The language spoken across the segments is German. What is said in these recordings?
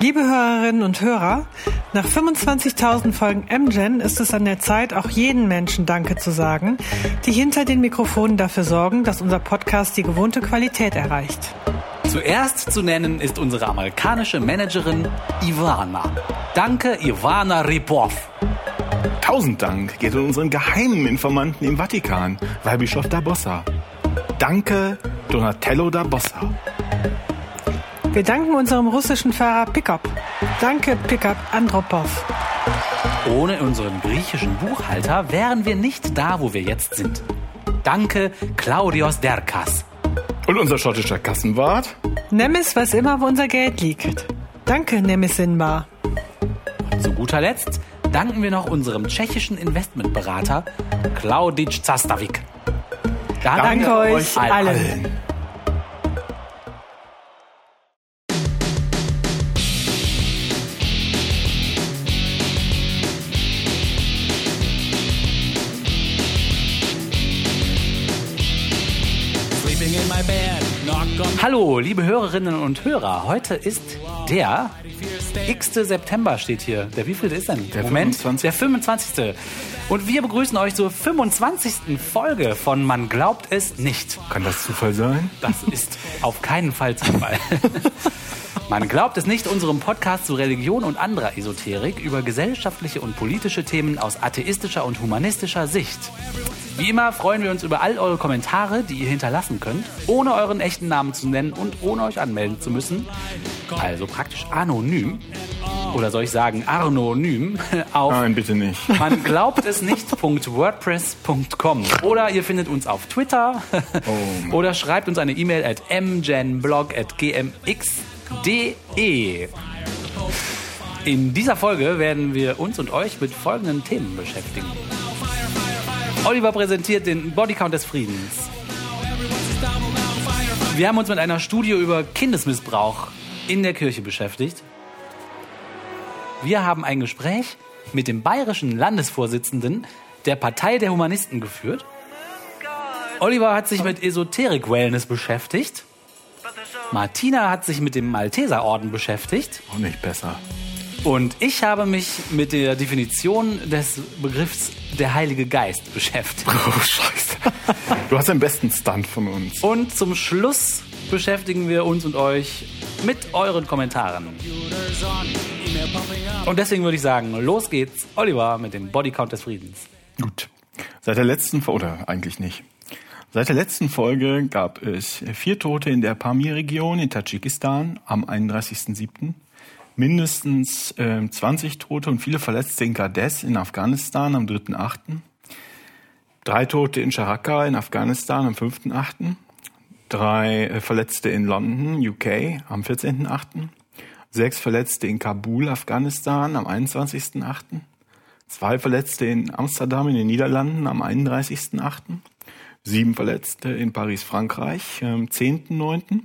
Liebe Hörerinnen und Hörer, nach 25.000 Folgen MGen ist es an der Zeit, auch jeden Menschen Danke zu sagen, die hinter den Mikrofonen dafür sorgen, dass unser Podcast die gewohnte Qualität erreicht. Zuerst zu nennen ist unsere amerikanische Managerin Ivana. Danke, Ivana Ripov. Tausend Dank geht an unseren geheimen Informanten im Vatikan, Weihbischof da Bossa. Danke, Donatello da Bossa. Wir danken unserem russischen Fahrer Pickup. Danke, Pickup Andropov. Ohne unseren griechischen Buchhalter wären wir nicht da, wo wir jetzt sind. Danke, Claudios Derkas. Und unser schottischer Kassenwart? Nemis weiß immer, wo unser Geld liegt. Danke, Nemis Sinbar. Und zu guter Letzt danken wir noch unserem tschechischen Investmentberater Klaudic Zastavik. Danke, Danke euch allen. allen. Hallo, liebe Hörerinnen und Hörer. Heute ist der x. September steht hier. Der wievielte ist denn? Der Moment, 25. der 25. Und wir begrüßen euch zur 25. Folge von Man glaubt es nicht. Kann das Zufall sein? Das ist auf keinen Fall Zufall. Man glaubt es nicht, unserem Podcast zu Religion und anderer Esoterik über gesellschaftliche und politische Themen aus atheistischer und humanistischer Sicht. Wie immer freuen wir uns über all eure Kommentare, die ihr hinterlassen könnt, ohne euren echten Namen zu nennen und ohne euch anmelden zu müssen. Also praktisch anonym. Oder soll ich sagen Arnonym auf Nein, bitte nicht. Man glaubt es nicht.wordpress.com oder ihr findet uns auf Twitter oh oder schreibt uns eine E-Mail at mgenblog@gmx.de. In dieser Folge werden wir uns und euch mit folgenden Themen beschäftigen. Oliver präsentiert den Bodycount des Friedens. Wir haben uns mit einer Studie über Kindesmissbrauch in der Kirche beschäftigt. Wir haben ein Gespräch mit dem bayerischen Landesvorsitzenden der Partei der Humanisten geführt. Oliver hat sich mit Esoterik-Wellness beschäftigt. Martina hat sich mit dem Malteserorden beschäftigt. Auch nicht besser. Und ich habe mich mit der Definition des Begriffs der Heilige Geist beschäftigt. Oh, scheiße. Du hast den besten Stunt von uns. Und zum Schluss beschäftigen wir uns und euch mit euren Kommentaren. Und deswegen würde ich sagen, los geht's, Oliver, mit dem Bodycount des Friedens. Gut. Seit der letzten Folge, oder eigentlich nicht. Seit der letzten Folge gab es vier Tote in der Pamir-Region in Tadschikistan am 31.07 mindestens äh, 20 Tote und viele Verletzte in Gades in Afghanistan am 3.8. Drei Tote in Sharaka in Afghanistan am 5.8. Drei äh, Verletzte in London, UK am 14.8. Sechs Verletzte in Kabul, Afghanistan am 21.8. Zwei Verletzte in Amsterdam in den Niederlanden am 31.8. Sieben Verletzte in Paris, Frankreich am 10.9.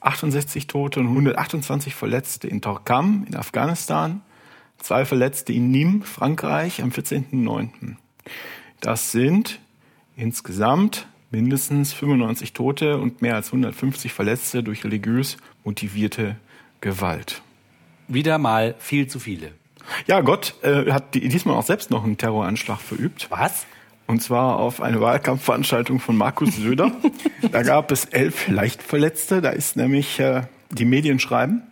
68 Tote und 128 Verletzte in Torkam in Afghanistan, zwei Verletzte in Nîmes, Frankreich am 14.09. Das sind insgesamt mindestens 95 Tote und mehr als 150 Verletzte durch religiös motivierte Gewalt. Wieder mal viel zu viele. Ja, Gott äh, hat diesmal auch selbst noch einen Terroranschlag verübt. Was? Und zwar auf eine Wahlkampfveranstaltung von Markus Söder. da gab es elf Leichtverletzte. Da ist nämlich, äh, die Medien schreiben,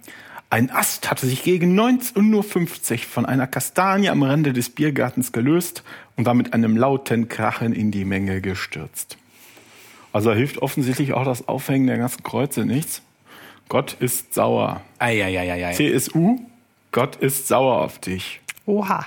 ein Ast hatte sich gegen 19.50 Uhr von einer Kastanie am Rande des Biergartens gelöst und war mit einem lauten Krachen in die Menge gestürzt. Also da hilft offensichtlich auch das Aufhängen der ganzen Kreuze nichts. Gott ist sauer. Eieieiei. CSU, Gott ist sauer auf dich. Oha.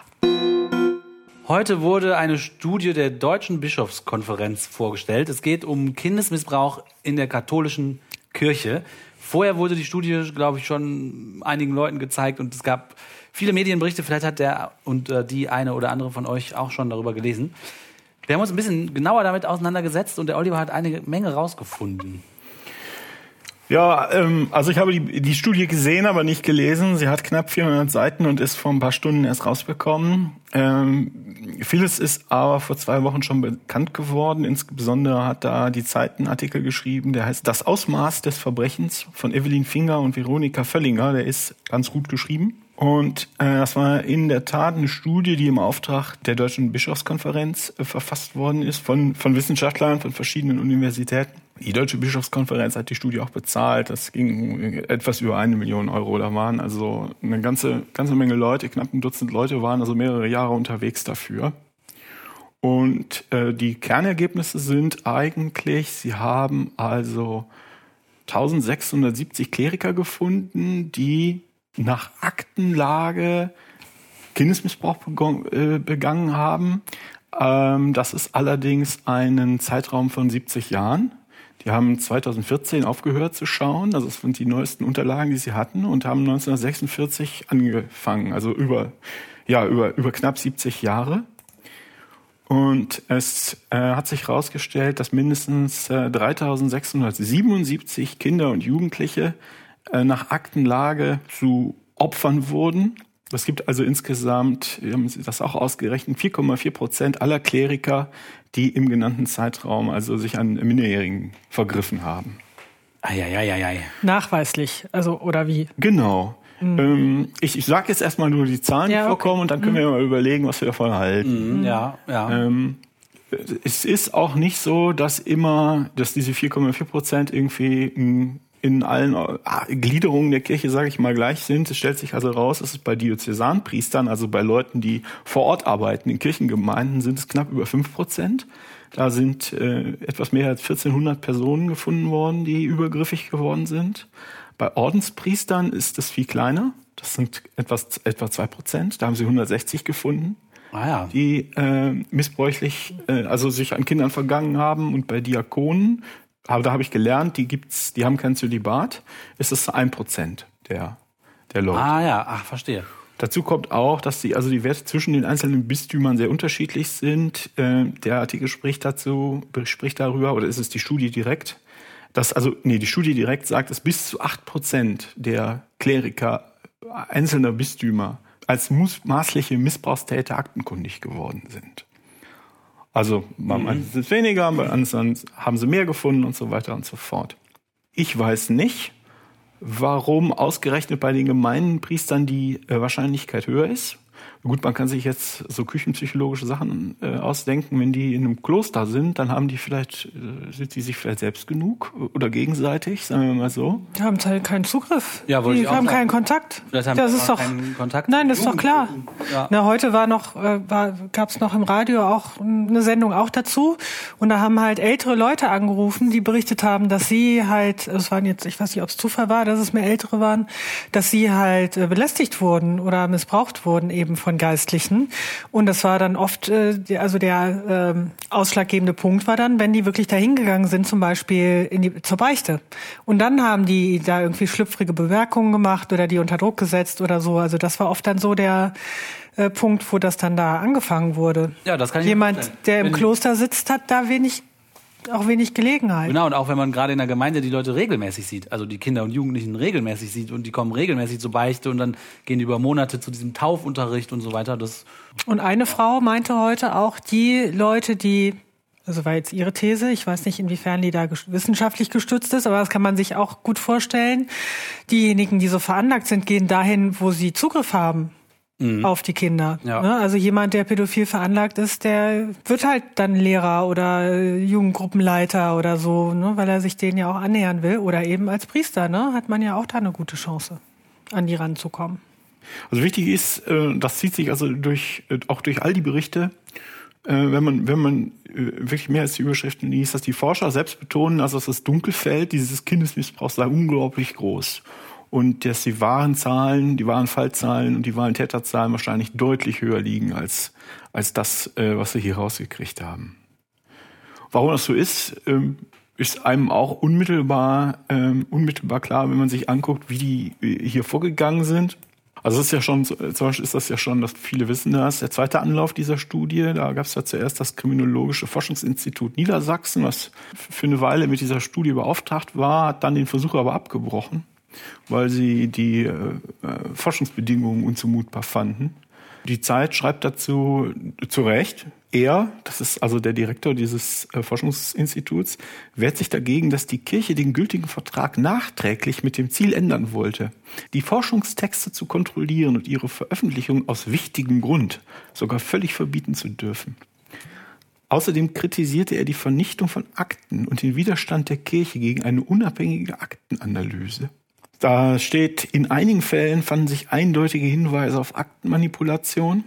Heute wurde eine Studie der Deutschen Bischofskonferenz vorgestellt. Es geht um Kindesmissbrauch in der katholischen Kirche. Vorher wurde die Studie, glaube ich, schon einigen Leuten gezeigt und es gab viele Medienberichte. Vielleicht hat der und äh, die eine oder andere von euch auch schon darüber gelesen. Wir haben uns ein bisschen genauer damit auseinandergesetzt und der Oliver hat eine Menge rausgefunden. Ja, ähm, also ich habe die, die Studie gesehen, aber nicht gelesen. Sie hat knapp 400 Seiten und ist vor ein paar Stunden erst rausbekommen. Ähm, vieles ist aber vor zwei Wochen schon bekannt geworden. Insbesondere hat da die Zeit einen Artikel geschrieben, der heißt Das Ausmaß des Verbrechens von Evelyn Finger und Veronika Völlinger. Der ist ganz gut geschrieben. Und äh, das war in der Tat eine Studie, die im Auftrag der Deutschen Bischofskonferenz äh, verfasst worden ist von, von Wissenschaftlern von verschiedenen Universitäten. Die Deutsche Bischofskonferenz hat die Studie auch bezahlt. Das ging etwas über eine Million Euro. Da waren also eine ganze, ganze Menge Leute, knapp ein Dutzend Leute waren also mehrere Jahre unterwegs dafür. Und äh, die Kernergebnisse sind eigentlich, sie haben also 1670 Kleriker gefunden, die nach Aktenlage Kindesmissbrauch äh, begangen haben. Ähm, das ist allerdings einen Zeitraum von 70 Jahren. Die haben 2014 aufgehört zu schauen, also das sind die neuesten Unterlagen, die sie hatten, und haben 1946 angefangen, also über, ja, über, über knapp 70 Jahre. Und es äh, hat sich herausgestellt, dass mindestens äh, 3677 Kinder und Jugendliche nach Aktenlage zu Opfern wurden. Es gibt also insgesamt, wir haben das auch ausgerechnet, 4,4 Prozent aller Kleriker, die im genannten Zeitraum also sich an Minderjährigen vergriffen haben. Eieieiei. Nachweislich, also oder wie? Genau. Mhm. Ähm, ich ich sage jetzt erstmal nur die Zahlen, die ja, vorkommen, okay. und dann können mhm. wir mal überlegen, was wir davon halten. Mhm, ja, ja. Ähm, es ist auch nicht so, dass immer, dass diese 4,4 Prozent irgendwie ein in allen äh, Gliederungen der Kirche, sage ich mal, gleich sind. Es stellt sich also raus, dass es bei Diözesanpriestern, also bei Leuten, die vor Ort arbeiten, in Kirchengemeinden, sind es knapp über fünf Prozent. Da sind äh, etwas mehr als 1400 Personen gefunden worden, die übergriffig geworden sind. Bei Ordenspriestern ist es viel kleiner. Das sind etwas, etwa zwei Prozent. Da haben sie 160 gefunden. Ah, ja. die äh, missbräuchlich, äh, also sich an Kindern vergangen haben. Und bei Diakonen aber da habe ich gelernt, die gibt's, die haben kein Zölibat, ist es ein Prozent der, der Leute. Ah ja, ach, verstehe. Dazu kommt auch, dass die, also die Werte zwischen den einzelnen Bistümern sehr unterschiedlich sind. Äh, der Artikel spricht dazu, spricht darüber, oder ist es die Studie direkt, dass, also, nee, die Studie direkt sagt, dass bis zu acht Prozent der Kleriker einzelner Bistümer als maßliche Missbrauchstäter aktenkundig geworden sind. Also beim mhm. einen sind es weniger, beim anderen haben sie mehr gefunden und so weiter und so fort. Ich weiß nicht, warum ausgerechnet bei den gemeinen Priestern die äh, Wahrscheinlichkeit höher ist. Gut, man kann sich jetzt so küchenpsychologische Sachen äh, ausdenken. Wenn die in einem Kloster sind, dann haben die vielleicht, äh, sind die sich vielleicht selbst genug oder gegenseitig, sagen wir mal so. Die haben halt keinen Zugriff. Ja, die ich haben keinen Kontakt. Vielleicht haben das ist doch keinen Kontakt. Nein, das ist doch klar. Ja. Na, heute war noch, äh, gab es noch im Radio auch eine Sendung auch dazu. Und da haben halt ältere Leute angerufen, die berichtet haben, dass sie halt, es waren jetzt, ich weiß nicht, ob es Zufall war, dass es mehr ältere waren, dass sie halt äh, belästigt wurden oder missbraucht wurden eben von Geistlichen. Und das war dann oft, äh, also der äh, ausschlaggebende Punkt war dann, wenn die wirklich dahin gegangen sind, zum Beispiel in die, zur Beichte. Und dann haben die da irgendwie schlüpfrige Bemerkungen gemacht oder die unter Druck gesetzt oder so. Also das war oft dann so der äh, Punkt, wo das dann da angefangen wurde. Ja, das kann ich Jemand, der im Kloster sitzt, hat da wenig auch wenig Gelegenheit. Genau, und auch wenn man gerade in der Gemeinde die Leute regelmäßig sieht, also die Kinder und Jugendlichen regelmäßig sieht und die kommen regelmäßig zur Beichte und dann gehen die über Monate zu diesem Taufunterricht und so weiter. Das und eine Frau meinte heute auch, die Leute, die also war jetzt ihre These. Ich weiß nicht, inwiefern die da wissenschaftlich gestützt ist, aber das kann man sich auch gut vorstellen. Diejenigen, die so veranlagt sind, gehen dahin, wo sie Zugriff haben mhm. auf die Kinder. Ja. Ne? Also jemand, der pädophil veranlagt ist, der wird halt dann Lehrer oder äh, Jugendgruppenleiter oder so, ne? weil er sich denen ja auch annähern will. Oder eben als Priester, ne? hat man ja auch da eine gute Chance, an die ranzukommen. Also wichtig ist, äh, das zieht sich also durch, äh, auch durch all die Berichte, wenn man, wenn man wirklich mehr als die Überschriften liest, dass die Forscher selbst betonen, also dass das Dunkelfeld dieses Kindesmissbrauchs sei unglaublich groß und dass die wahren Zahlen, die wahren Fallzahlen und die wahren Täterzahlen wahrscheinlich deutlich höher liegen als, als das, äh, was wir hier rausgekriegt haben. Warum das so ist, ähm, ist einem auch unmittelbar, ähm, unmittelbar klar, wenn man sich anguckt, wie die hier vorgegangen sind. Also das ist ja schon, zum Beispiel ist das ja schon, dass viele wissen das, der zweite Anlauf dieser Studie. Da gab es ja zuerst das Kriminologische Forschungsinstitut Niedersachsen, was für eine Weile mit dieser Studie beauftragt war, hat dann den Versuch aber abgebrochen, weil sie die äh, Forschungsbedingungen unzumutbar fanden. Die Zeit schreibt dazu zu Recht, er, das ist also der Direktor dieses äh, Forschungsinstituts, wehrt sich dagegen, dass die Kirche den gültigen Vertrag nachträglich mit dem Ziel ändern wollte, die Forschungstexte zu kontrollieren und ihre Veröffentlichung aus wichtigem Grund sogar völlig verbieten zu dürfen. Außerdem kritisierte er die Vernichtung von Akten und den Widerstand der Kirche gegen eine unabhängige Aktenanalyse. Da steht, in einigen Fällen fanden sich eindeutige Hinweise auf Aktenmanipulation.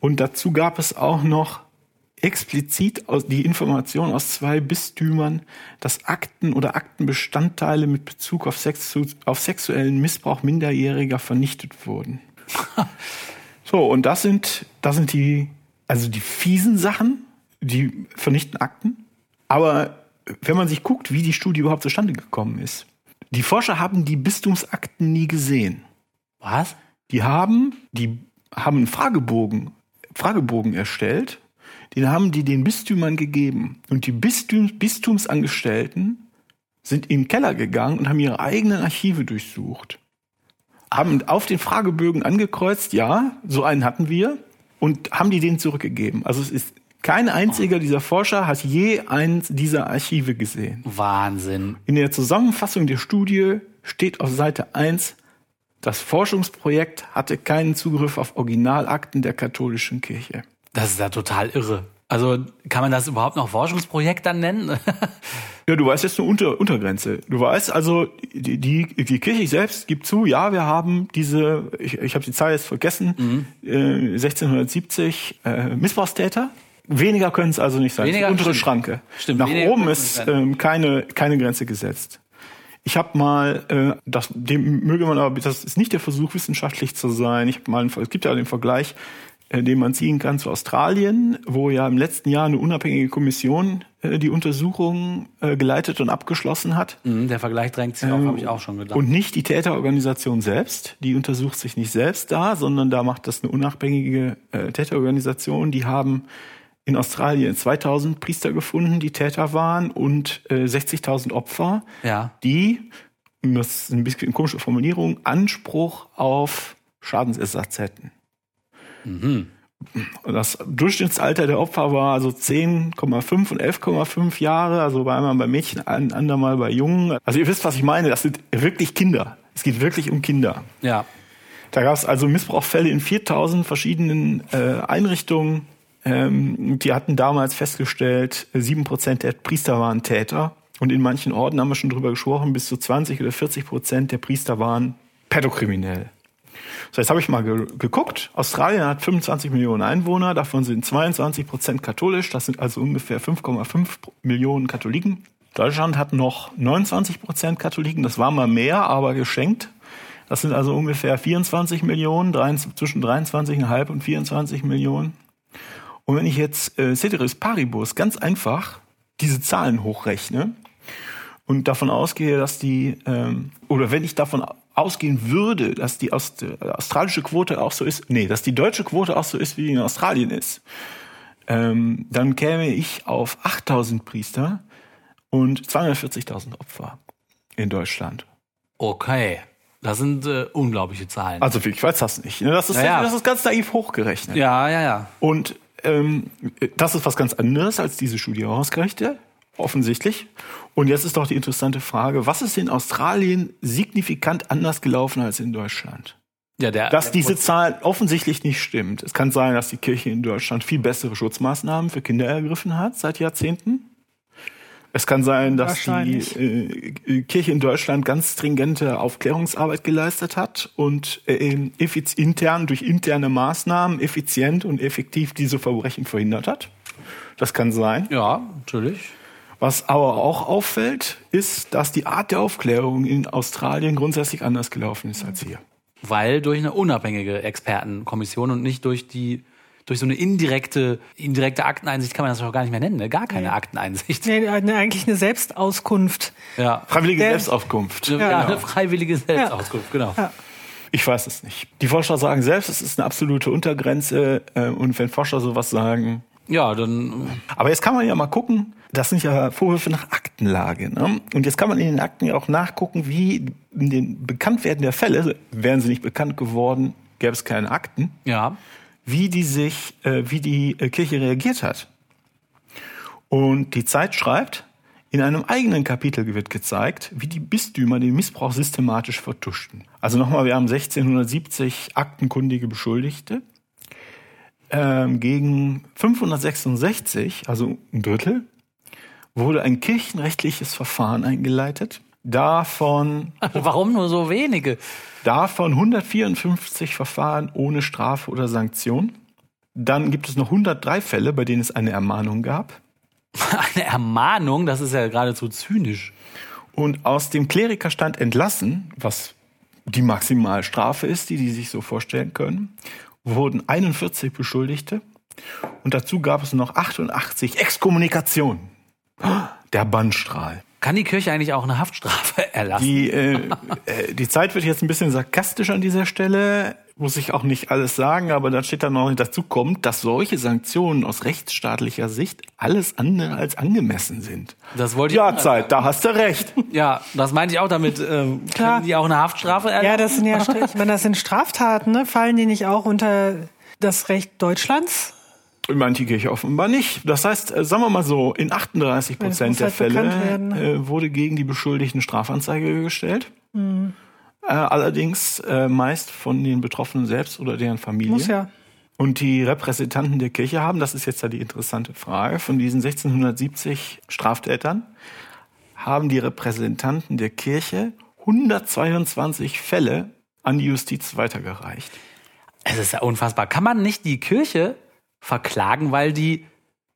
Und dazu gab es auch noch explizit die Information aus zwei Bistümern, dass Akten oder Aktenbestandteile mit Bezug auf, Sex, auf sexuellen Missbrauch Minderjähriger vernichtet wurden. so, und das sind, das sind die, also die fiesen Sachen, die vernichten Akten. Aber wenn man sich guckt, wie die Studie überhaupt zustande gekommen ist, die Forscher haben die Bistumsakten nie gesehen. Was? Die haben, die haben einen Fragebogen, Fragebogen erstellt, den haben die den Bistümern gegeben. Und die Bistum, Bistumsangestellten sind in den Keller gegangen und haben ihre eigenen Archive durchsucht. Haben auf den Fragebögen angekreuzt, ja, so einen hatten wir, und haben die denen zurückgegeben. Also es ist kein einziger dieser Forscher hat je eins dieser Archive gesehen. Wahnsinn. In der Zusammenfassung der Studie steht auf Seite 1, das Forschungsprojekt hatte keinen Zugriff auf Originalakten der katholischen Kirche. Das ist ja total irre. Also kann man das überhaupt noch Forschungsprojekt dann nennen? ja, du weißt jetzt eine Unter Untergrenze. Du weißt also, die, die, die Kirche selbst gibt zu, ja, wir haben diese, ich, ich habe die Zahl jetzt vergessen, mhm. äh, 1670 äh, Missbrauchstäter Weniger können es also nicht sein. Weniger, untere stimmt. Schranke. Stimmt, Nach oben ist ähm, keine, keine Grenze gesetzt. Ich habe mal, äh, das dem möge man aber, das ist nicht der Versuch, wissenschaftlich zu sein. Ich habe mal, einen, es gibt ja den Vergleich, äh, den man ziehen kann zu Australien, wo ja im letzten Jahr eine unabhängige Kommission äh, die Untersuchung äh, geleitet und abgeschlossen hat. Mhm, der Vergleich drängt sich ähm, auf, habe ich auch schon gedacht. Und nicht die Täterorganisation selbst, die untersucht sich nicht selbst da, sondern da macht das eine unabhängige äh, Täterorganisation. Die haben in Australien 2000 Priester gefunden, die Täter waren und äh, 60.000 Opfer, ja. die, das ist ein bisschen eine komische Formulierung, Anspruch auf Schadensersatz hätten. Mhm. Das Durchschnittsalter der Opfer war also 10,5 und 11,5 Jahre, also bei einmal bei Mädchen, ein andermal bei Jungen. Also ihr wisst, was ich meine, das sind wirklich Kinder. Es geht wirklich um Kinder. Ja. Da gab es also Missbrauchsfälle in 4000 verschiedenen äh, Einrichtungen ähm, die hatten damals festgestellt, sieben Prozent der Priester waren Täter. Und in manchen Orten haben wir schon drüber gesprochen, bis zu 20 oder 40 Prozent der Priester waren pädokriminell. So, jetzt habe ich mal ge geguckt. Australien hat 25 Millionen Einwohner, davon sind 22 Prozent katholisch, das sind also ungefähr 5,5 Millionen Katholiken. Deutschland hat noch 29 Prozent Katholiken, das war mal mehr, aber geschenkt. Das sind also ungefähr 24 Millionen, zwischen 23,5 und 24 Millionen. Und wenn ich jetzt äh, Ceteris Paribus ganz einfach diese Zahlen hochrechne und davon ausgehe, dass die, ähm, oder wenn ich davon ausgehen würde, dass die Aust australische Quote auch so ist, nee, dass die deutsche Quote auch so ist, wie die in Australien ist, ähm, dann käme ich auf 8000 Priester und 240.000 Opfer in Deutschland. Okay. Das sind äh, unglaubliche Zahlen. Also ich weiß das nicht. Ne? Das ist, ja, das ist ganz naiv hochgerechnet. Ja, ja, ja. Und ähm, das ist was ganz anderes als diese Studie ausgerechnet, offensichtlich. Und jetzt ist doch die interessante Frage, was ist in Australien signifikant anders gelaufen als in Deutschland? Ja, der, dass diese Zahl offensichtlich nicht stimmt. Es kann sein, dass die Kirche in Deutschland viel bessere Schutzmaßnahmen für Kinder ergriffen hat seit Jahrzehnten. Es kann sein, dass die äh, Kirche in Deutschland ganz stringente Aufklärungsarbeit geleistet hat und äh, intern durch interne Maßnahmen effizient und effektiv diese Verbrechen verhindert hat. Das kann sein. Ja, natürlich. Was aber auch auffällt, ist, dass die Art der Aufklärung in Australien grundsätzlich anders gelaufen ist als hier. Weil durch eine unabhängige Expertenkommission und nicht durch die durch so eine indirekte, indirekte Akteneinsicht kann man das auch gar nicht mehr nennen, ne? Gar keine nee. Akteneinsicht. Nee, eigentlich eine Selbstauskunft. Ja. Freiwillige Der, Selbstauskunft. Ja, ja, eine freiwillige Selbstauskunft, genau. Ja. Ich weiß es nicht. Die Forscher sagen selbst, es ist eine absolute Untergrenze. Äh, und wenn Forscher sowas sagen. Ja, dann. Aber jetzt kann man ja mal gucken. Das sind ja Vorwürfe nach Aktenlage. Ne? Und jetzt kann man in den Akten ja auch nachgucken, wie in den Bekanntwerden der Fälle, wären sie nicht bekannt geworden, gäbe es keine Akten. Ja. Wie die sich, äh, wie die äh, Kirche reagiert hat. Und die Zeit schreibt, in einem eigenen Kapitel wird gezeigt, wie die Bistümer den Missbrauch systematisch vertuschten. Also nochmal, wir haben 1670 aktenkundige Beschuldigte ähm, gegen 566, also ein Drittel, wurde ein kirchenrechtliches Verfahren eingeleitet. Davon. Warum nur so wenige? Davon 154 Verfahren ohne Strafe oder Sanktion. Dann gibt es noch 103 Fälle, bei denen es eine Ermahnung gab. Eine Ermahnung, das ist ja geradezu zynisch. Und aus dem Klerikerstand entlassen, was die Maximalstrafe ist, die die sich so vorstellen können, wurden 41 Beschuldigte. Und dazu gab es noch 88 Exkommunikationen. Der Bannstrahl. Kann die Kirche eigentlich auch eine Haftstrafe erlassen? Die, äh, äh, die Zeit wird jetzt ein bisschen sarkastisch an dieser Stelle. Muss ich auch nicht alles sagen, aber da steht dann noch dazu kommt, dass solche Sanktionen aus rechtsstaatlicher Sicht alles andere als angemessen sind. Das wollte ich Ja, Zeit, da hast du recht. Ja, das meinte ich auch damit. Äh, Klar. können die auch eine Haftstrafe erlassen? Ja, das sind ja, ich meine, das sind Straftaten, ne? Fallen die nicht auch unter das Recht Deutschlands? Meint die Kirche offenbar nicht. Das heißt, äh, sagen wir mal so, in 38 Das Prozent der halt Fälle äh, wurde gegen die Beschuldigten Strafanzeige gestellt. Mhm. Äh, allerdings meist von den Betroffenen selbst oder deren Familie. Muss ja. Und die Repräsentanten der Kirche haben, das ist jetzt ja die interessante Frage, von diesen 1670 Straftätern haben die Repräsentanten der Kirche 122 Fälle an die Justiz weitergereicht. Es ist ja unfassbar. Kann man nicht die Kirche verklagen, weil die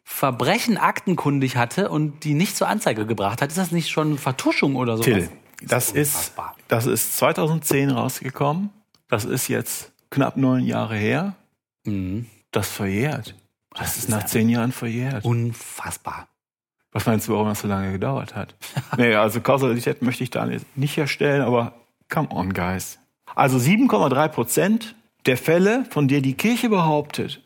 Verbrechen aktenkundig hatte und die nicht zur Anzeige gebracht hat? Ist das nicht schon Vertuschung oder sowas? Till, das ist, das ist 2010 rausgekommen. Das ist jetzt knapp neun Jahre her. Mhm. Das verjährt. Das, ist ist nach zehn Jahren verjährt. Unfassbar. Was meinst du, warum das so lange gedauert hat? nee, also Kausalität möchte ich da nicht herstellen, aber come on, guys. Also 7,3 Prozent der Fälle, von der die Kirche behauptet,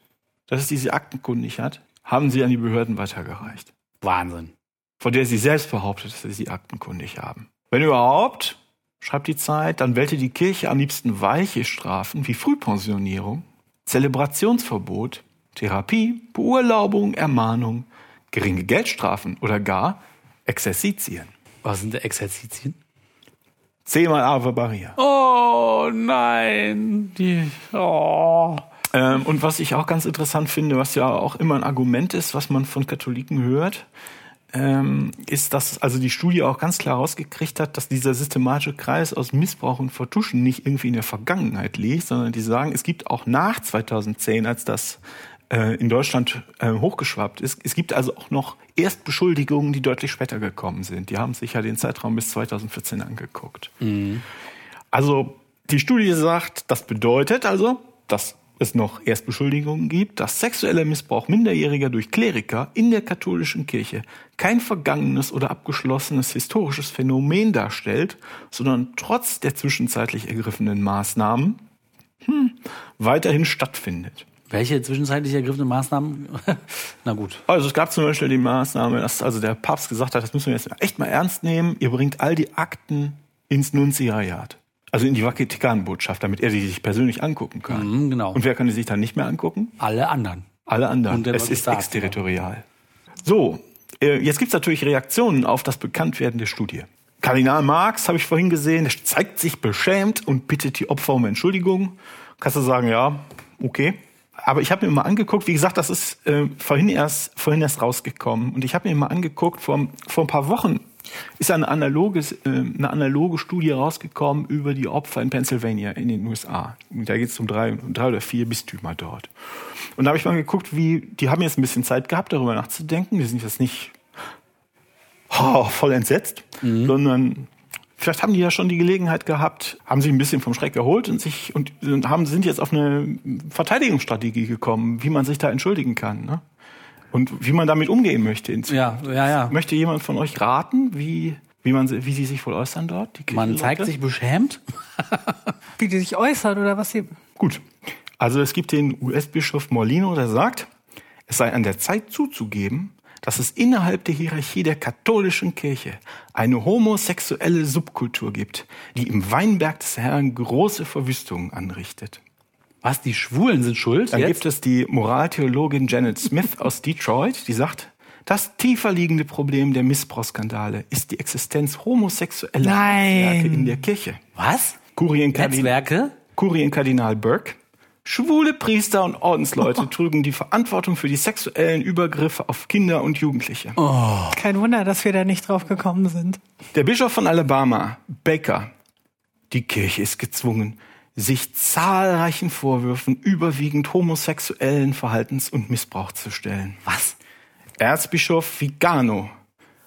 dass es diese aktenkundig hat, haben sie an die Behörden weitergereicht. Wahnsinn. Von der sie selbst behauptet, dass sie sie aktenkundig haben. Wenn überhaupt, schreibt die Zeit, dann wählte die Kirche am liebsten weiche Strafen wie Frühpensionierung, Zelebrationsverbot, Therapie, Beurlaubung, Ermahnung, geringe Geldstrafen oder gar Exerzitien. Was sind Exerzitien? Zehnmal Ave Maria. Oh nein. Die, oh. Ähm, und was ich auch ganz interessant finde, was ja auch immer ein Argument ist, was man von Katholiken hört, ähm, ist, dass also die Studie auch ganz klar rausgekriegt hat, dass dieser systematische Kreis aus Missbrauch und Vertuschen nicht irgendwie in der Vergangenheit liegt, sondern die sagen, es gibt auch nach 2010, als das äh, in Deutschland äh, hochgeschwappt ist, es gibt also auch noch Erstbeschuldigungen, die deutlich später gekommen sind. Die haben sich ja den Zeitraum bis 2014 angeguckt. Also die Studie sagt, das bedeutet also, dass es noch Erstbeschuldigungen gibt, dass sexueller Missbrauch Minderjähriger durch Kleriker in der katholischen Kirche kein vergangenes oder abgeschlossenes historisches Phänomen darstellt, sondern trotz der zwischenzeitlich ergriffenen Maßnahmen hm, weiterhin stattfindet. Welche zwischenzeitlich ergriffene Maßnahmen? Na gut. Also es gab zum Beispiel die Maßnahme, dass also der Papst gesagt hat, das müssen wir jetzt echt mal ernst nehmen. Ihr bringt all die Akten ins Nunziat, also in die Vatikanbotschaft, damit er die sich persönlich angucken kann. Mhm, genau. Und wer kann die sich dann nicht mehr angucken? Alle anderen. Alle anderen. Und es ist Staat, exterritorial. So, äh, jetzt gibt's natürlich Reaktionen auf das Bekanntwerden der Studie. Kardinal Marx, habe ich vorhin gesehen, zeigt sich beschämt und bittet die Opfer um Entschuldigung. Kannst du sagen, ja, okay. Aber ich habe mir mal angeguckt, wie gesagt, das ist äh, vorhin, erst, vorhin erst rausgekommen. Und ich habe mir mal angeguckt, vor, vor ein paar Wochen ist eine analoge, äh, eine analoge Studie rausgekommen über die Opfer in Pennsylvania in den USA. Da geht es um drei, um drei oder vier Bistümer dort. Und da habe ich mal geguckt, wie, die haben jetzt ein bisschen Zeit gehabt, darüber nachzudenken. Die sind jetzt nicht oh, voll entsetzt, sondern vielleicht haben die ja schon die Gelegenheit gehabt, haben sich ein bisschen vom Schreck erholt und sich und, und haben, sind jetzt auf eine Verteidigungsstrategie gekommen, wie man sich da entschuldigen kann. Ne? Und wie man damit umgehen möchte. in Zukunft. Ja, ja, ja. Möchte jemand von euch raten, wie, wie, man, sie- wie sie sich wohl äußern dort? Die Man zeigt sich beschämt. Wie die sich äußern oder was sie. Gut. Also es gibt den US-Bischof Morlino, der sagt, es sei an der Zeit zuzugeben, dass es innerhalb der Hierarchie der katholischen Kirche eine homosexuelle Subkultur gibt, die im Weinberg des Herrn große Verwüstungen anrichtet. Was, die Schwulen sind schuld? Dann jetzt? gibt es die Moraltheologin Janet Smith aus Detroit, die sagt, das tiefer liegende Problem der Missbrauchsskandale ist die Existenz homosexueller. Netzwerke in der Kirche. Was? Kurienkardinal, Netzwerke? Kurienkardinal Burke. Schwule Priester und Ordensleute trugen die Verantwortung für die sexuellen Übergriffe auf Kinder und Jugendliche. Kein Wunder, dass wir da nicht drauf gekommen sind. Der Bischof von Alabama, Baker, die Kirche ist gezwungen, sich zahlreichen Vorwürfen überwiegend homosexuellen Verhaltens und Missbrauch zu stellen. Was? Erzbischof Vigano,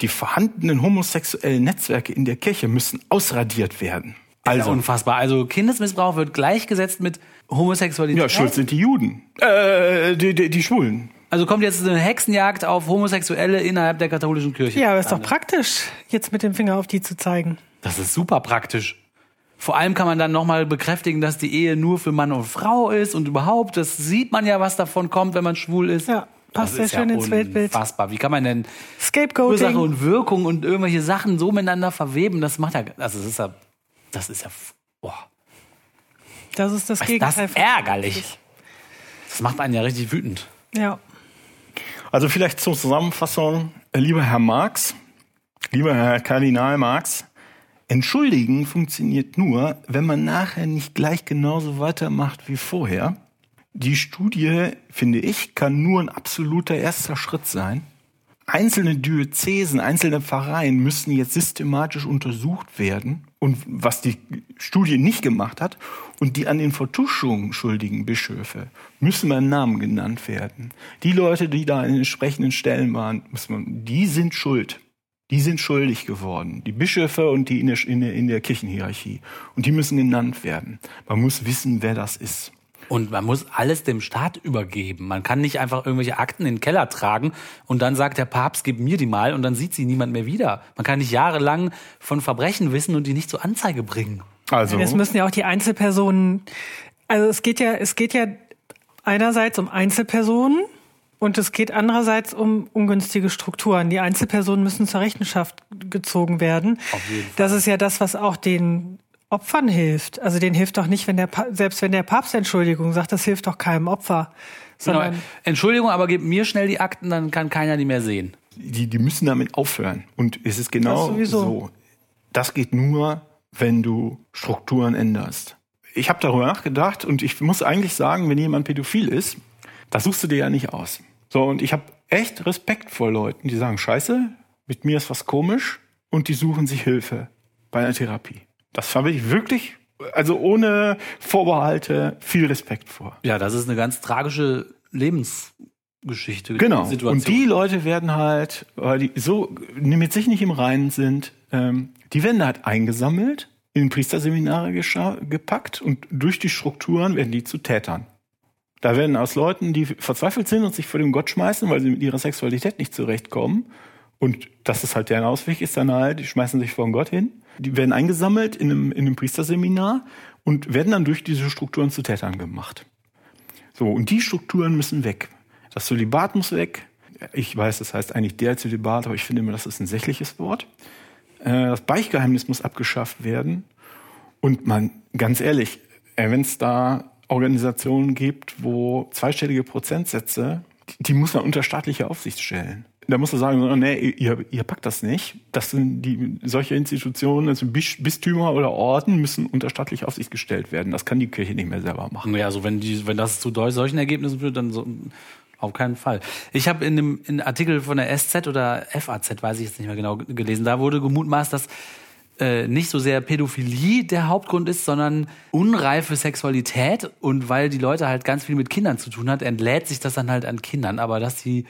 die vorhandenen homosexuellen Netzwerke in der Kirche müssen ausradiert werden. Also unfassbar. Also Kindesmissbrauch wird gleichgesetzt mit Homosexualität. ja, schuld sind die Juden. Äh, die, die, die Schwulen. Also kommt jetzt eine Hexenjagd auf Homosexuelle innerhalb der katholischen Kirche. Ja, aber ist doch praktisch, jetzt mit dem Finger auf die zu zeigen. Das ist super praktisch. Vor allem kann man dann nochmal bekräftigen, dass die Ehe nur für Mann und Frau ist und überhaupt, das sieht man ja, was davon kommt, wenn man schwul ist. Ja, passt das sehr ist schön ja ins Weltbild. Unfassbar. Wie kann man denn. Ursache und Wirkung und irgendwelche Sachen so miteinander verweben? Das macht ja, also das ist ja, das ist ja, boah, das ist das was ist Gegenteil. das von- ärgerlich. Das macht einen ja richtig wütend. Ja. Also vielleicht zur Zusammenfassung, äh, lieber Herr Marx, lieber Herr Kardinal Marx, entschuldigen funktioniert nur, wenn man nachher nicht gleich genauso weitermacht wie vorher. Die Studie, finde ich, kann nur ein absoluter erster Schritt sein. Einzelne Diözesen, einzelne Pfarreien müssen jetzt systematisch untersucht werden. Und was die Studie nicht gemacht hat, und die an den Vertuschungen schuldigen Bischöfe müssen beim Namen genannt werden. Die Leute, die da den entsprechenden Stellen waren, muss man, die sind schuld. Die sind schuldig geworden. Die Bischöfe und die in der, in der, in der Kirchenhierarchie. Und die müssen genannt werden. Man muss wissen, wer das ist. Und man muss alles dem Staat übergeben. Man kann nicht einfach irgendwelche Akten in den Keller tragen und dann sagt der Papst, gib mir die mal und dann sieht sie niemand mehr wieder. Man kann nicht jahrelang von Verbrechen wissen und die nicht zur Anzeige bringen. Also, Es müssen ja auch die Einzelpersonen, also es geht ja, es geht ja einerseits um Einzelpersonen und es geht andererseits um ungünstige Strukturen. Die Einzelpersonen müssen zur Rechenschaft gezogen werden. Auf jeden Fall. Das ist ja das, was auch den Opfern hilft. Also denen hilft doch nicht, wenn der, Pa- selbst wenn der Papst Entschuldigung sagt, das hilft doch keinem Opfer. Genau. Entschuldigung, aber gib mir schnell die Akten, dann kann keiner die mehr sehen. die, die müssen damit aufhören. Und es ist genau Das so. Das geht nur, wenn du Strukturen änderst. Ich habe darüber nachgedacht und ich muss eigentlich sagen, wenn jemand pädophil ist, das suchst du dir ja nicht aus. So, und ich habe echt Respekt vor Leuten, die sagen, scheiße, mit mir ist was komisch und die suchen sich Hilfe bei einer Therapie. Das habe ich wirklich, also ohne Vorbehalte, viel Respekt vor. Ja, das ist eine ganz tragische Lebensgeschichte. Genau. Situation. Und die Leute werden halt, weil die so mit sich nicht im Reinen sind, ähm, die werden halt eingesammelt, in Priesterseminare gepackt und durch die Strukturen werden die zu Tätern. Da werden aus Leuten, die verzweifelt sind und sich vor dem Gott schmeißen, weil sie mit ihrer Sexualität nicht zurechtkommen. Und das ist halt deren Ausweg, ist dann halt, die schmeißen sich vor den Gott hin. Die werden eingesammelt in einem, in einem Priesterseminar und werden dann durch diese Strukturen zu Tätern gemacht. So, und die Strukturen müssen weg. Das Zölibat muss weg. Ich weiß, das heißt eigentlich der Zölibat, aber ich finde immer, das ist ein sächliches Wort. Äh, Das Beichtgeheimnis muss abgeschafft werden. Und man, ganz ehrlich, wenn es da Organisationen gibt, wo zweistellige Prozentsätze, die, muss man unter staatliche Aufsicht stellen. Da muss man sagen, nee, ihr, ihr packt das nicht. Das sind die, solche Institutionen, also Bis- Bistümer oder Orden müssen unter staatliche Aufsicht gestellt werden. Das kann die Kirche nicht mehr selber machen. Ja, also wenn die, wenn das zu solchen Ergebnissen führt, dann so, auf keinen Fall. Ich habe in dem in Artikel von der SZ oder FAZ, weiß ich jetzt nicht mehr genau, gelesen, da wurde gemutmaßt, dass äh, nicht so sehr Pädophilie der Hauptgrund ist, sondern unreife Sexualität. Und weil die Leute halt ganz viel mit Kindern zu tun hat, entlädt sich das dann halt an Kindern, aber dass die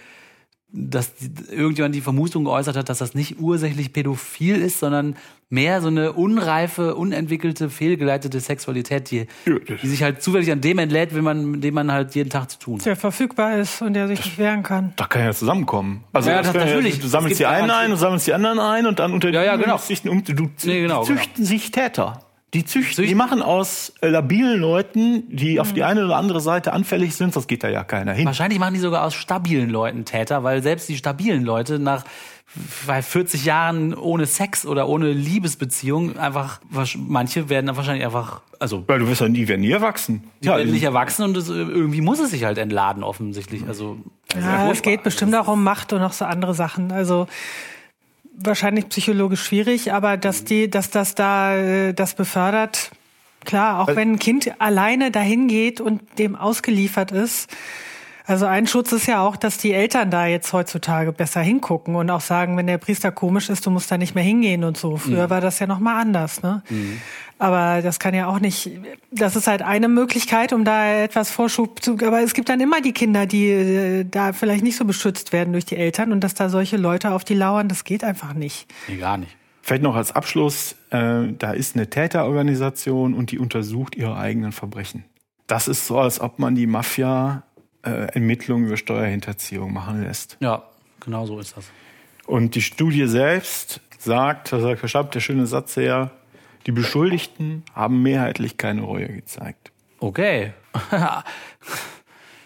dass irgendjemand die Vermutung geäußert hat, dass das nicht ursächlich pädophil ist, sondern mehr so eine unreife, unentwickelte, fehlgeleitete Sexualität, die, die sich halt zufällig an dem entlädt, wenn man, mit dem man halt jeden Tag zu tun hat. Der verfügbar ist und der sich nicht wehren kann. Da kann ja zusammenkommen. Also Ja, das das natürlich. Ja, du sammelst die einen ein, du sammelst die anderen ein und dann unter Ja, ja, die genau. Sichten um, du Nee, genau, die züchten sich Täter. Die züchten, die Züchten- machen aus äh, labilen Leuten, die auf die eine oder andere Seite anfällig sind, das geht da ja keiner hin. Wahrscheinlich machen die sogar aus stabilen Leuten Täter, weil selbst die stabilen Leute nach bei 40 Jahren ohne Sex oder ohne Liebesbeziehung einfach, manche werden dann wahrscheinlich einfach, also Weil du wirst ja nie, werden nie erwachsen. die werden nicht erwachsen und das, äh, irgendwie muss es sich halt entladen offensichtlich. Also Ja, es geht bestimmt auch um Macht und noch so andere Sachen. Also wahrscheinlich psychologisch schwierig, aber dass die, dass das da äh, das befördert, klar, auch wenn ein Kind alleine dahin geht und dem ausgeliefert ist. Also ein Schutz ist ja auch, dass die Eltern da jetzt heutzutage besser hingucken und auch sagen, wenn der Priester komisch ist, du musst da nicht mehr hingehen und so. Früher war das ja noch mal anders, ne? Aber das kann ja auch nicht, das ist halt eine Möglichkeit, um da etwas Vorschub zu, aber es gibt dann immer die Kinder, die äh, da vielleicht nicht so beschützt werden durch die Eltern und dass da solche Leute auf die lauern, das geht einfach nicht. nee, gar nicht. Vielleicht noch als Abschluss, äh, da ist eine Täterorganisation und die untersucht ihre eigenen Verbrechen. Das ist so, als ob man die Mafia Ermittlungen über Steuerhinterziehung machen lässt. Ja, genau so ist das. Und die Studie selbst sagt, da sagt- schreibt der schöne Satz her, die Beschuldigten haben mehrheitlich keine Reue gezeigt. Okay.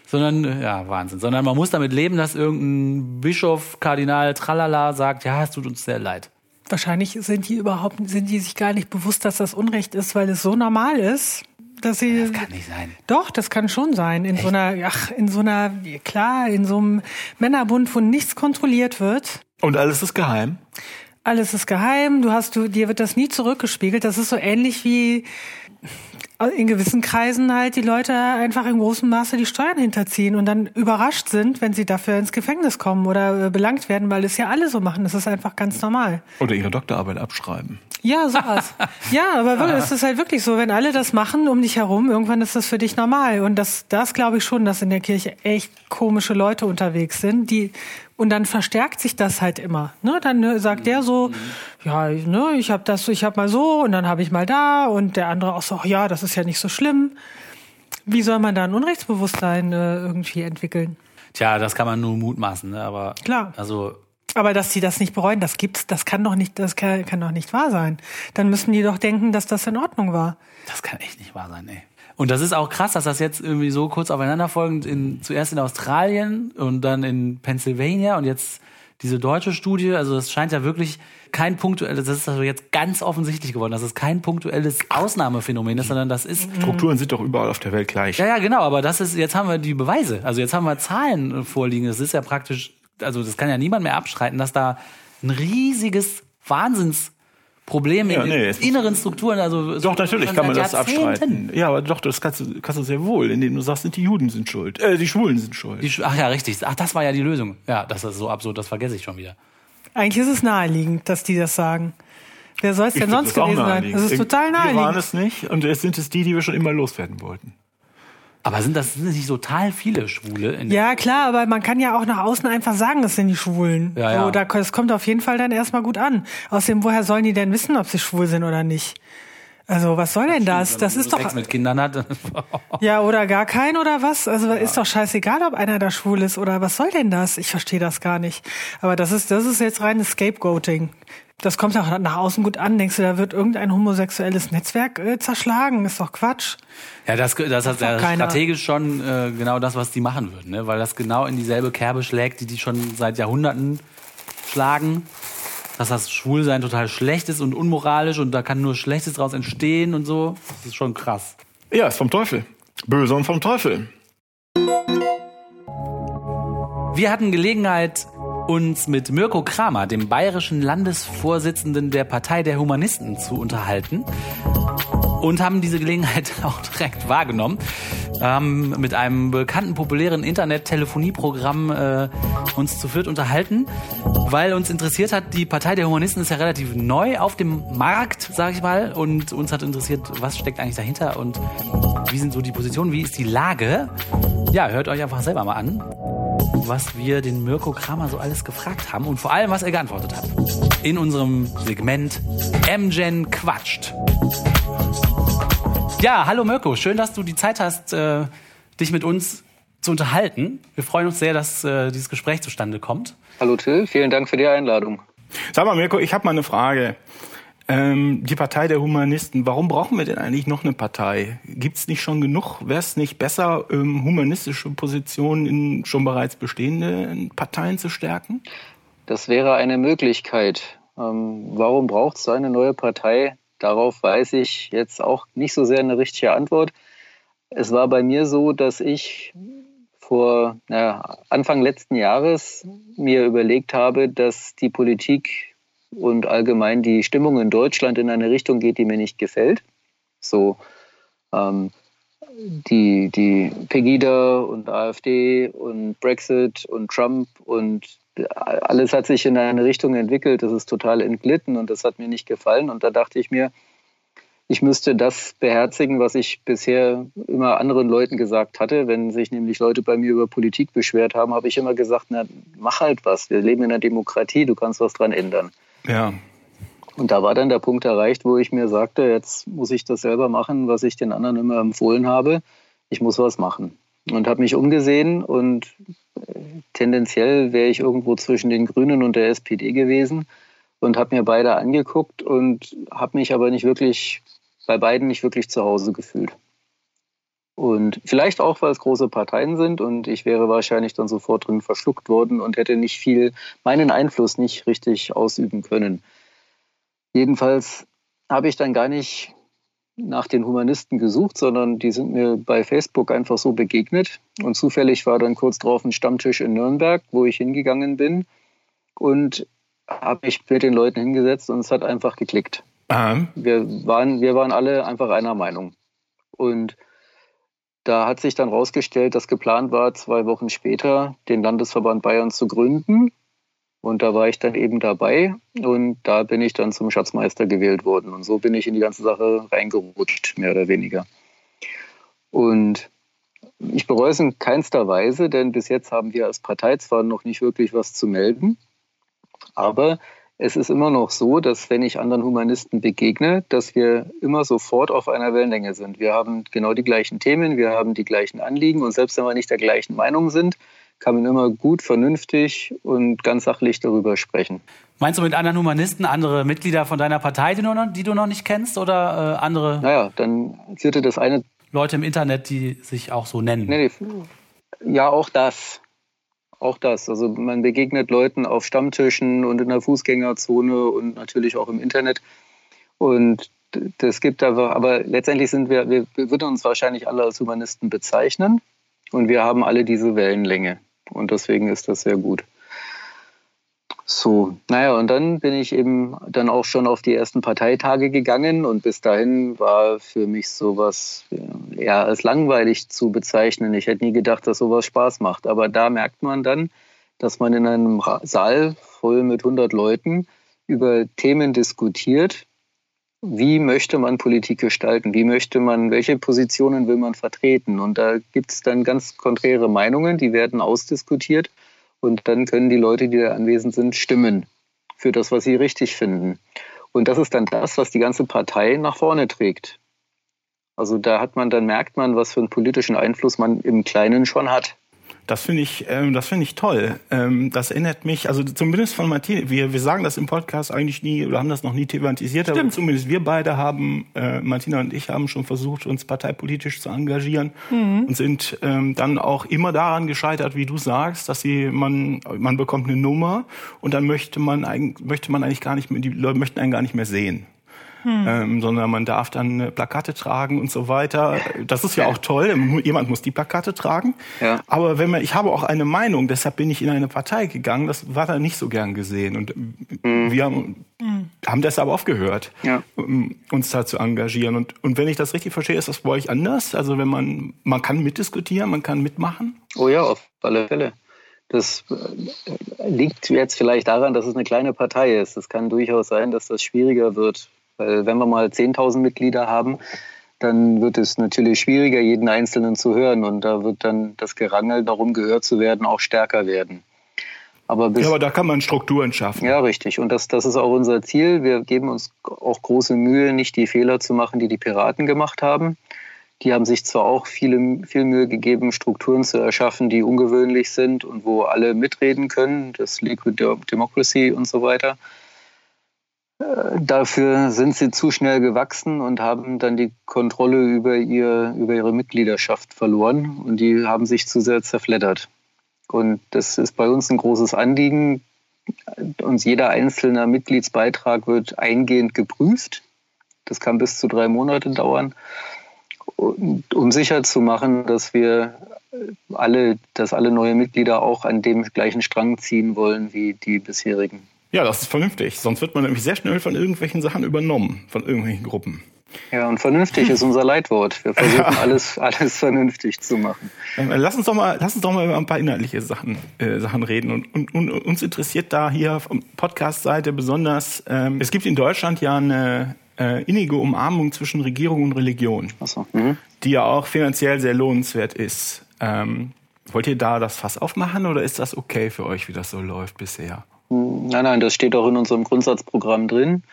Sondern, äh, ja, Wahnsinn. Sondern man muss damit leben, dass irgendein Bischof, Kardinal, tralala sagt, ja, es tut uns sehr leid. Wahrscheinlich sind die überhaupt, sind die sich gar nicht bewusst, dass das Unrecht ist, weil es so normal ist, dass sie. Das kann nicht sein. Doch, das kann schon sein. In so einer, ach, in so einer, klar, in so einem Männerbund, wo nichts kontrolliert wird. Und alles ist geheim. Alles ist geheim, du hast, du, dir wird das nie zurückgespiegelt. Das ist so ähnlich wie in gewissen Kreisen halt die Leute einfach in großem Maße die Steuern hinterziehen und dann überrascht sind, wenn sie dafür ins Gefängnis kommen oder äh, belangt werden, weil es ja alle so machen. Das ist einfach ganz normal. Oder ihre Doktorarbeit abschreiben. Ja, sowas. ja, aber wirklich, es ist halt wirklich so, wenn alle das machen um dich herum, irgendwann ist das für dich normal. Und das, das glaube ich schon, dass in der Kirche echt komische Leute unterwegs sind, die und dann verstärkt sich das halt immer. Ne? Dann ne, sagt der so, ja, ne, ich habe das, ich habe mal so und dann habe ich mal da und der andere auch so, ach ja, das ist ja nicht so schlimm. Wie soll man da ein Unrechtsbewusstsein äh, irgendwie entwickeln? Tja, das kann man nur mutmaßen, ne? aber Klar. also Aber dass die das nicht bereuen, das gibt's, das kann doch nicht, das kann, kann doch nicht wahr sein. Dann müssen die doch denken, dass das in Ordnung war. das kann echt nicht wahr sein, ey. Und das ist auch krass, dass das jetzt irgendwie so kurz aufeinanderfolgend in, zuerst in Australien und dann in Pennsylvania und jetzt diese deutsche Studie, also das scheint ja wirklich kein punktuelles, das ist also jetzt ganz offensichtlich geworden, dass es kein punktuelles Ausnahmephänomen ist, sondern das ist Strukturen sind doch überall auf der Welt gleich. Ja, ja, genau, aber das ist, jetzt haben wir die Beweise. Also jetzt haben wir Zahlen vorliegen. Das ist ja praktisch, also das kann ja niemand mehr abstreiten, dass da ein riesiges Wahnsinnsproblem Ja, in nee, inneren Strukturen, also Doch, natürlich kann man das abstreiten. Ja, aber doch, das kannst du, kannst du sehr wohl, indem du sagst, sind die Juden sind schuld. Äh, die Schwulen sind schuld. Die, ach ja, richtig. Ach, das war ja die Lösung. Ja, das ist so absurd, das vergesse ich schon wieder. Eigentlich ist es naheliegend, dass die das sagen. Wer soll es denn sonst gewesen sein? naheliegend. Das ist total Wir waren naheliegend. es nicht und es sind es die, die wir schon immer loswerden wollten. Aber sind das sind nicht total viele Schwule? In Ja, klar, aber man kann ja auch nach außen einfach sagen, es sind die Schwulen. Ja, ja. So, da, das kommt auf jeden Fall dann erstmal gut an. Außerdem, woher sollen die denn wissen, ob sie schwul sind oder nicht? Also, was soll denn das? Das ist doch, Sex mit Kindern hat. ja, oder gar kein oder was? Also, ist doch scheißegal, ob einer da schwul ist oder was soll denn das? Ich verstehe das gar nicht. Aber das ist, das ist jetzt reines Scapegoating. Das kommt auch nach außen gut an. Denkst du, da wird irgendein homosexuelles Netzwerk äh, zerschlagen? Ist doch Quatsch. Ja, das, das hat ja strategisch schon äh, genau das, was die machen würden, ne? weil das genau in dieselbe Kerbe schlägt, die die schon seit Jahrhunderten schlagen. Dass das Schwulsein total schlecht ist und unmoralisch und da kann nur Schlechtes draus entstehen und so. Das ist schon krass. Ja, ist vom Teufel. Böse und vom Teufel. Wir hatten Gelegenheit, uns mit Mirko Kramer, dem bayerischen Landesvorsitzenden der Partei der Humanisten, zu unterhalten. Und haben diese Gelegenheit auch direkt wahrgenommen. Ähm, mit einem bekannten, populären Internet-Telefonieprogramm äh, uns zu viert unterhalten, weil uns interessiert hat, die Partei der Humanisten ist ja relativ neu auf dem Markt, sag ich mal, und uns hat interessiert, was steckt eigentlich dahinter und wie sind so die Positionen, wie ist die Lage. Ja, hört euch einfach selber mal an. Was wir den Mirko Kramer so alles gefragt haben und vor allem, was er geantwortet hat. In unserem Segment MGen quatscht. Ja, hallo Mirko, schön, dass du die Zeit hast, äh, dich mit uns zu unterhalten. Wir freuen uns sehr, dass äh, dieses Gespräch zustande kommt. Hallo Till, vielen Dank für die Einladung. Sag mal, Mirko, ich habe mal eine Frage. Ähm, die Partei der Humanisten, warum brauchen wir denn eigentlich noch eine Partei? Gibt es nicht schon genug? Wäre es nicht besser, ähm, humanistische Positionen in schon bereits bestehende Parteien zu stärken? Das wäre eine Möglichkeit. Ähm, warum braucht es eine neue Partei? Darauf weiß ich jetzt auch nicht so sehr eine richtige Antwort. Es war bei mir so, dass ich vor naja, Anfang letzten Jahres mir überlegt habe, dass die Politik und allgemein die Stimmung in Deutschland in eine Richtung geht, die mir nicht gefällt. So ähm, die, die Pegida und AfD und Brexit und Trump und alles hat sich in eine Richtung entwickelt, das ist total entglitten und das hat mir nicht gefallen. Und da dachte ich mir, ich müsste das beherzigen, was ich bisher immer anderen Leuten gesagt hatte. Wenn sich nämlich Leute bei mir über Politik beschwert haben, habe ich immer gesagt, na, mach halt was. Wir leben in einer Demokratie, du kannst was dran ändern. Ja. Und da war dann der Punkt erreicht, wo ich mir sagte, jetzt muss ich das selber machen, was ich den anderen immer empfohlen habe. Ich muss was machen. Und habe mich umgesehen und äh, tendenziell wäre ich irgendwo zwischen den Grünen und der SPD gewesen und habe mir beide angeguckt und habe mich aber nicht wirklich bei beiden nicht wirklich zu Hause gefühlt. Und vielleicht auch, weil es große Parteien sind und ich wäre wahrscheinlich dann sofort drin verschluckt worden und hätte nicht viel, meinen Einfluss nicht richtig ausüben können. Jedenfalls habe ich dann gar nicht nach den Humanisten gesucht, sondern die sind mir bei Facebook einfach so begegnet. Und zufällig war dann kurz drauf ein Stammtisch in Nürnberg, wo ich hingegangen bin und habe mich mit den Leuten hingesetzt und es hat einfach geklickt. Aha. Wir waren, wir waren alle einfach einer Meinung. Und da hat sich dann herausgestellt, dass geplant war, zwei Wochen später den Landesverband Bayern zu gründen. Und da war ich dann eben dabei und da bin ich dann zum Schatzmeister gewählt worden. Und so bin ich in die ganze Sache reingerutscht, mehr oder weniger. Und ich bereue es in keinster Weise, denn bis jetzt haben wir als Partei zwar noch nicht wirklich was zu melden, aber es ist immer noch so, dass wenn ich anderen Humanisten begegne, dass wir immer sofort auf einer Wellenlänge sind. Wir haben genau die gleichen Themen, wir haben die gleichen Anliegen und selbst wenn wir nicht der gleichen Meinung sind, kann man immer gut, vernünftig und ganz sachlich darüber sprechen. Meinst du mit anderen Humanisten andere Mitglieder von deiner Partei, die du noch, die du noch nicht kennst oder äh, andere? Naja, dann führte das eine. Leute im Internet, die sich auch so nennen. Nee, ja, auch das auch das. Also man begegnet Leuten auf Stammtischen und in der Fußgängerzone und natürlich auch im Internet. Und das gibt einfach, aber letztendlich sind wir, wir würden uns wahrscheinlich alle als Humanisten bezeichnen und wir haben alle diese Wellenlänge. Und deswegen ist das sehr gut. So, naja, und dann bin ich eben dann auch schon auf die ersten Parteitage gegangen und bis dahin war für mich sowas eher als langweilig zu bezeichnen. Ich hätte nie gedacht, dass sowas Spaß macht. Aber da merkt man dann, dass man in einem Saal voll mit 100 Leuten über Themen diskutiert. Wie möchte man Politik gestalten? Wie möchte man, welche Positionen will man vertreten? Und da gibt es dann ganz konträre Meinungen, die werden ausdiskutiert. Und dann können die Leute, die da anwesend sind, stimmen für das, was sie richtig finden. Und das ist dann das, was die ganze Partei nach vorne trägt. Also da hat man, dann merkt man, was für einen politischen Einfluss man im Kleinen schon hat. Das finde ich, ähm, das finde ich toll. Ähm, das erinnert mich, also zumindest von Martin, wir, wir sagen das im Podcast eigentlich nie oder haben das noch nie thematisiert, Stimmt. aber zumindest wir beide haben, äh, Martina und ich haben schon versucht, uns parteipolitisch zu engagieren mhm. und sind ähm, dann auch immer daran gescheitert, wie du sagst, dass sie, man, man bekommt eine Nummer und dann möchte man, möchte man eigentlich gar nicht mehr, die Leute möchten einen gar nicht mehr sehen hm. ähm, sondern man darf dann äh, Plakate tragen und so weiter. Das ist ja auch toll. Jemand muss die Plakate tragen. Ja. Aber wenn man, ich habe auch eine Meinung, deshalb bin ich in eine Partei gegangen. Das war da nicht so gern gesehen und hm. wir haben, hm. haben deshalb aufgehört, ja. um uns da zu engagieren. Und und wenn ich das richtig verstehe, ist das bei euch anders. Also wenn man man kann mitdiskutieren, man kann mitmachen. Oh ja, auf alle Fälle. Das äh, liegt jetzt vielleicht daran, dass es eine kleine Partei ist. Es kann durchaus sein, dass das schwieriger wird, weil wenn wir mal 10.000 Mitglieder haben, dann wird es natürlich schwieriger, jeden Einzelnen zu hören. Und da wird dann das Gerangel darum, gehört zu werden, auch stärker werden. Aber, bis, ja, aber da kann man Strukturen schaffen. Ja, richtig. Und das, das ist auch unser Ziel. Wir geben uns auch große Mühe, nicht die Fehler zu machen, die die Piraten gemacht haben. Die haben sich zwar auch viele, viel Mühe gegeben, Strukturen zu erschaffen, die ungewöhnlich sind und wo alle mitreden können, das Liquid Democracy und so weiter. Dafür sind sie zu schnell gewachsen und haben dann die Kontrolle über, ihr, über ihre Mitgliedschaft verloren und die haben sich zu sehr zerfleddert. Und das ist bei uns ein großes Anliegen. Uns jeder einzelne Mitgliedsbeitrag wird eingehend geprüft. Das kann bis zu drei Monate dauern, um sicher zu machen, dass wir alle, dass alle neue Mitglieder auch an dem gleichen Strang ziehen wollen wie die bisherigen. Ja, das ist vernünftig. Sonst wird man nämlich sehr schnell von irgendwelchen Sachen übernommen, von irgendwelchen Gruppen. Ja, und vernünftig ist unser Leitwort. Wir versuchen ja. alles, alles vernünftig zu machen. Ähm, lass uns doch mal, lass uns doch mal über ein paar inhaltliche Sachen, äh, Sachen reden. Und, und, und uns interessiert da hier vom Podcast-Seite besonders, ähm, es gibt in Deutschland ja eine äh, innige Umarmung zwischen Regierung und Religion, so. mhm. die ja auch finanziell sehr lohnenswert ist. Ähm, wollt ihr da das Fass aufmachen oder ist das okay für euch, wie das so läuft bisher? Nein, nein, das steht auch in unserem Grundsatzprogramm drin,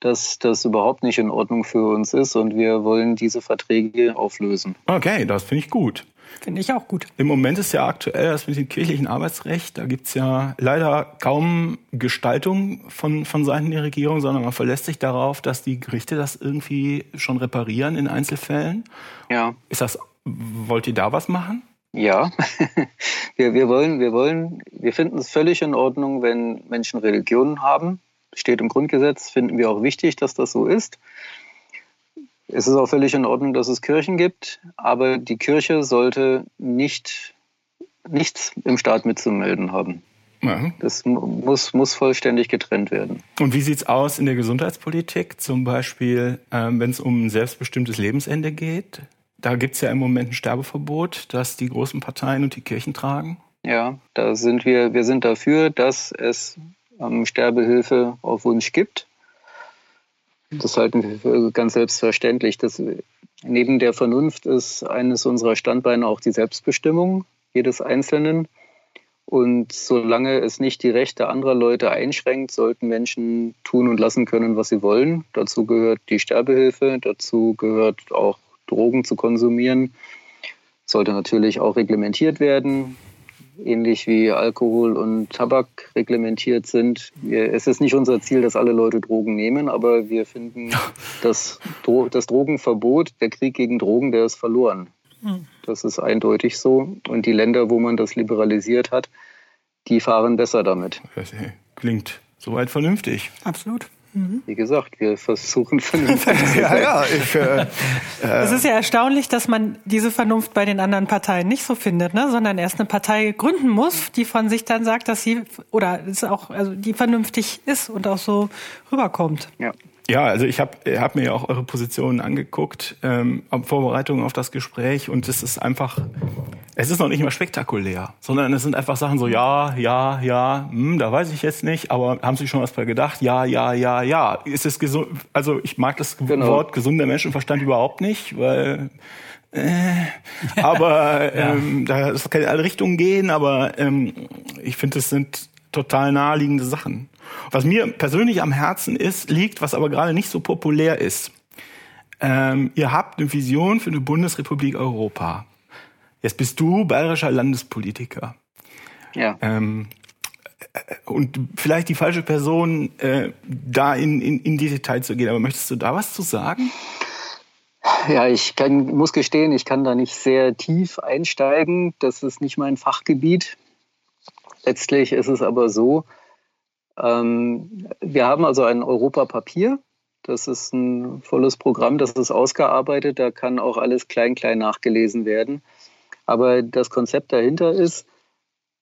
dass das überhaupt nicht in Ordnung für uns ist und wir wollen diese Verträge auflösen. Okay, das finde ich gut. Finde ich auch gut. Im Moment ist ja aktuell das mit dem kirchlichen Arbeitsrecht, da gibt es ja leider kaum Gestaltung von, von Seiten der Regierung, sondern man verlässt sich darauf, dass die Gerichte das irgendwie schon reparieren in Einzelfällen. Ja. Ist das, wollt ihr da was machen? Ja, wir, wir wollen, wir wollen, wir finden es völlig in Ordnung, wenn Menschen Religionen haben. Steht im Grundgesetz, finden wir auch wichtig, dass das so ist. Es ist auch völlig in Ordnung, dass es Kirchen gibt, aber die Kirche sollte nicht nichts im Staat mitzumelden haben. Ja. Das muss, muss vollständig getrennt werden. Und wie sieht es aus in der Gesundheitspolitik, zum Beispiel, ähm, wenn es um ein selbstbestimmtes Lebensende geht? Da gibt es ja im Moment ein Sterbeverbot, das die großen Parteien und die Kirchen tragen. Ja, da sind wir, wir sind dafür, dass es ähm, Sterbehilfe auf Wunsch gibt. Das halten wir für ganz selbstverständlich. Das, neben der Vernunft ist eines unserer Standbeine auch die Selbstbestimmung jedes Einzelnen. Und solange es nicht die Rechte anderer Leute einschränkt, sollten Menschen tun und lassen können, was sie wollen. Dazu gehört die Sterbehilfe, dazu gehört auch Drogen zu konsumieren. Sollte natürlich auch reglementiert werden, ähnlich wie Alkohol und Tabak reglementiert sind. Wir, es ist nicht unser Ziel, dass alle Leute Drogen nehmen, aber wir finden, dass Dro das Drogenverbot, der Krieg gegen Drogen, der ist verloren. Hm. Das ist eindeutig so. Und die Länder, wo man das liberalisiert hat, die fahren besser damit. Klingt soweit vernünftig. Absolut. Mhm. Wie gesagt, wir versuchen vernünftig zu ja, ja, ich, äh, Es ist ja erstaunlich, dass man diese Vernunft bei den anderen Parteien nicht so findet, ne? sondern erst eine Partei gründen muss, die von sich dann sagt, dass sie oder ist auch also die vernünftig ist und auch so rüberkommt. Ja. Ja, also ich habe hab mir ja auch eure Positionen angeguckt, ähm, Vorbereitung auf das Gespräch und es ist einfach, es ist noch nicht mal spektakulär, sondern es sind einfach Sachen so, ja, ja, ja, hm, da weiß ich jetzt nicht, aber haben Sie schon was bei gedacht? Ja, ja, ja, ja. Ist es gesund? Also ich mag das genau. Wort gesunder Menschenverstand überhaupt nicht, weil äh, aber ja. ähm, da das kann in alle Richtungen gehen, aber ähm, ich finde, es sind total naheliegende Sachen. Was mir persönlich am Herzen ist, liegt, was aber gerade nicht so populär ist. Ähm, ihr habt eine Vision für eine Bundesrepublik Europa. Jetzt bist du bayerischer Landespolitiker. Ja. Ähm, äh, und vielleicht die falsche Person, äh, da in, in, in die Details zu gehen. Aber möchtest du da was zu sagen? Ja, ich kann, muss gestehen, ich kann da nicht sehr tief einsteigen. Das ist nicht mein Fachgebiet. Letztlich ist es aber so, ähm, wir haben also ein Europapapier. Das ist ein volles Programm, das ist ausgearbeitet. Da kann auch alles klein, klein nachgelesen werden. Aber das Konzept dahinter ist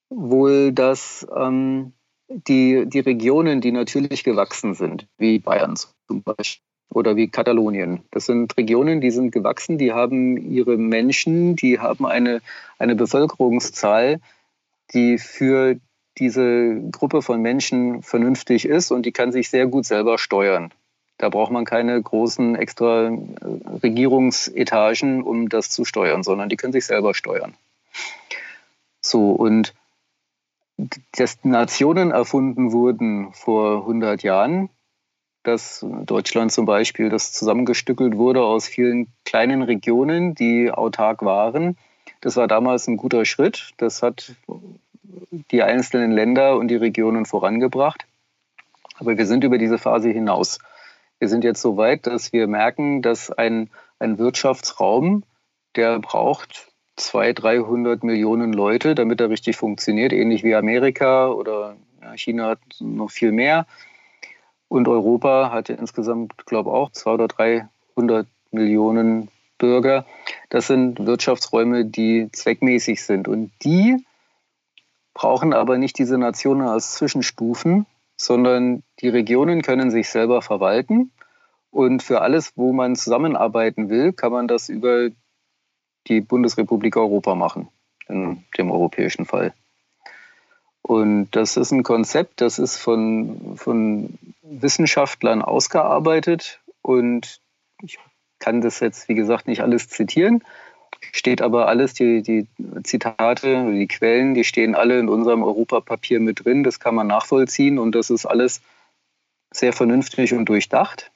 wohl, dass ähm, die, die Regionen, die natürlich gewachsen sind, wie Bayern zum Beispiel oder wie Katalonien, das sind Regionen, die sind gewachsen, die haben ihre Menschen, die haben eine, eine Bevölkerungszahl, die für diese Gruppe von Menschen vernünftig ist und die kann sich sehr gut selber steuern. Da braucht man keine großen extra äh, Regierungsetagen, um das zu steuern, sondern die können sich selber steuern. So, und dass Nationen erfunden wurden vor 100 Jahren, dass Deutschland zum Beispiel, das zusammengestückelt wurde aus vielen kleinen Regionen, die autark waren. Das war damals ein guter Schritt. Das hat die einzelnen Länder und die Regionen vorangebracht. Aber wir sind über diese Phase hinaus. Wir sind jetzt so weit, dass wir merken, dass ein, ein Wirtschaftsraum, der braucht 200, 300 Millionen Leute, damit er richtig funktioniert, ähnlich wie Amerika oder China hat noch viel mehr. Und Europa hat ja insgesamt, glaube ich, auch 200 oder 300 Millionen Bürger. Das sind Wirtschaftsräume, die zweckmäßig sind. Und die brauchen aber nicht diese Nationen als Zwischenstufen, sondern die Regionen können sich selber verwalten. Und für alles, wo man zusammenarbeiten will, kann man das über die Bundesrepublik Europa machen, in dem europäischen Fall. Und das ist ein Konzept, das ist von, von Wissenschaftlern ausgearbeitet und ich kann das jetzt, wie gesagt, nicht alles zitieren, steht aber alles, die, die Zitate, die Quellen, die stehen alle in unserem Europapapier mit drin, das kann man nachvollziehen und das ist alles sehr vernünftig und durchdacht.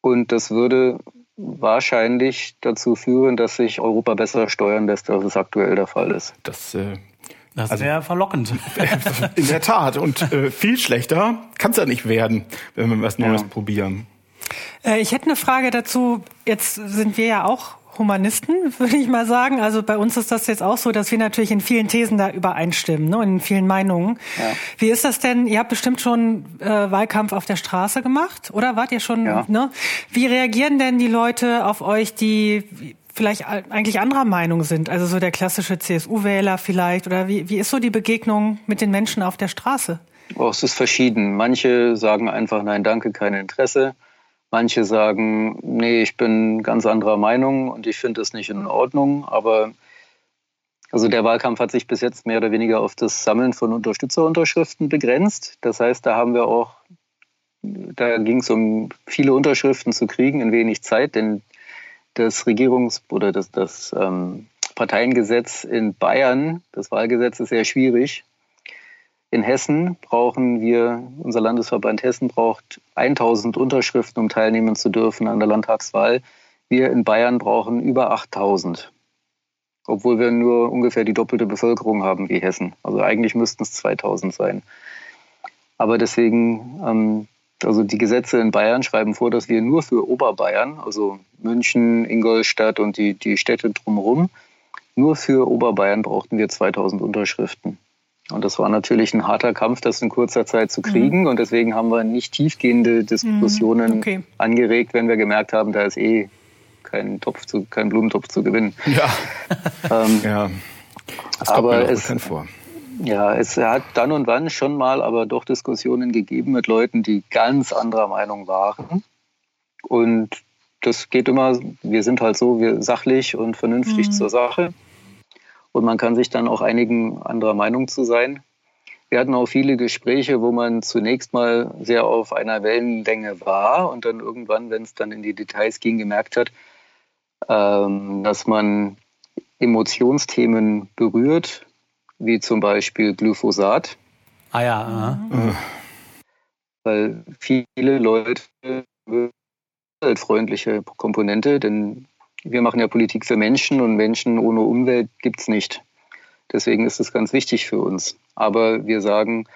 Und das würde wahrscheinlich dazu führen, dass sich Europa besser steuern lässt, als es aktuell der Fall ist. Das äh, das also, wäre verlockend. In der Tat. Und äh, viel schlechter kann es ja nicht werden, wenn wir was Neues ja. probieren. Äh, ich hätte eine Frage dazu. Jetzt sind wir ja auch Humanisten, würde ich mal sagen. Also bei uns ist das jetzt auch so, dass wir natürlich in vielen Thesen da übereinstimmen ne, und in vielen Meinungen. Ja. Wie ist das denn? Ihr habt bestimmt schon äh, Wahlkampf auf der Straße gemacht, oder wart ihr schon? Ja. Ne? Wie reagieren denn die Leute auf euch, die vielleicht eigentlich anderer Meinung sind? Also so der klassische CSU-Wähler vielleicht? Oder wie, wie ist so die Begegnung mit den Menschen auf der Straße? Oh, es ist verschieden. Manche sagen einfach, nein, danke, kein Interesse. Manche sagen, nee, ich bin ganz anderer Meinung und ich finde es nicht in Ordnung. Aber also der Wahlkampf hat sich bis jetzt mehr oder weniger auf das Sammeln von Unterstützerunterschriften begrenzt. Das heißt, da haben wir auch, da ging es um viele Unterschriften zu kriegen in wenig Zeit, denn das Regierungs- oder das, das ähm, Parteiengesetz in Bayern, das Wahlgesetz ist sehr schwierig. In Hessen brauchen wir, unser Landesverband Hessen braucht 1000 Unterschriften, um teilnehmen zu dürfen an der Landtagswahl. Wir in Bayern brauchen über 8000, obwohl wir nur ungefähr die doppelte Bevölkerung haben wie Hessen. Also eigentlich müssten es 2000 sein. Aber deswegen, ähm, also die Gesetze in Bayern schreiben vor, dass wir nur für Oberbayern, also München, Ingolstadt und die, die Städte drumherum, nur für Oberbayern brauchten wir 2000 Unterschriften. Und das war natürlich ein harter Kampf, das in kurzer Zeit zu kriegen. Mhm. Und deswegen haben wir nicht tiefgehende Diskussionen mhm. okay. angeregt, wenn wir gemerkt haben, da ist eh kein Topf zu, kein Blumentopf zu gewinnen. Ja. ähm, ja. Das kommt aber mir es, vor. Ja, es hat dann und wann schon mal aber doch Diskussionen gegeben mit Leuten, die ganz anderer Meinung waren. Und das geht immer, wir sind halt so, wir sachlich und vernünftig mhm. zur Sache. Und man kann sich dann auch einigen anderer Meinung zu sein. Wir hatten auch viele Gespräche, wo man zunächst mal sehr auf einer Wellenlänge war und dann irgendwann, wenn es dann in die Details ging, gemerkt hat, ähm, dass man Emotionsthemen berührt, wie zum Beispiel Glyphosat. Ah ja. Mhm. Weil viele Leute umweltfreundliche Komponente, denn wir machen ja Politik für Menschen und Menschen ohne Umwelt gibt es nicht. Deswegen ist es ganz wichtig für uns. Aber wir sagen,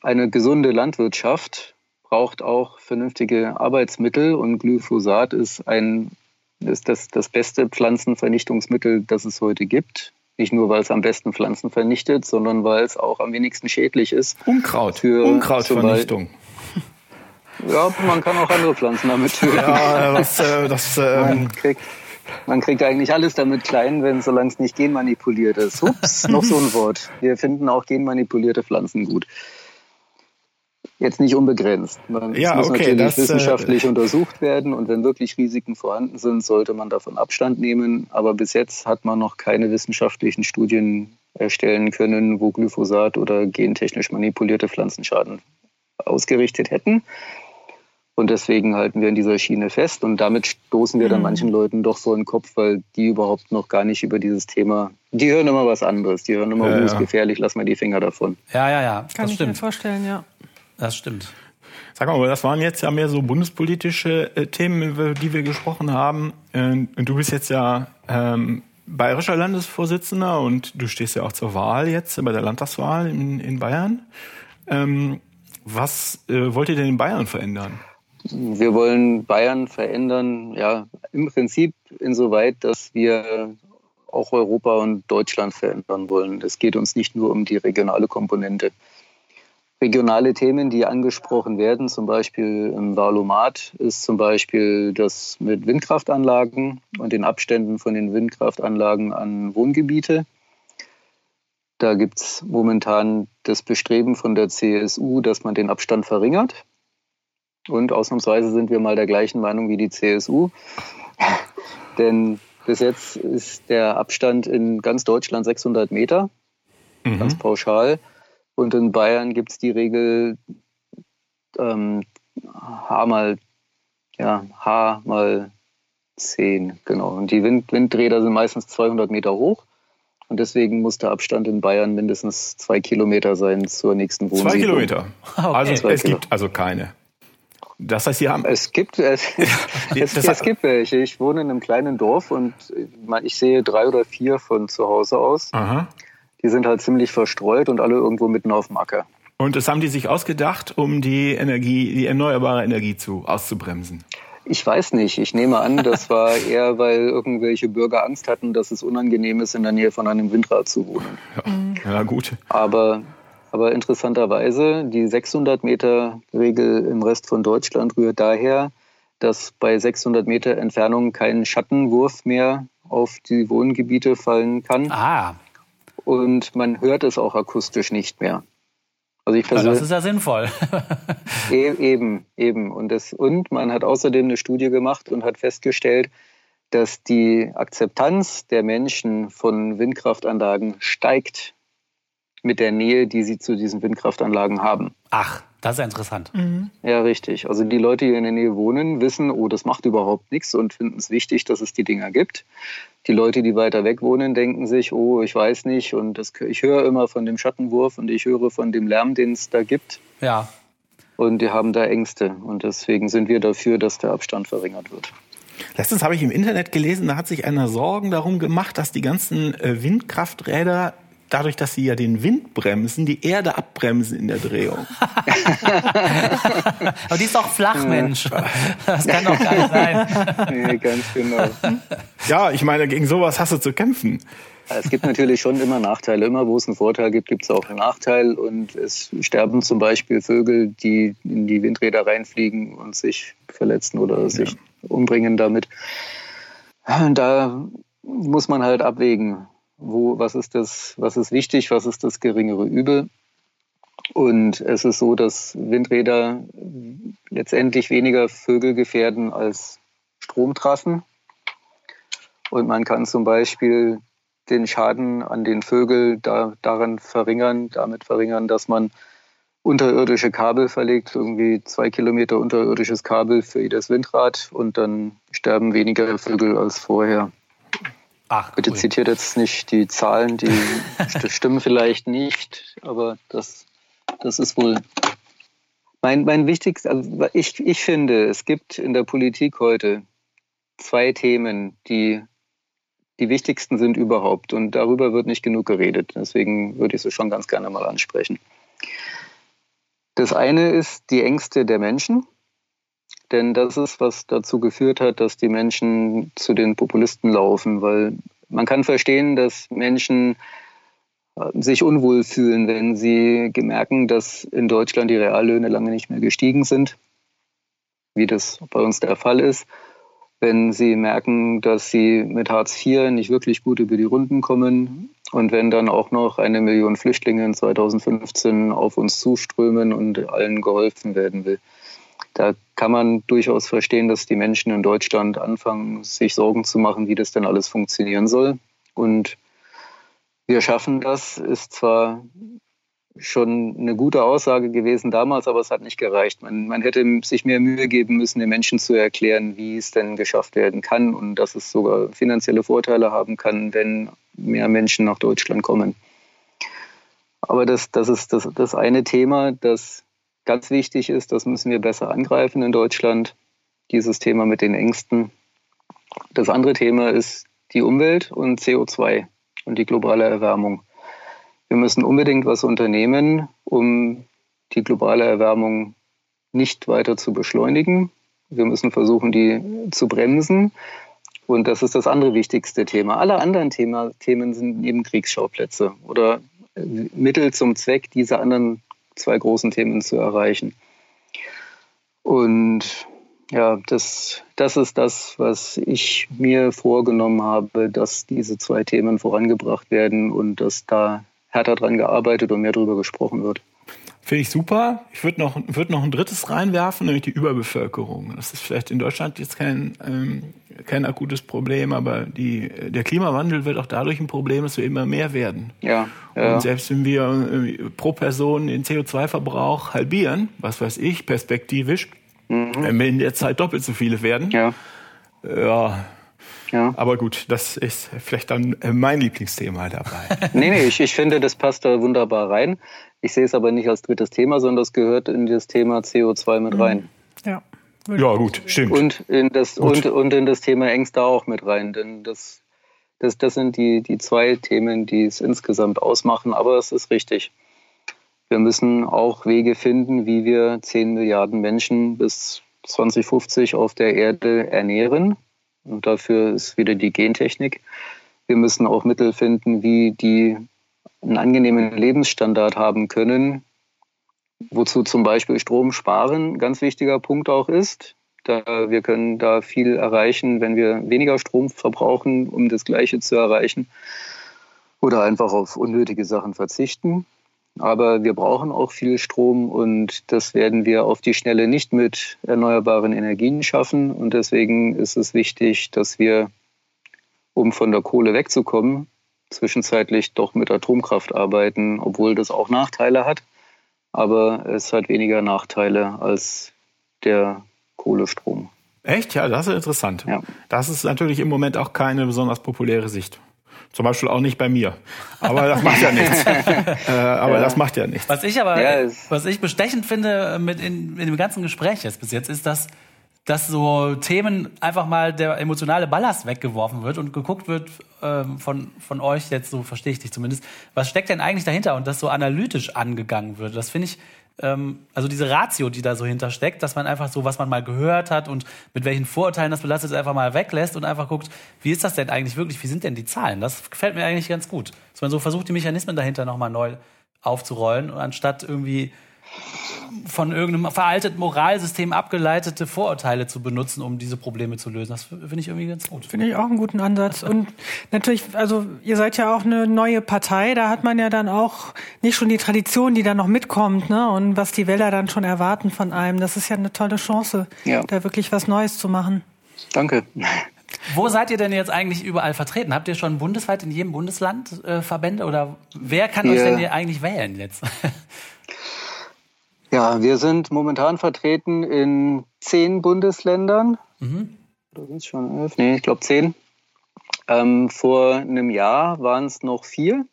eine gesunde Landwirtschaft braucht auch vernünftige Arbeitsmittel und Glyphosat ist ein ist das, das beste Pflanzenvernichtungsmittel, das es heute gibt. Nicht nur, weil es am besten Pflanzen vernichtet, sondern weil es auch am wenigsten schädlich ist. Unkraut. Für Unkrautvernichtung. Ja, man kann auch andere Pflanzen damit töten. Ja, das, äh, das ähm man, kriegt, man kriegt eigentlich alles damit klein, wenn solange es nicht genmanipuliert ist. Ups, noch so ein Wort. Wir finden auch genmanipulierte Pflanzen gut. Jetzt nicht unbegrenzt. Man, ja, muss okay, natürlich das, äh, wissenschaftlich äh, untersucht werden und wenn wirklich Risiken vorhanden sind, sollte man davon Abstand nehmen. Aber bis jetzt hat man noch keine wissenschaftlichen Studien erstellen können, wo Glyphosat oder gentechnisch manipulierte Pflanzen Schaden ausgerichtet hätten. Und deswegen halten wir in dieser Schiene fest und damit stoßen wir dann mhm. manchen Leuten doch so in den Kopf, weil die überhaupt noch gar nicht über dieses Thema, die hören immer was anderes, die hören immer, ja, oh, ist gefährlich, lass mal die Finger davon. Ja, ja, ja. Kann das ich stimmt. mir vorstellen, ja. Das stimmt. Sag mal, das waren jetzt ja mehr so bundespolitische äh, Themen, über die wir gesprochen haben. Ähm, und du bist jetzt ja ähm, bayerischer Landesvorsitzender und du stehst ja auch zur Wahl jetzt bei der Landtagswahl in, in Bayern. Ähm, was äh, wollt ihr denn in Bayern verändern? Wir wollen Bayern verändern, ja, im Prinzip insoweit, dass wir auch Europa und Deutschland verändern wollen. Es geht uns nicht nur um die regionale Komponente. Regionale Themen, die angesprochen werden, zum Beispiel im Valomat, ist zum Beispiel das mit Windkraftanlagen und den Abständen von den Windkraftanlagen an Wohngebiete. Da gibt es momentan das Bestreben von der CSU, dass man den Abstand verringert. Und ausnahmsweise sind wir mal der gleichen Meinung wie die CSU. Denn bis jetzt ist der Abstand in ganz Deutschland 600 Meter, mhm. ganz pauschal. Und in Bayern gibt es die Regel ähm, H mal, ja, H mal 10, genau. Und die Wind Windräder sind meistens 200 Meter hoch. Und deswegen muss der Abstand in Bayern mindestens zwei Kilometer sein zur nächsten Wohnung. Zwei Kilometer. Okay. Also zwei es Kilo. gibt also keine. Das heißt, Sie haben. Es gibt, es, es, es, gibt welche. Ich wohne in einem kleinen Dorf und ich sehe drei oder vier von zu Hause aus. Aha. Die sind halt ziemlich verstreut und alle irgendwo mitten auf dem Acker. Und das haben die sich ausgedacht, um die Energie, die erneuerbare Energie zu, auszubremsen? Ich weiß nicht. Ich nehme an, das war eher, weil irgendwelche Bürger Angst hatten, dass es unangenehm ist, in der Nähe von einem Windrad zu wohnen. Ja, ja gut. Aber aber interessanterweise, die 600 Meter Regel im Rest von Deutschland rührt daher, dass bei 600 Meter Entfernung kein Schattenwurf mehr auf die Wohngebiete fallen kann. Ah. Und man hört es auch akustisch nicht mehr. Also ich ja, das ist ja sinnvoll. E-, eben, eben. Und, das, und man hat außerdem eine Studie gemacht und hat festgestellt, dass die Akzeptanz der Menschen von Windkraftanlagen steigt mit der Nähe, die sie zu diesen Windkraftanlagen haben. Ach, das ist interessant. Mhm. Ja, richtig. Also die Leute, die in der Nähe wohnen, wissen, oh, das macht überhaupt nichts und finden es wichtig, dass es die Dinger gibt. Die Leute, die weiter weg wohnen, denken sich, oh, ich weiß nicht und das, ich höre immer von dem Schattenwurf und ich höre von dem Lärm, den es da gibt. Ja. Und die haben da Ängste und deswegen sind wir dafür, dass der Abstand verringert wird. Letztens habe ich im Internet gelesen, da hat sich einer Sorgen darum gemacht, dass die ganzen äh, Windkrafträder dadurch, dass sie ja den Wind bremsen, die Erde abbremsen in der Drehung. Aber die ist doch flach, Mensch. Das kann doch gar nicht sein. Nee, ganz genau. Ja, ich meine, gegen sowas hast du zu kämpfen. Es gibt natürlich schon immer Nachteile. Immer wo es einen Vorteil gibt, gibt es auch einen Nachteil. Und es sterben zum Beispiel Vögel, die in die Windräder reinfliegen und sich verletzen oder sich ja. umbringen damit. Und da muss man halt abwägen, wo, was ist das, was ist wichtig, was ist das geringere Übel. Und es ist so, dass Windräder letztendlich weniger Vögel gefährden als Stromtrassen. Und man kann zum Beispiel den Schaden an den Vögeln da, daran verringern, damit verringern, dass man unterirdische Kabel verlegt, irgendwie zwei Kilometer unterirdisches Kabel für jedes Windrad und dann sterben weniger Vögel als vorher. Ach, Bitte cool. zitiert jetzt nicht die Zahlen, die stimmen vielleicht nicht, aber das, das ist wohl mein, mein wichtigstes, also ich, ich finde, es gibt in der Politik heute zwei Themen, die die wichtigsten sind überhaupt und darüber wird nicht genug geredet. Deswegen würde ich sie schon ganz gerne mal ansprechen. Das eine ist die Ängste der Menschen, denn das ist, was dazu geführt hat, dass die Menschen zu den Populisten laufen, weil man kann verstehen, dass Menschen äh, sich unwohl fühlen, wenn sie merken, dass in Deutschland die Reallöhne lange nicht mehr gestiegen sind, wie das bei uns der Fall ist. Wenn sie merken, dass sie mit Hartz IV nicht wirklich gut über die Runden kommen und wenn dann auch noch eine Million Flüchtlinge in 2015 auf uns zuströmen und allen geholfen werden will. Da kann man durchaus verstehen, dass die Menschen in Deutschland anfangen, sich Sorgen zu machen, wie das denn alles funktionieren soll. Und wir schaffen das, ist zwar schon eine gute Aussage gewesen damals, aber es hat nicht gereicht. Man, man hätte sich mehr Mühe geben müssen, den Menschen zu erklären, wie es denn geschafft werden kann und dass es sogar finanzielle Vorteile haben kann, wenn mehr Menschen nach Deutschland kommen. Aber das, das ist das, das eine Thema, das ganz wichtig ist. Das müssen wir besser angreifen in Deutschland. Dieses Thema mit den Ängsten. Das andere Thema ist die Umwelt und CO2 und die globale Erwärmung. Wir müssen unbedingt was unternehmen, um die globale Erwärmung nicht weiter zu beschleunigen. Wir müssen versuchen, die zu bremsen. Und das ist das andere wichtigste Thema. Alle anderen Thema, Themen sind Nebenkriegsschauplätze oder Mittel zum Zweck, diese anderen zwei großen Themen zu erreichen. Und ja, das, das ist das, was ich mir vorgenommen habe, dass diese zwei Themen vorangebracht werden und dass da härter dran gearbeitet und mehr darüber gesprochen wird. Finde ich super. Ich würde noch, würd noch ein drittes reinwerfen, nämlich die Überbevölkerung. Das ist vielleicht in Deutschland jetzt kein, ähm, kein akutes Problem, aber die, der Klimawandel wird auch dadurch ein Problem, dass wir immer mehr werden. Ja. ja. Und selbst wenn wir äh, pro Person den CO2-Verbrauch halbieren, was weiß ich, perspektivisch, mhm. wenn wir in der Zeit doppelt so viele werden, ja, ja ja. Aber gut, das ist vielleicht dann äh, mein Lieblingsthema dabei. nee, nee, ich, ich finde, das passt da wunderbar rein. Ich sehe es aber nicht als drittes Thema, sondern das gehört in das Thema CO2 mit rein. Ja. Ja, gut, stimmt. Und in das, gut. Und, und in das Thema Ängste auch mit rein, denn das, das, das sind die, die zwei Themen, die es insgesamt ausmachen, aber es ist richtig. Wir müssen auch Wege finden, wie wir 10 Milliarden Menschen bis 2050 auf der Erde ernähren. Und dafür ist wieder die Gentechnik. Wir müssen auch Mittel finden, wie die einen angenehmen Lebensstandard haben können, wozu zum Beispiel Strom sparen ganz wichtiger Punkt auch ist. Da wir können da viel erreichen, wenn wir weniger Strom verbrauchen, um das Gleiche zu erreichen. Oder einfach auf unnötige Sachen verzichten. Aber wir brauchen auch viel Strom und das werden wir auf die Schnelle nicht mit erneuerbaren Energien schaffen. Und deswegen ist es wichtig, dass wir, um von der Kohle wegzukommen, zwischenzeitlich doch mit Atomkraft arbeiten, obwohl das auch Nachteile hat. Aber es hat weniger Nachteile als der Kohlestrom. Echt? Ja, das ist interessant. Ja. Das ist natürlich im Moment auch keine besonders populäre Sicht. Zum Beispiel auch nicht bei mir. Aber das macht ja nichts. äh, aber ja. das macht ja nichts. Was ich aber, ja, was ich bestechend finde mit in, in dem ganzen Gespräch jetzt bis jetzt, ist, dass dass so Themen einfach mal der emotionale Ballast weggeworfen wird und geguckt wird ähm, von, von euch, jetzt so verstehe ich dich zumindest, was steckt denn eigentlich dahinter und das so analytisch angegangen wird. Das finde ich, ähm, also diese Ratio, die da so hintersteckt, dass man einfach so, was man mal gehört hat und mit welchen Vorurteilen das belastet, einfach mal weglässt und einfach guckt, wie ist das denn eigentlich wirklich, wie sind denn die Zahlen? Das gefällt mir eigentlich ganz gut. Dass man so versucht, die Mechanismen dahinter nochmal neu aufzurollen und anstatt irgendwie von irgendeinem veralteten Moralsystem abgeleitete Vorurteile zu benutzen, um diese Probleme zu lösen. Das finde ich irgendwie ganz gut. Finde ich auch einen guten Ansatz. Und natürlich, also ihr seid ja auch eine neue Partei, da hat man ja dann auch nicht schon die Tradition, die da noch mitkommt, ne? Und was die Wähler dann schon erwarten von einem. Das ist ja eine tolle Chance, ja. da wirklich was Neues zu machen. Danke. Wo seid ihr denn jetzt eigentlich überall vertreten? Habt ihr schon bundesweit in jedem Bundesland äh, Verbände oder wer kann ja. euch denn hier eigentlich wählen jetzt? Ja, wir sind momentan vertreten in zehn Bundesländern. Mhm. Oder sind es schon elf? Nee, ich glaube zehn. Ähm, vor einem Jahr waren es noch vier.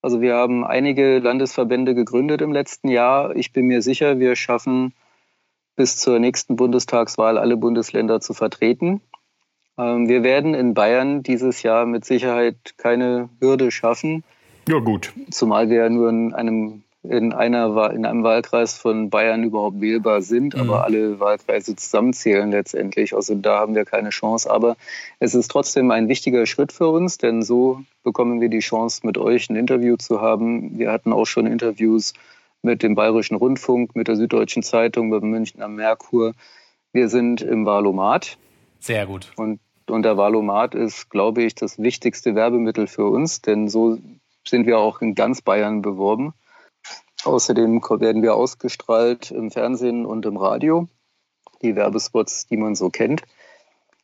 Also wir haben einige Landesverbände gegründet im letzten Jahr. Ich bin mir sicher, wir schaffen bis zur nächsten Bundestagswahl alle Bundesländer zu vertreten. Ähm, wir werden in Bayern dieses Jahr mit Sicherheit keine Hürde schaffen. Ja, gut. Zumal wir ja nur in einem in, einer, in einem Wahlkreis von Bayern überhaupt wählbar sind, mhm. aber alle Wahlkreise zusammenzählen letztendlich. Also da haben wir keine Chance. Aber es ist trotzdem ein wichtiger Schritt für uns, denn so bekommen wir die Chance, mit euch ein Interview zu haben. Wir hatten auch schon Interviews mit dem Bayerischen Rundfunk, mit der Süddeutschen Zeitung, mit München am Merkur. Wir sind im Wahlomat. Sehr gut. Und, und der Wahlomat ist, glaube ich, das wichtigste Werbemittel für uns, denn so sind wir auch in ganz Bayern beworben. Außerdem werden wir ausgestrahlt im Fernsehen und im Radio, die Werbespots, die man so kennt.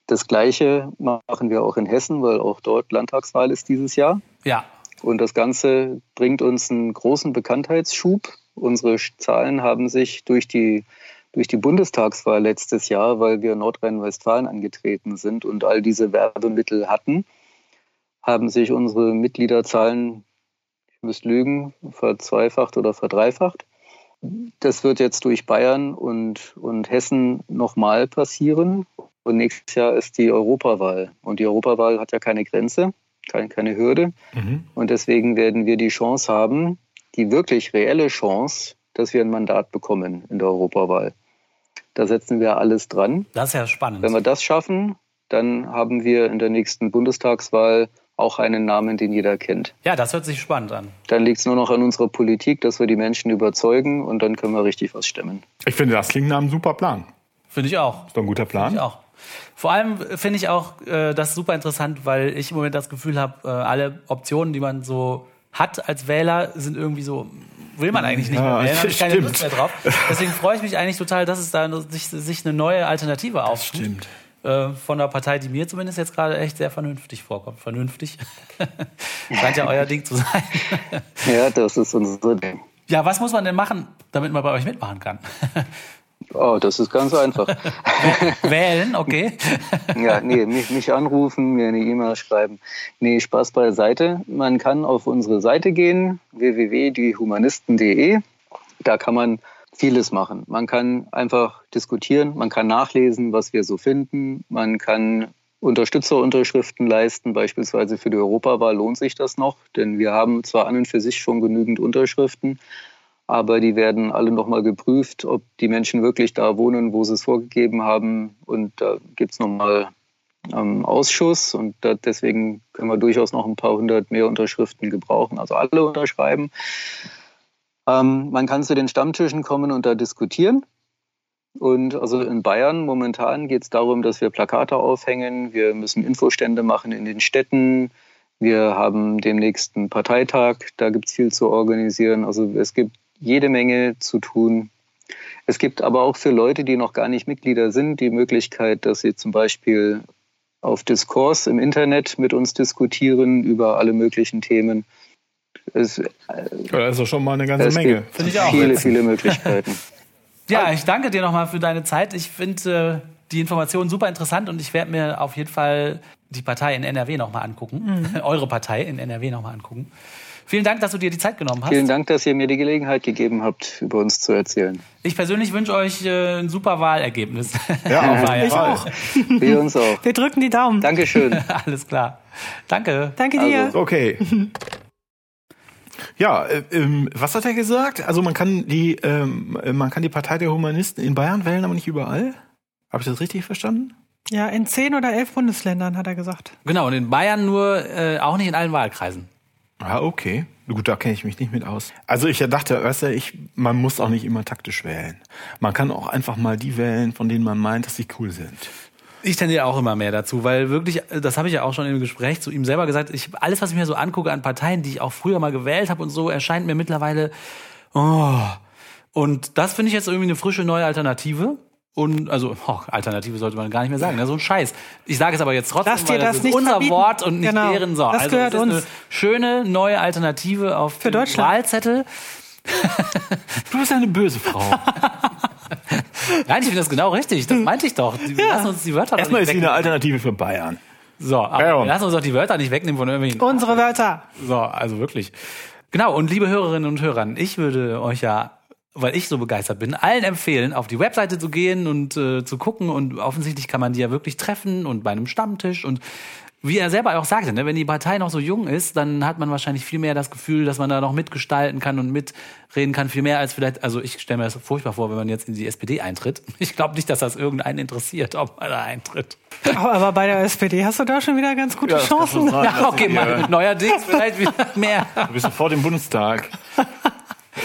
Das Gleiche machen wir auch in Hessen, weil auch dort Landtagswahl ist dieses Jahr. Ja. Und das Ganze bringt uns einen großen Bekanntheitsschub. Unsere Zahlen haben sich durch die, durch die Bundestagswahl letztes Jahr, weil wir Nordrhein-Westfalen angetreten sind und all diese Werbemittel hatten, haben sich unsere Mitgliederzahlen, ich müsste lügen, verzweifacht oder verdreifacht. Das wird jetzt durch Bayern und, und Hessen nochmal passieren. Und nächstes Jahr ist die Europawahl. Und die Europawahl hat ja keine Grenze keine, keine Hürde. Mhm. Und deswegen werden wir die Chance haben, die wirklich reelle Chance, dass wir ein Mandat bekommen in der Europawahl. Da setzen wir alles dran. Das ist ja spannend. Wenn wir das schaffen, dann haben wir in der nächsten Bundestagswahl auch einen Namen, den jeder kennt. Ja, das hört sich spannend an. Dann liegt es nur noch an unserer Politik, dass wir die Menschen überzeugen und dann können wir richtig was stemmen. Ich finde, das klingt nach einem super Plan. Finde ich auch. Ist doch ein guter Plan. Finde ich auch. Vor allem finde ich auch äh, das super interessant, weil ich im Moment das Gefühl habe, äh, alle Optionen, die man so hat als Wähler, sind irgendwie so, will man eigentlich nicht ja, mehr wählen, habe ich keine Lust mehr drauf. Deswegen freue ich mich eigentlich total, dass es da sich, sich eine neue Alternative auftut. Stimmt. Äh, von einer Partei, die mir zumindest jetzt gerade echt sehr vernünftig vorkommt. Vernünftig. Scheint ja euer Ding zu sein. ja, das ist unser Ding. Ja, was muss man denn machen, damit man bei euch mitmachen kann? Oh, das ist ganz einfach. Wählen, okay. ja, nee, mich, mich anrufen, mir eine E-Mail schreiben. Nee, Spaß beiseite. Man kann auf unsere Seite gehen, www.diehumanisten.de. Da kann man vieles machen. Man kann einfach diskutieren, man kann nachlesen, was wir so finden, man kann Unterstützerunterschriften leisten, beispielsweise für die Europawahl lohnt sich das noch, denn wir haben zwar an und für sich schon genügend Unterschriften, aber die werden alle nochmal geprüft, ob die Menschen wirklich da wohnen, wo sie es vorgegeben haben. Und da gibt es nochmal ähm, Ausschuss und da, deswegen können wir durchaus noch ein paar hundert mehr Unterschriften gebrauchen, also alle unterschreiben. Ähm, man kann zu den Stammtischen kommen und da diskutieren. Und also in Bayern momentan geht es darum, dass wir Plakate aufhängen, wir müssen Infostände machen in den Städten, wir haben demnächst einen Parteitag, da gibt es viel zu organisieren. Also es gibt jede Menge zu tun. Es gibt aber auch für Leute, die noch gar nicht Mitglieder sind, die Möglichkeit, dass sie zum Beispiel auf Diskurs im Internet mit uns diskutieren über alle möglichen Themen. Es, also schon mal eine ganze Menge. Finde ich auch. Viele, viele Möglichkeiten. ja, ich danke dir nochmal für deine Zeit. Ich finde äh, die Informationen super interessant und ich werde mir auf jeden Fall die Partei in NRW nochmal angucken. Mhm. Eure Partei in NRW nochmal angucken. Vielen Dank, dass du dir die Zeit genommen hast. Vielen Dank, dass ihr mir die Gelegenheit gegeben habt, über uns zu erzählen. Ich persönlich wünsche euch äh, ein super Wahlergebnis. Ja, ich auch. Wir uns auch. Wir drücken die Daumen. Dankeschön. Alles klar. Danke. Danke dir. Also, okay. Ja, äh, ähm, was hat er gesagt? Also man kann die, ähm, man kann die Partei der Humanisten in Bayern wählen, aber nicht überall. Habe ich das richtig verstanden? Ja, in zehn oder elf Bundesländern hat er gesagt. Genau, und in Bayern nur äh, auch nicht in allen Wahlkreisen. Ah, okay. Gut, da kenne ich mich nicht mit aus. Also ich dachte, weißt du, ich, man muss auch nicht immer taktisch wählen. Man kann auch einfach mal die wählen, von denen man meint, dass sie cool sind. Ich tendiere auch immer mehr dazu, weil wirklich, das habe ich ja auch schon im Gespräch zu ihm selber gesagt, ich, alles, was ich mir so angucke an Parteien, die ich auch früher mal gewählt habe und so, erscheint mir mittlerweile, oh. Und das finde ich jetzt irgendwie eine frische neue Alternative. Und also, oh, Alternative sollte man gar nicht mehr sagen, ne? so ein Scheiß. Ich sage es aber jetzt trotzdem, Lass dir weil das, das ist unser verbieten. Wort und nicht genau. deren so. Das also, gehört es ist uns. eine schöne neue Alternative auf Für dem Deutschland. Wahlzettel. Du bist eine böse Frau. Nein, ich finde das genau richtig. Das meinte ich doch. Wir Ja. lassen uns die Wörter Erstmal ist sie eine. Alternative für Bayern. So, aber wir lassen uns doch die Wörter nicht wegnehmen von irgendwelchen. Unsere Wörter. So, also wirklich. Genau, und liebe Hörerinnen und Hörer, ich würde euch ja, weil ich so begeistert bin, allen empfehlen, auf die Webseite zu gehen und äh, zu gucken. Und offensichtlich kann man die ja wirklich treffen und bei einem Stammtisch. Und wie er selber auch sagte, ne, wenn die Partei noch so jung ist, dann hat man wahrscheinlich viel mehr das Gefühl, dass man da noch mitgestalten kann und mitreden kann. Viel mehr als vielleicht, also ich stelle mir das furchtbar vor, wenn man jetzt in die SPD eintritt. Ich glaube nicht, dass das irgendeinen interessiert, ob man da eintritt. Aber aber bei der SPD hast du da schon wieder ganz gute kann Chancen. sein. Ja, okay, mal neuerdings vielleicht wieder mehr. Du bist sofort im Bundestag.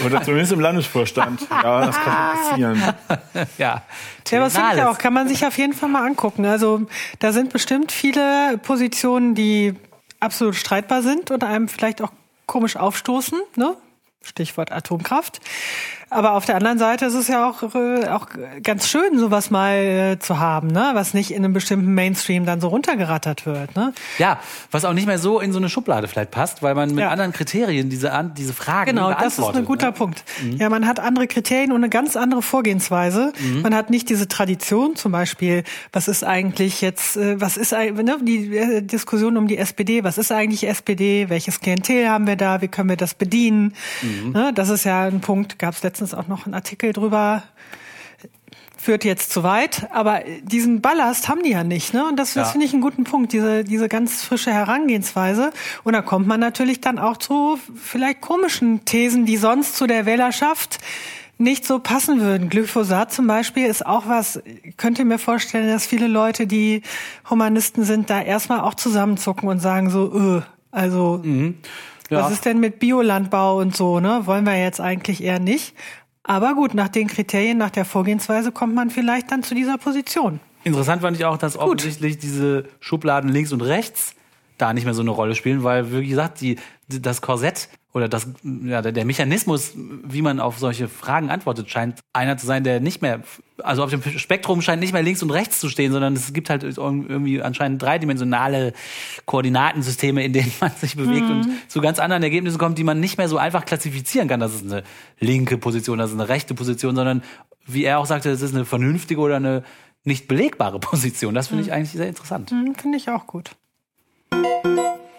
Oder zumindest im Landesvorstand. Ja, das kann passieren. Ja, Ja, was finde ich auch, kann man sich auf jeden Fall mal angucken. Also da sind bestimmt viele Positionen, die absolut streitbar sind und einem vielleicht auch komisch aufstoßen. Ne? Stichwort Atomkraft. Aber auf der anderen Seite ist es ja auch, äh, auch ganz schön, sowas mal äh, zu haben, ne? was nicht in einem bestimmten Mainstream dann so runtergerattert wird. Ne? Ja, was auch nicht mehr so in so eine Schublade vielleicht passt, weil man mit Ja. anderen Kriterien diese, An- diese Fragen Genau, das ist beantwortet. ein guter ne? Punkt. Ja, man hat andere Kriterien und eine ganz andere Vorgehensweise. Man hat nicht diese Tradition, zum Beispiel, was ist eigentlich jetzt, äh, was ist eigentlich, ne, die äh, Diskussion um die SPD, was ist eigentlich SPD, welches Klientel haben wir da, wie können wir das bedienen? Ne, das ist ja ein Punkt, gab es letztens auch noch einen Artikel drüber, führt jetzt zu weit, aber diesen Ballast haben die ja nicht, ne? Und das, das Ja. finde ich einen guten Punkt, diese, diese ganz frische Herangehensweise. Und da kommt man natürlich dann auch zu vielleicht komischen Thesen, die sonst zu der Wählerschaft nicht so passen würden. Glyphosat zum Beispiel ist auch was, ich könnte mir vorstellen, dass viele Leute, die Humanisten sind, da erstmal auch zusammenzucken und sagen so, äh, also, Ja. was ist denn mit Biolandbau und so, ne? Wollen wir jetzt eigentlich eher nicht. Aber gut, nach den Kriterien, nach der Vorgehensweise kommt man vielleicht dann zu dieser Position. Interessant fand ich auch, dass offensichtlich diese Schubladen links und rechts da nicht mehr so eine Rolle spielen, weil, wie gesagt, die- das Korsett oder das, ja, der, Mechanismus, wie man auf solche Fragen antwortet, scheint einer zu sein, der nicht mehr, also auf dem Spektrum scheint nicht mehr links und rechts zu stehen, sondern es gibt halt irgendwie anscheinend dreidimensionale Koordinatensysteme, in denen man sich bewegt und zu ganz anderen Ergebnissen kommt, die man nicht mehr so einfach klassifizieren kann. Das ist eine linke Position, das ist eine rechte Position, sondern wie er auch sagte, das ist eine vernünftige oder eine nicht belegbare Position. Das finde ich eigentlich sehr interessant. Hm, Finde ich auch gut.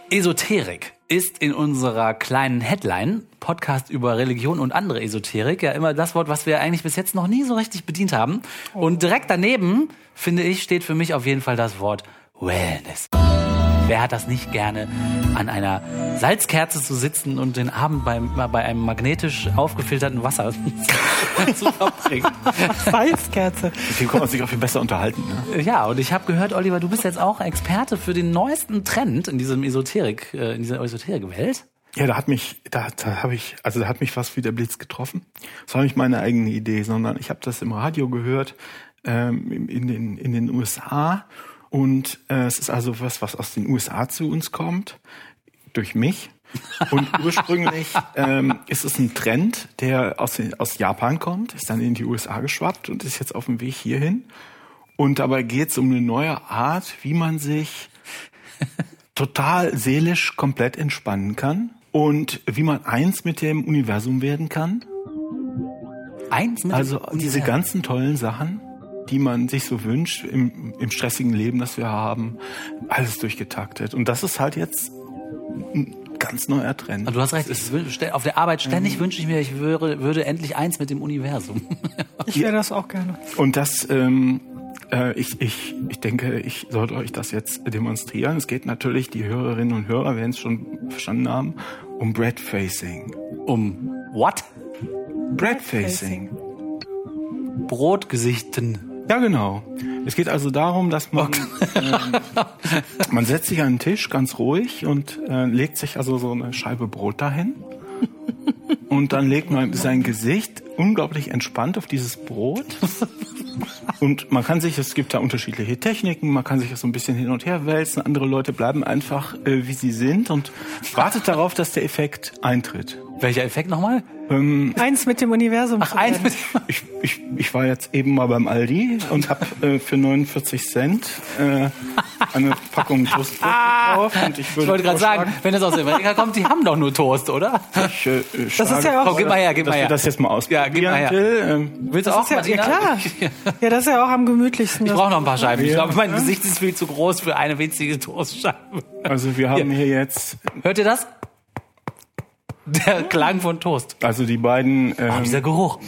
Esoterik ist in unserer kleinen Headline Podcast über Religion und andere Esoterik ja immer das Wort, was wir eigentlich bis jetzt noch nie so richtig bedient haben. Und direkt daneben, finde ich, steht für mich auf jeden Fall das Wort Wellness. Wer hat das nicht gerne, an einer Salzkerze zu sitzen und den Abend beim, bei einem magnetisch aufgefilterten Wasser zu verbringen? Salzkerze. Dem kann man sich auch viel besser unterhalten. Ne? Ja, und ich habe gehört, Oliver, du bist jetzt auch Experte für den neuesten Trend in diesem Esoterik, äh, in dieser Esoterik-Welt. Ja, da hat mich, da, da habe ich, also da hat mich fast wie der Blitz getroffen. Das war nicht meine eigene Idee, sondern ich habe das im Radio gehört ähm, in, in den in den USA und äh, es ist also was, was aus den USA zu uns kommt durch mich. Und ursprünglich ähm, ist es ein Trend, der aus, aus Japan kommt, ist dann in die USA geschwappt und ist jetzt auf dem Weg hierhin. Und dabei geht es um eine neue Art, wie man sich total seelisch komplett entspannen kann und wie man eins mit dem Universum werden kann. Eins mit Also dem diese Universum. ganzen tollen Sachen, die man sich so wünscht im, im stressigen Leben, das wir haben, alles durchgetaktet. Und das ist halt jetzt ein ganz neuer Trend. Du hast recht, ich auf der Arbeit ständig wünsche ich mir, ich würde, würde endlich eins mit dem Universum. Ich wäre das auch gerne. Und das, ähm, äh, ich, ich, ich denke, ich sollte euch das jetzt demonstrieren. Es geht natürlich, die Hörerinnen und Hörer werden es schon verstanden haben, um Breadfacing. um what? Breadfacing. Brotgesichten. Ja, genau. Es geht also darum, dass man, ähm, man setzt sich an den Tisch ganz ruhig und äh, legt sich also so eine Scheibe Brot dahin. Und dann legt man sein Gesicht unglaublich entspannt auf dieses Brot. Und man kann sich, es gibt da unterschiedliche Techniken, man kann sich das so ein bisschen hin und her wälzen. Andere Leute bleiben einfach, äh, wie sie sind und wartet darauf, dass der Effekt eintritt. Welcher Effekt nochmal? Eins mit dem Universum. Ach, eins mit Ich, ich, ich war jetzt eben mal beim Aldi und habe äh, für 49 Cent äh, eine Packung Toastbrot gekauft. Und ich, würde Ich wollte gerade sagen, wenn es aus Amerika kommt, die haben doch nur Toast, oder? Ich, äh, Das ist ja auch- Komm, gib mal her, gib mal her. wir das jetzt mal Ja, ausprobieren gib mal her. will. Ähm, Willst du Das auch, ist ja, ja Martina? klar. Ja, das ist ja auch am gemütlichsten. Ich Das- brauche noch ein paar Scheiben. Ich Ja. glaube, mein Gesicht ist viel zu groß für eine winzige Toastscheibe. also wir haben hier jetzt, Hört ihr das? Der Klang von Toast. also die beiden, Oh, ähm, dieser Geruch.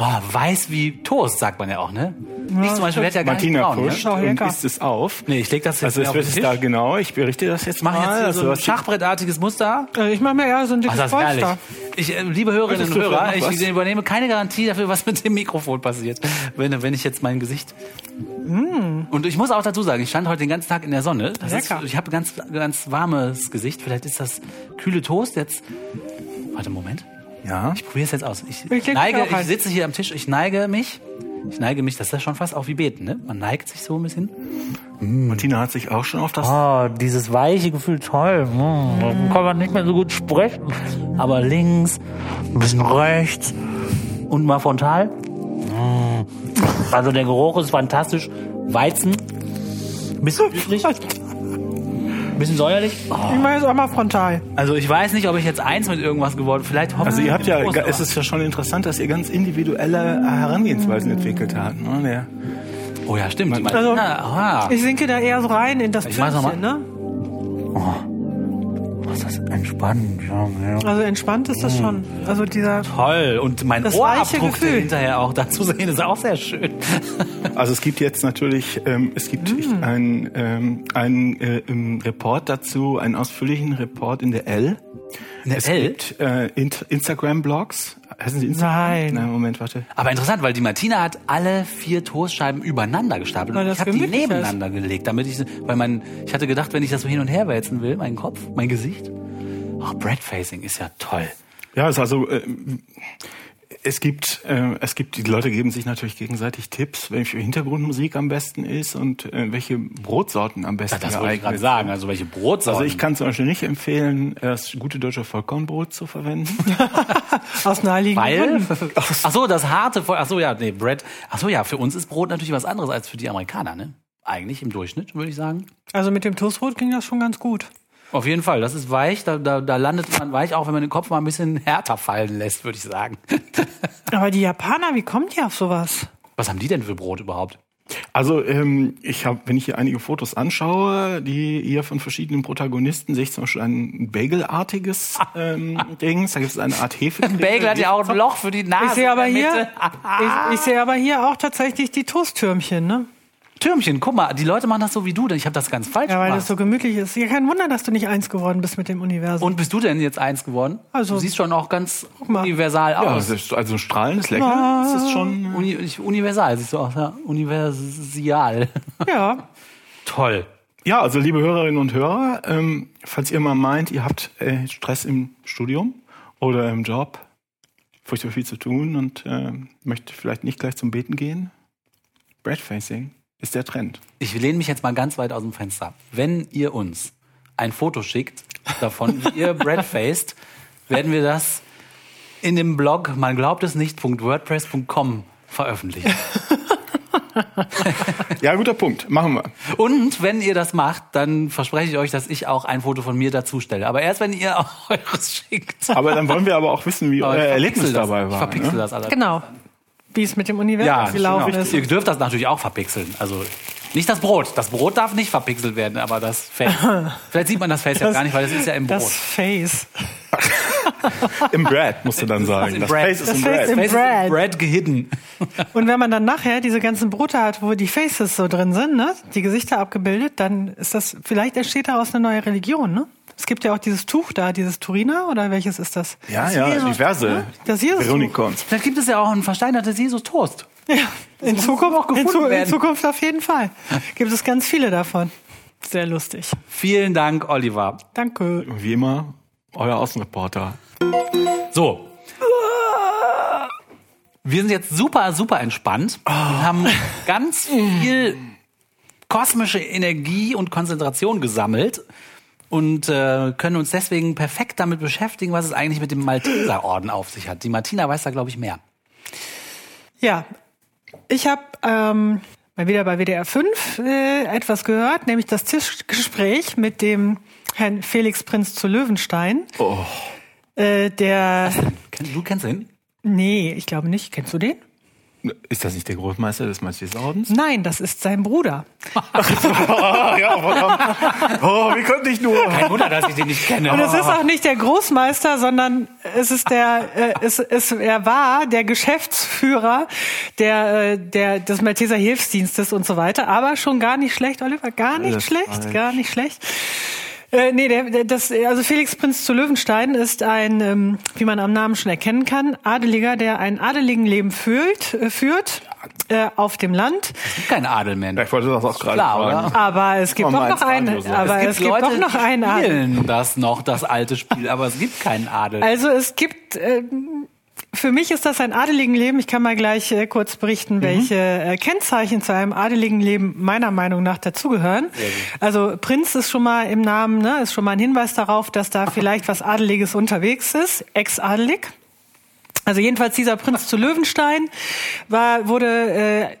Oh, weiß wie Toast, sagt man ja auch, ne? ich zum Beispiel werde ja gar Martina nicht braun, pusht Auch und isst es auf. Ne? Nee, ich leg das jetzt Also es auf den es Tisch. da genau, ich berichte das jetzt Mach mal. jetzt hier also so ein die- schachbrettartiges Muster. Äh, Ich mache mir ja so ein Ach, dickes das ist herrlich. Polster. Ich, äh, liebe Hörerinnen und Hörer, ich was? übernehme keine Garantie dafür, was mit dem Mikrofon passiert, wenn, wenn ich jetzt mein Gesicht. Und ich muss auch dazu sagen, ich stand heute den ganzen Tag in der Sonne. Das ist, Lecker. ich habe ganz, ganz warmes Gesicht. Vielleicht ist das kühle Toast jetzt. Warte, Moment. Ja. Ich probiere es jetzt aus. Ich, Ich neige, ich sitze hier am Tisch, ich neige mich. Ich neige mich, das ist ja schon fast auch wie beten, ne? Man neigt sich so ein bisschen. Martina hat sich auch schon auf das Oh, dieses weiche Gefühl, toll. Mm, da kann man nicht mehr so gut sprechen. Aber links, ein bisschen rechts. Und mal frontal. Mm. Also der Geruch ist fantastisch. Weizen. Bisschen süßlich. Bisschen säuerlich. Oh. Ich mache jetzt auch mal frontal. Also ich weiß nicht, ob ich jetzt eins mit irgendwas geworden. Vielleicht hoffe Also ihr habt ja, aber- es ist ja schon interessant, dass ihr ganz individuelle Herangehensweisen entwickelt habt. Ne? Der, Oh ja, stimmt. Also, aha. Ich sinke da eher so rein in das Ich mach's noch Pflänzchen, ne? Oh, entspannt. Ja, ja. Also entspannt ist das schon. Also dieser Toll. Und mein Ohrabdruck, hinterher auch da zu sehen, ist auch sehr schön. also es gibt jetzt natürlich, ähm, es gibt Mm. einen ähm, einen äh, Report dazu, einen ausführlichen Report in der L. In der Es L? gibt äh, Instagram-Blogs. Heißen sie Instagram? Nein. Nein, Moment, warte. Aber interessant, weil die Martina hat alle vier Toastscheiben übereinander gestapelt. Und ich habe die gemütlich ist. nebeneinander gelegt, damit ich, weil mein, ich hatte gedacht, wenn ich das so hin und her wälzen will, mein Kopf, mein Gesicht. Oh, Breadfacing ist ja toll. Ja, es ist also äh, es gibt äh, es gibt die Leute geben sich natürlich gegenseitig Tipps, welche Hintergrundmusik am besten ist und äh, welche Brotsorten am besten Das wollte ich gerade sagen. Also welche Brotsorten. Also ich kann zum Beispiel nicht empfehlen, das gute deutsche Vollkornbrot zu verwenden. aus naheliegenden Weil? Gründen. Ach so, das harte, Voll- ach so, ja, nee, Bread. Ach so, ja, für uns ist Brot natürlich was anderes als für die Amerikaner, ne? Eigentlich im Durchschnitt, würde ich sagen. Also mit dem Toastbrot ging das schon ganz gut. Auf jeden Fall, das ist weich, da, da, da landet man weich, auch wenn man den Kopf mal ein bisschen härter fallen lässt, würde ich sagen. Aber die Japaner, wie kommt die auf sowas? Was haben die denn für Brot überhaupt? Also ähm, ich habe, wenn ich hier einige Fotos anschaue, die ihr von verschiedenen Protagonisten, sehe ich zum Beispiel ein Bagel-artiges ähm, Dings. Da gibt es eine Art Hefe. Ein Bagel hat ja auch ein Loch für die Nase. Ich sehe aber hier, ich, ich sehe aber hier auch tatsächlich die Toasttürmchen, ne? Türmchen, guck mal, die Leute machen das so wie du, denn ich habe das ganz falsch Ja, weil gemacht. das so gemütlich ist. Ja, kein Wunder, dass du nicht eins geworden bist mit dem Universum. Und bist du denn jetzt eins geworden? Also- du siehst schon auch ganz mal. universal Ja, aus. das ist also ein strahlendes Lächeln. Das ist schon. Uni ich- universal siehst du aus, ja. Universal. ja, Toll. Ja, also liebe Hörerinnen und Hörer, ähm, falls ihr mal meint, ihr habt äh, Stress im Studium oder im Job, furchtbar viel zu tun und äh, möchtet vielleicht nicht gleich zum Beten gehen, Breadfacing ist der Trend. Ich lehne mich jetzt mal ganz weit aus dem Fenster. Wenn ihr uns ein Foto schickt davon, wie ihr Bread faced, werden wir das in dem Blog man glaubt es nicht.wordpress.com veröffentlichen. Ja, guter Punkt. Machen wir. Und wenn ihr das macht, dann verspreche ich euch, dass ich auch ein Foto von mir dazu stelle. Aber erst wenn ihr auch eures schickt. Aber dann wollen wir aber auch wissen, wie Aber euer ich Erlebnis das. dabei Ich war. verpixel ne? das alles. genau. Wie es mit dem Universum Ja, gelaufen genau. ist. Ihr dürft das natürlich auch verpixeln. Also nicht das Brot. Das Brot darf nicht verpixelt werden, aber das Face. Vielleicht sieht man das Face ja Das- gar nicht, weil das ist ja im Brot. Das Face. Im Bread, musst du dann sagen. im Das. Face ist Das im Bread. im Face ist Bread. im Bread gehidden. Und wenn man dann nachher diese ganzen Brote hat, wo die Faces so drin sind, ne, die Gesichter abgebildet, dann ist das, vielleicht entsteht daraus eine neue Religion, ne? Es gibt ja auch dieses Tuch da, dieses Turiner, oder welches ist das? Ja, ja, Jesus, diverse Das Jesus. Veronikons. Vielleicht gibt es ja auch ein versteinertes Jesus-Toast. Ja, in Zukunft, noch gefunden in, Zu in werden. Zukunft auf jeden Fall. Gibt es ganz viele davon. Sehr lustig. Vielen Dank, Oliver. Danke. Wie immer, euer Außenreporter. So. Wir sind jetzt super, super entspannt und haben ganz viel kosmische Energie und Konzentration gesammelt und äh, können uns deswegen perfekt damit beschäftigen, was es eigentlich mit dem Malteserorden auf sich hat. Die Martina weiß da, glaube ich, mehr. Ja, ich habe ähm, mal wieder bei WDR 5 äh, etwas gehört, nämlich das Tischgespräch mit dem Herrn Felix Prinz zu Löwenstein. Oh. Äh, der, Du kennst ihn? nee, ich glaube nicht. Kennst du den? Ist das nicht der Großmeister des Malteserordens? Nein, das ist sein Bruder. Ja, verdammt. Oh, wie könnte ich nur? Kein Wunder, dass ich den nicht kenne. Und es ist auch nicht der Großmeister, sondern es ist der, äh, es, es, er war der Geschäftsführer der, äh, der, des Malteser Hilfsdienstes und so weiter. Aber schon gar nicht schlecht, Oliver, gar nicht Alles schlecht, gar nicht schlecht. Äh, nee, der, der, das, also Felix Prinz zu Löwenstein ist ein, ähm, wie man am Namen schon erkennen kann, Adeliger, der ein adeligen Leben führt, äh, führt äh, auf dem Land. Es gibt keinen Adel mehr. Ja, ich wollte das auch gerade Klar, fragen. oder? Aber es gibt man doch noch einen, sagen. aber es gibt, doch noch einen die Adel. spielen das noch, das alte Spiel, aber es gibt keinen Adel. Also es gibt, ähm, für mich ist das ein adeligen Leben. Ich kann mal gleich äh, kurz berichten, welche äh, Kennzeichen zu einem adeligen Leben meiner Meinung nach dazugehören. Also Prinz ist schon mal im Namen, ne, ist schon mal ein Hinweis darauf, dass da vielleicht was Adeliges unterwegs ist, ex-adelig. Also jedenfalls dieser Prinz zu Löwenstein war, wurde äh,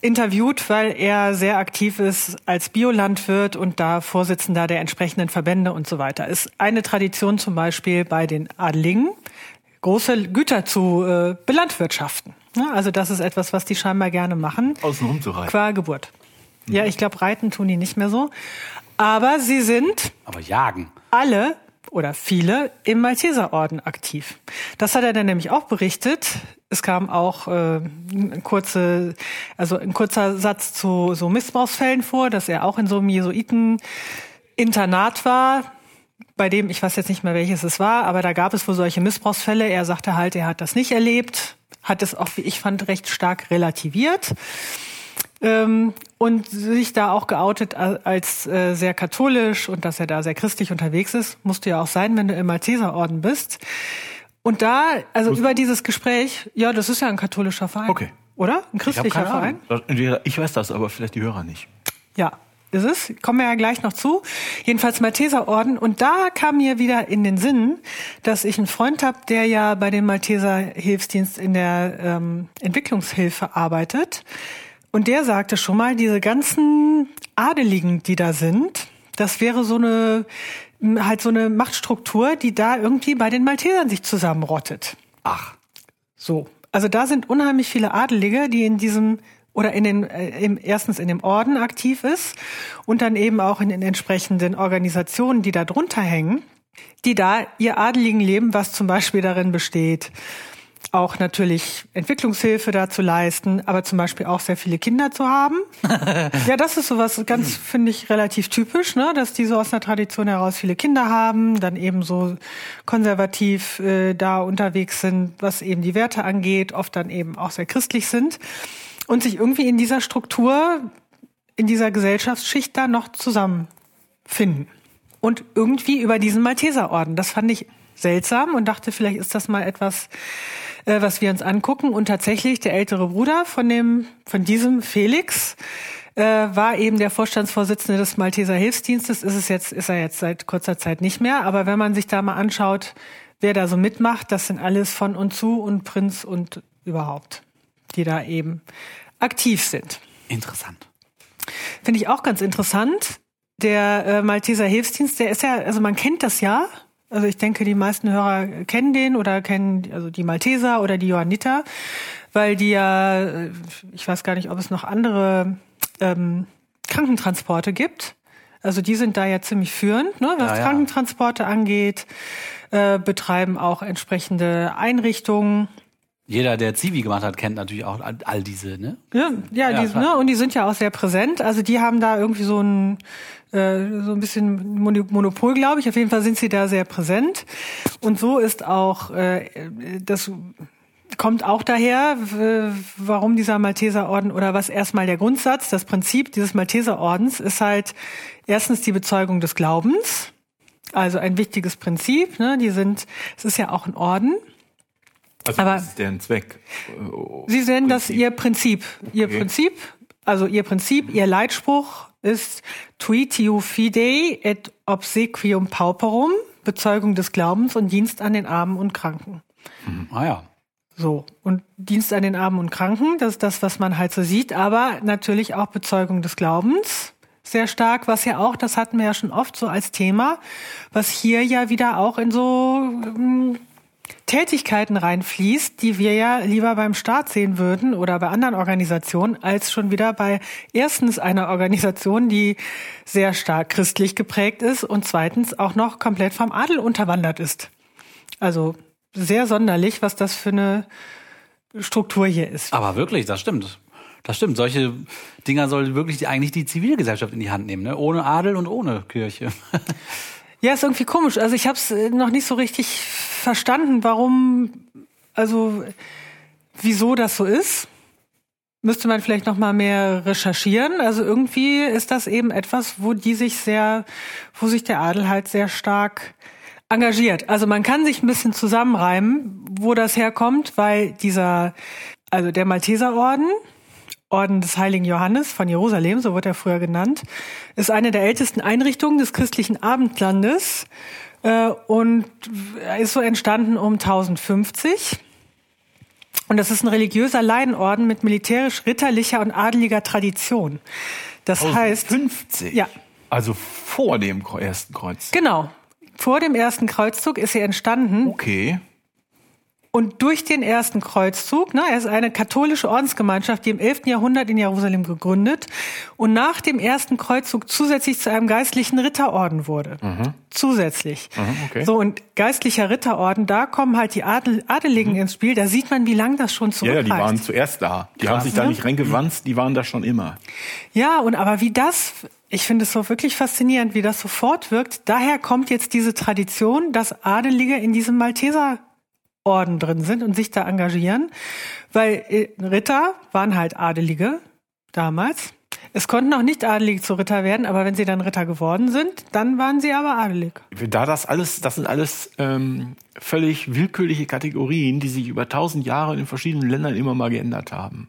interviewt, weil er sehr aktiv ist als Biolandwirt und da Vorsitzender der entsprechenden Verbände und so weiter. Ist eine Tradition zum Beispiel bei den Adligen, große Güter zu äh, belandwirtschaften. Ja, also das ist etwas, was die scheinbar gerne machen. Außenrum zu reiten. Qua Geburt. Ja, ich glaube, reiten tun die nicht mehr so. Aber sie sind Aber jagen. alle oder viele im Malteserorden aktiv. Das hat er dann nämlich auch berichtet. Es kam auch äh, ein kurze, also ein kurzer Satz zu so Missbrauchsfällen vor, dass er auch in so einem Jesuiten-Internat war, bei dem, ich weiß jetzt nicht mehr welches es war, aber da gab es wohl solche Missbrauchsfälle. Er sagte halt, er hat das nicht erlebt, hat es auch, wie ich fand, recht stark relativiert ähm, und sich da auch geoutet als äh, sehr katholisch und dass er da sehr christlich unterwegs ist. Musste ja auch sein, wenn du im Malteserorden bist. Und da, also über dieses Gespräch, ja, das ist ja ein katholischer Verein. Okay. Oder? Ein christlicher Verein? Ich weiß das, aber vielleicht die Hörer nicht. Ja, ist es. Kommen wir ja gleich noch zu. Jedenfalls Malteserorden. Und da kam mir wieder in den Sinn, dass ich einen Freund habe, der ja bei dem Malteser Hilfsdienst in der ähm, Entwicklungshilfe arbeitet. Und der sagte schon mal, diese ganzen Adeligen, die da sind, das wäre so eine halt so eine Machtstruktur, die da irgendwie bei den Maltesern sich zusammenrottet. Ach. So. Also da sind unheimlich viele Adelige, die in diesem oder in den äh, im, erstens in dem Orden aktiv ist und dann eben auch in den entsprechenden Organisationen, die da drunter hängen, die da ihr adeligen Leben, was zum Beispiel darin besteht, auch natürlich Entwicklungshilfe da zu leisten, aber zum Beispiel auch sehr viele Kinder zu haben. ja, das ist sowas ganz, finde ich, relativ typisch, ne? dass die so aus einer Tradition heraus viele Kinder haben, dann eben so konservativ äh, da unterwegs sind, was eben die Werte angeht, oft dann eben auch sehr christlich sind und sich irgendwie in dieser Struktur, in dieser Gesellschaftsschicht da noch zusammenfinden. Und irgendwie über diesen Malteserorden. Das fand ich seltsam und dachte, vielleicht ist das mal etwas, äh, was wir uns angucken. Und tatsächlich der ältere Bruder von dem, von diesem Felix, äh, war eben der Vorstandsvorsitzende des Malteser Hilfsdienstes. Ist es jetzt, ist er jetzt seit kurzer Zeit nicht mehr. Aber wenn man sich da mal anschaut, wer da so mitmacht, das sind alles von und zu und Prinz und überhaupt, die da eben aktiv sind. Interessant. Finde ich auch ganz interessant. Der äh, Malteser Hilfsdienst, der ist ja, also man kennt das ja, also ich denke, die meisten Hörer kennen den oder kennen also die Malteser oder die Johanniter, weil die ja, ich weiß gar nicht, ob es noch andere ähm, Krankentransporte gibt. Also die sind da ja ziemlich führend, ne, was ja, ja. Krankentransporte angeht, äh, betreiben auch entsprechende Einrichtungen. Jeder, der Zivi gemacht hat, kennt natürlich auch all diese, ne? Ja, ja, ja die, ne, und die sind ja auch sehr präsent. Also die haben da irgendwie so ein äh, so ein bisschen Monopol, glaube ich. Auf jeden Fall sind sie da sehr präsent. Und so ist auch äh, das kommt auch daher, warum dieser Malteserorden oder was erstmal der Grundsatz, das Prinzip dieses Malteserordens ist halt erstens die Bezeugung des Glaubens, also ein wichtiges Prinzip. Ne? Die sind, es ist ja auch ein Orden. Also Aber das ist deren Zweck. Sie nennen das ihr Prinzip. Ihr okay. Prinzip, also ihr Prinzip, ihr Leitspruch ist Tuitiu Fidei et Obsequium Pauperum, Bezeugung des Glaubens und Dienst an den Armen und Kranken. Mhm. Ah ja. So, und Dienst an den Armen und Kranken, das ist das, was man halt so sieht, aber natürlich auch Bezeugung des Glaubens sehr stark, was ja auch, das hatten wir ja schon oft so als Thema, was hier ja wieder auch in so ähm, Tätigkeiten reinfließt, die wir ja lieber beim Staat sehen würden oder bei anderen Organisationen, als schon wieder bei erstens einer Organisation, die sehr stark christlich geprägt ist und zweitens auch noch komplett vom Adel unterwandert ist. Also sehr sonderlich, was das für eine Struktur hier ist. Aber wirklich, das stimmt. Das stimmt. Solche Dinger soll wirklich die, eigentlich die Zivilgesellschaft in die Hand nehmen, ne? Ohne Adel und ohne Kirche. Ja, ist irgendwie komisch. Also ich habe es äh, noch nicht so richtig verstanden, warum, also wieso das so ist. Müsste man vielleicht noch mal mehr recherchieren. Also irgendwie ist das eben etwas, wo die sich sehr, wo sich der Adel halt sehr stark engagiert. Also man kann sich ein bisschen zusammenreimen, wo das herkommt, weil dieser, also der Malteserorden, Orden des Heiligen Johannes von Jerusalem, so wird er früher genannt, ist eine der ältesten Einrichtungen des christlichen Abendlandes äh, und ist so entstanden um 1050. Und das ist ein religiöser Laienorden mit militärisch-ritterlicher und adeliger Tradition. Das heißt, 50? Ja. Also vor dem ersten Kreuz. genau, vor dem ersten Kreuzzug ist sie entstanden Okay. Und durch den ersten Kreuzzug, ne, er ist eine katholische Ordensgemeinschaft, die im 11. Jahrhundert in Jerusalem gegründet und nach dem ersten Kreuzzug zusätzlich zu einem geistlichen Ritterorden wurde. Zusätzlich. Mhm, okay. So, und geistlicher Ritterorden, da kommen halt die Adel, Adeligen ins Spiel. Da sieht man, wie lang das schon Ja, ja, zurückreicht. die waren zuerst da. Die haben sich da ne? nicht reingewanzt, die waren da schon immer. Ja, und aber wie das, ich finde es so wirklich faszinierend, wie das so fortwirkt. Daher kommt jetzt diese Tradition, dass Adelige in diesem Malteserorden drin sind und sich da engagieren, weil äh, Ritter waren halt Adelige damals. Es konnten auch nicht Adelige zu Ritter werden, aber wenn sie dann Ritter geworden sind, dann waren sie aber adelig. Da das alles, das sind alles ähm, völlig willkürliche Kategorien, die sich über tausend Jahre in verschiedenen Ländern immer mal geändert haben.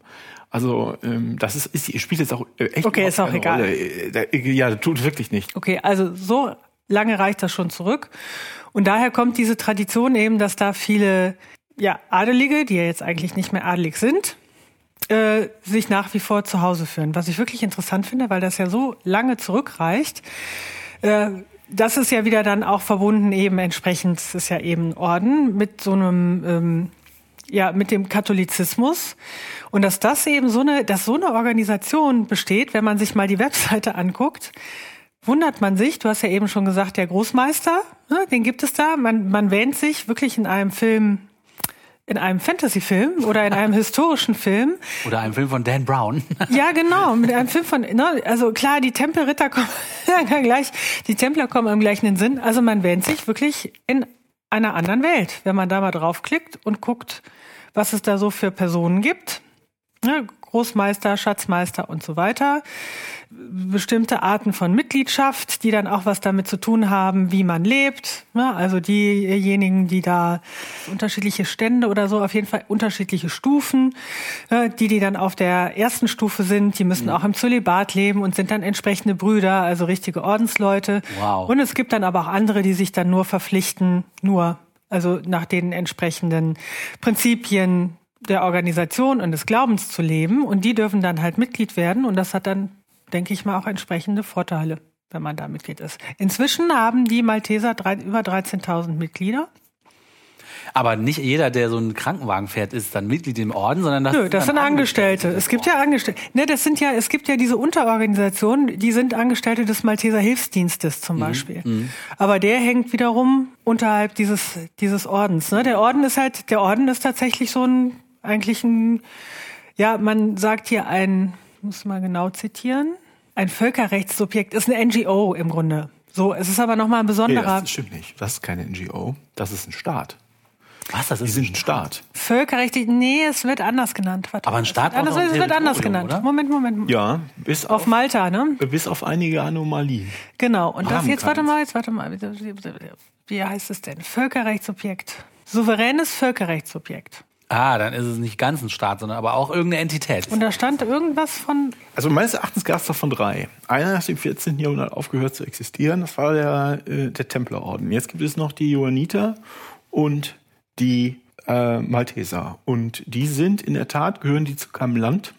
Also ähm, das ist, ist spielt jetzt auch äh, echt Okay, ist auch egal. Rolle. Äh, Ja, tut wirklich nicht. Okay, also so lange reicht das schon zurück. Und daher kommt diese Tradition eben, dass da viele ja, Adelige, die ja jetzt eigentlich nicht mehr adelig sind, äh, sich nach wie vor zu Hause führen. Was ich wirklich interessant finde, weil das ja so lange zurückreicht. Äh, das ist ja wieder dann auch verbunden eben entsprechend, es ist ja eben Orden mit so einem ähm, ja, mit dem Katholizismus. Und dass das eben so eine, dass so eine Organisation besteht, wenn man sich mal die Webseite anguckt, wundert man sich, du hast ja eben schon gesagt, der Großmeister, ne, den gibt es da. Man, man wähnt sich wirklich in einem Film, in einem Fantasy-Film oder in einem historischen Film. Oder ein Film von Dan Brown. Ja, genau, mit einem Film von, ne, also klar, die Tempelritter kommen ja, gleich, die Templer kommen im gleichen Sinn. Also man wähnt sich wirklich in einer anderen Welt, wenn man da mal draufklickt und guckt, was es da so für Personen gibt. Ne, Großmeister, Schatzmeister und so weiter. Bestimmte Arten von Mitgliedschaft, die dann auch was damit zu tun haben, wie man lebt. Ne, also diejenigen, die da unterschiedliche Stände oder so, auf jeden Fall unterschiedliche Stufen. Äh, Die, die dann auf der ersten Stufe sind, die müssen auch im Zölibat leben und sind dann entsprechende Brüder, also richtige Ordensleute. Wow. Und es gibt dann aber auch andere, die sich dann nur verpflichten, nur, also nach den entsprechenden Prinzipien der Organisation und des Glaubens zu leben. Und die dürfen dann halt Mitglied werden. Und das hat dann, denke ich mal, auch entsprechende Vorteile, wenn man da Mitglied ist. Inzwischen haben die Malteser drei, über 13.000 Mitglieder. Aber nicht jeder, der so einen Krankenwagen fährt, ist dann Mitglied im Orden, sondern das, Nö, das sind dann Angestellte. Es gibt ja Angestellte. Ne, das sind ja, es gibt ja diese Unterorganisationen, die sind Angestellte des Malteser Hilfsdienstes zum Beispiel. Aber der hängt wiederum unterhalb dieses, dieses Ordens. Ne? Der Orden ist halt, der Orden ist tatsächlich so ein, eigentlich ein, ja, man sagt hier ein, muss mal genau zitieren, ein Völkerrechtssubjekt, ist eine NGO im Grunde. So, es ist aber nochmal ein Nee, besonderer das stimmt nicht. Das ist keine NGO. Das ist ein Staat. Was, das Die ist sind ein Staat. Völkerrechtlich, nee, es wird anders genannt. Warte, Aber ein es Staat wird anders, es wird anders genannt. oder? Moment, Moment. Moment. Ja, bis Auf auf, Malta, ne? bis auf einige Anomalien. Genau. Und das jetzt, warte mal, jetzt warte mal. Wie heißt es denn? Völkerrechtssubjekt. Souveränes Völkerrechtssubjekt. Ah, dann ist es nicht ganz ein Staat, sondern aber auch irgendeine Entität. Und da stand irgendwas von, Also meines Erachtens gab es davon drei. Einer hat im 14. Jahrhundert aufgehört zu existieren. Das war der, äh, der Templerorden. Jetzt gibt es noch die Johanniter und die äh, Malteser. Und die sind in der Tat, gehören die zu keinem Land.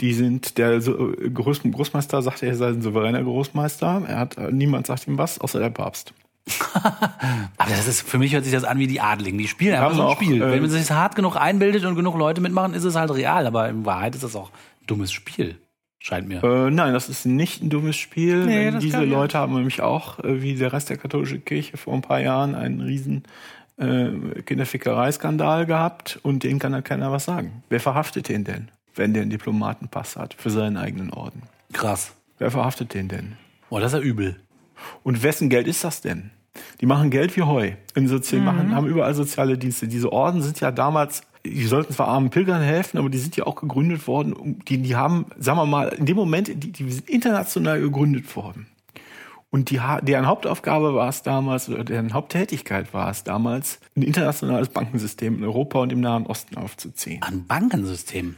Die sind, der äh, Groß, Großmeister sagt, er sei ein souveräner Großmeister. Er hat, äh, niemand sagt ihm was, außer der Papst. Aber das ist, für mich hört sich das an wie die Adligen. Die spielen einfach so ein auch, Spiel. äh, Wenn man sich das hart genug einbildet und genug Leute mitmachen, ist es halt real. Aber in Wahrheit ist das auch ein dummes Spiel. Scheint mir. Äh, nein, das ist nicht ein dummes Spiel. Nee, diese Leute haben nämlich auch, äh, wie der Rest der katholischen Kirche vor ein paar Jahren, einen riesen äh, Kinderfickerei-Skandal gehabt und denen kann dann keiner was sagen. Wer verhaftet den denn, wenn der einen Diplomatenpass hat für seinen eigenen Orden? Krass. Wer verhaftet den denn? Boah, das ist ja übel. Und wessen Geld ist das denn? Die machen Geld wie Heu. In Sozi machen, haben überall soziale Dienste. Diese Orden sind ja damals, die sollten zwar armen Pilgern helfen, aber die sind ja auch gegründet worden. Die, die haben, sagen wir mal, in dem Moment, die, die sind international gegründet worden. Und die, deren Hauptaufgabe war es damals, oder deren Haupttätigkeit war es damals, ein internationales Bankensystem in Europa und im Nahen Osten aufzuziehen. Ein Bankensystem.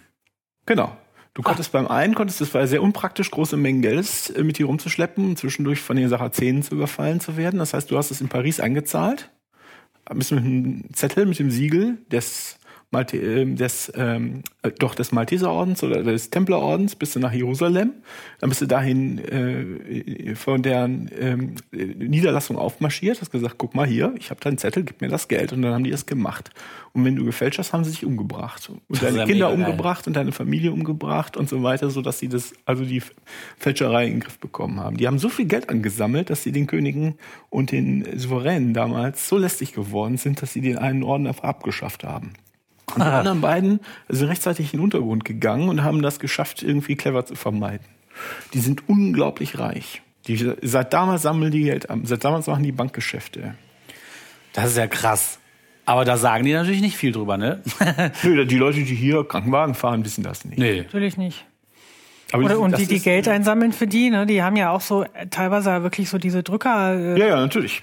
Genau. Du konntest beim einen, konntest, es war sehr unpraktisch, große Mengen Geldes äh, mit dir rumzuschleppen und zwischendurch von den Sarazenen zu überfallen zu werden. Das heißt, du hast es in Paris eingezahlt, bist mit einem Zettel, mit dem Siegel des Malte, äh, des, ähm, äh, doch des Malteserordens oder des Templerordens bist du nach Jerusalem. Dann bist du dahin äh, von deren ähm, Niederlassung aufmarschiert, hast gesagt, guck mal hier, ich habe da einen Zettel, gib mir das Geld. Und dann haben die das gemacht. Und wenn du gefälscht hast, haben sie sich umgebracht. Und deine Kinder umgebracht und deine Familie umgebracht und so weiter, so dass sie das, also die Fälscherei in den Griff bekommen haben. Die haben so viel Geld angesammelt, dass sie den Königen und den Souveränen damals so lästig geworden sind, dass sie den einen Orden einfach abgeschafft haben. Und die anderen beiden sind rechtzeitig in den Untergrund gegangen und haben das geschafft, irgendwie clever zu vermeiden. Die sind unglaublich reich. Die, seit damals sammeln die Geld an. Seit damals machen die Bankgeschäfte. Das ist ja krass. Aber da sagen die natürlich nicht viel drüber, ne? Nö, die Leute, die hier Krankenwagen fahren, wissen das nicht. nee. Natürlich nicht. Aber Oder, und das die, die Geld einsammeln für die, ne, die haben ja auch so äh, teilweise wirklich so diese Drückermethoden, Ja, ja, natürlich.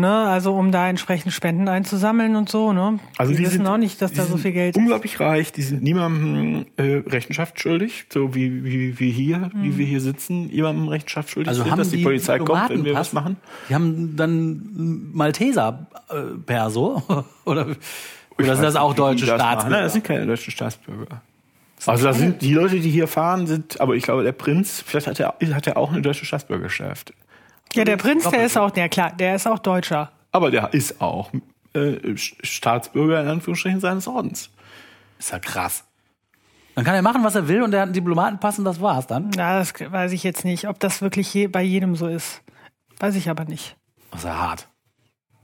Ne? Also um da entsprechend Spenden einzusammeln und so, ne? Also die, die wissen sind- auch nicht, dass da so viel Geld Unglaublich reich, die sind niemandem äh, Rechenschaft schuldig, so wie, wie, wie hier, wie wir hier sitzen, jemandem Rechenschaft schuldig Also sind, haben dass die, die Polizei kommt, wenn wir was machen. Die haben dann Malteser äh, Perso oder oder sind das auch deutsche Nein, Staatsbürger? das sind keine deutschen Staatsbürger. Also da sind die Leute, die hier fahren, sind, aber ich glaube, der Prinz, vielleicht hat er, hat er auch eine deutsche Staatsbürgerschaft. Ja, der Prinz, der ist auch, ja klar, der ist auch Deutscher. Aber der ist auch äh, Staatsbürger in Anführungsstrichen seines Ordens. Ist ja krass. Dann kann er machen, was er will und er hat einen Diplomatenpass und das war's dann. Na, das weiß ich jetzt nicht, ob das wirklich je, bei jedem so ist. Weiß ich aber nicht. Das ist ja hart.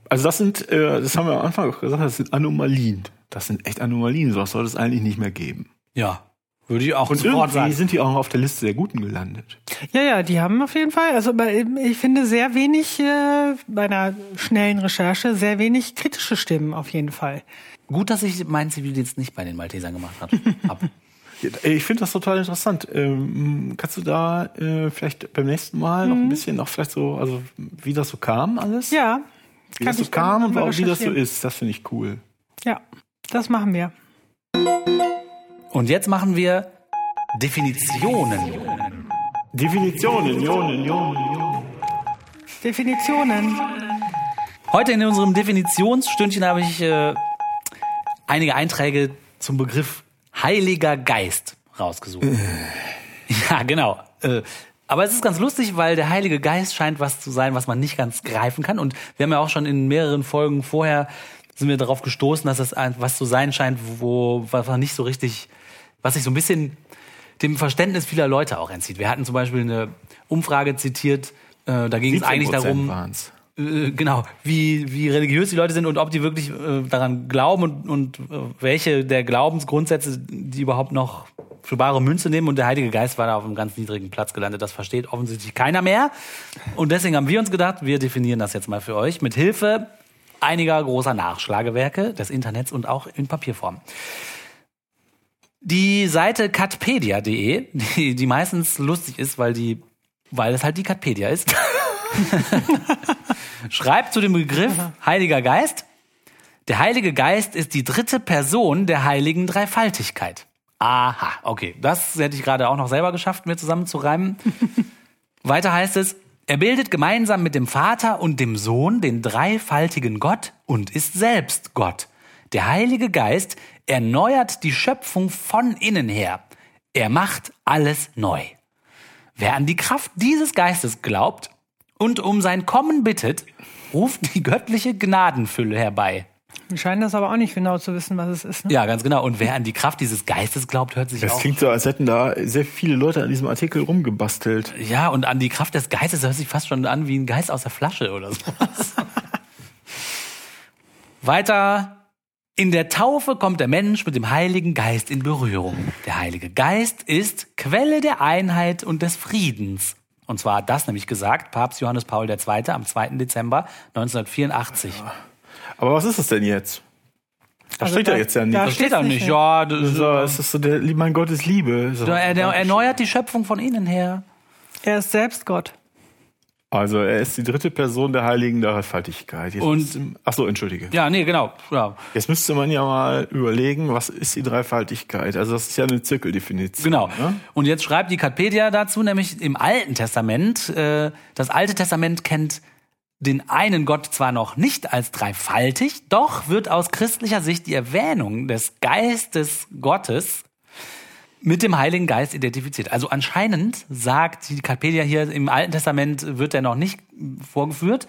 Also das sind, äh, das haben wir am Anfang auch gesagt, das sind Anomalien. Das sind echt Anomalien, sowas soll es eigentlich nicht mehr geben. Ja, würde ich auch Und sofort irgendwie sagen. sind die auch auf der Liste der Guten gelandet. Ja, ja, die haben auf jeden Fall, also ich finde sehr wenig, äh, bei einer schnellen Recherche, sehr wenig kritische Stimmen auf jeden Fall. Gut, dass ich meinen Zivildienst nicht bei den Maltesern gemacht hat. hab. Ja, ey, Ich finde das total interessant. Ähm, kannst du da äh, vielleicht beim nächsten Mal noch ein bisschen, noch vielleicht so, also wie das so kam alles? Ja. wie kann das so kam und auch wie das so ist, das finde ich cool. Ja, das machen wir. Und jetzt machen wir Definitionen. Definitionen, Ionen, Ionen, Ionen. Definitionen. Heute in unserem Definitionsstündchen habe ich äh, einige Einträge zum Begriff Heiliger Geist rausgesucht. ja, genau. Äh, aber es ist ganz lustig, weil der Heilige Geist scheint was zu sein, was man nicht ganz greifen kann. Und wir haben ja auch schon in mehreren Folgen vorher sind wir darauf gestoßen, dass das was zu sein scheint, wo was man nicht so richtig, was sich so ein bisschen dem Verständnis vieler Leute auch entzieht. Wir hatten zum Beispiel eine Umfrage zitiert, äh, da ging es eigentlich 17% darum, waren's. äh, genau, wie, wie religiös die Leute sind und ob die wirklich äh, daran glauben und, und äh, welche der Glaubensgrundsätze die überhaupt noch für bare Münze nehmen. Und der Heilige Geist war da auf einem ganz niedrigen Platz gelandet. Das versteht offensichtlich keiner mehr. Und deswegen haben wir uns gedacht, wir definieren das jetzt mal für euch mit Hilfe einiger großer Nachschlagewerke des Internets und auch in Papierform. Die Seite katpedia.de, die, die meistens lustig ist, weil die, weil es halt die Katpedia ist, schreibt zu dem Begriff Heiliger Geist. Der Heilige Geist ist die dritte Person der heiligen Dreifaltigkeit. Aha, okay. Das hätte ich gerade auch noch selber geschafft, mir zusammenzureimen. Weiter heißt es, er bildet gemeinsam mit dem Vater und dem Sohn den dreifaltigen Gott und ist selbst Gott. Der Heilige Geist erneuert die Schöpfung von innen her. Er macht alles neu. Wer an die Kraft dieses Geistes glaubt und um sein Kommen bittet, ruft die göttliche Gnadenfülle herbei. Wir scheinen das aber auch nicht genau zu wissen, was es ist. Ne? Ja, ganz genau. Und wer an die Kraft dieses Geistes glaubt, hört sich Das auch. klingt so, als hätten da sehr viele Leute an diesem Artikel rumgebastelt. Ja, und an die Kraft des Geistes hört sich fast schon an wie ein Geist aus der Flasche oder sowas. Weiter. In der Taufe kommt der Mensch mit dem Heiligen Geist in Berührung. Der Heilige Geist ist Quelle der Einheit und des Friedens. Und zwar hat das nämlich gesagt Papst Johannes Paul II. am 2. Dezember 1984. Aber was ist es denn jetzt? Da Also steht da- ja jetzt ja nicht. da Das steht da nicht? Ja, das, so, es ist so der, mein Gott ist Liebe. So. er, er erneuert die Schöpfung von innen her. Er ist selbst Gott. Also er ist die dritte Person der heiligen Dreifaltigkeit. Jetzt Und- ach so, entschuldige. Ja, nee, genau. Ja. Jetzt müsste man ja mal überlegen, was ist die Dreifaltigkeit? Also das ist ja eine Zirkeldefinition. Genau. Ne? Und jetzt schreibt die Katpedia dazu, nämlich im Alten Testament, äh, das Alte Testament kennt den einen Gott zwar noch nicht als dreifaltig, doch wird aus christlicher Sicht die Erwähnung des Geistes Gottes mit dem Heiligen Geist identifiziert. Also anscheinend sagt die Wikipedia hier, im Alten Testament wird er noch nicht vorgeführt,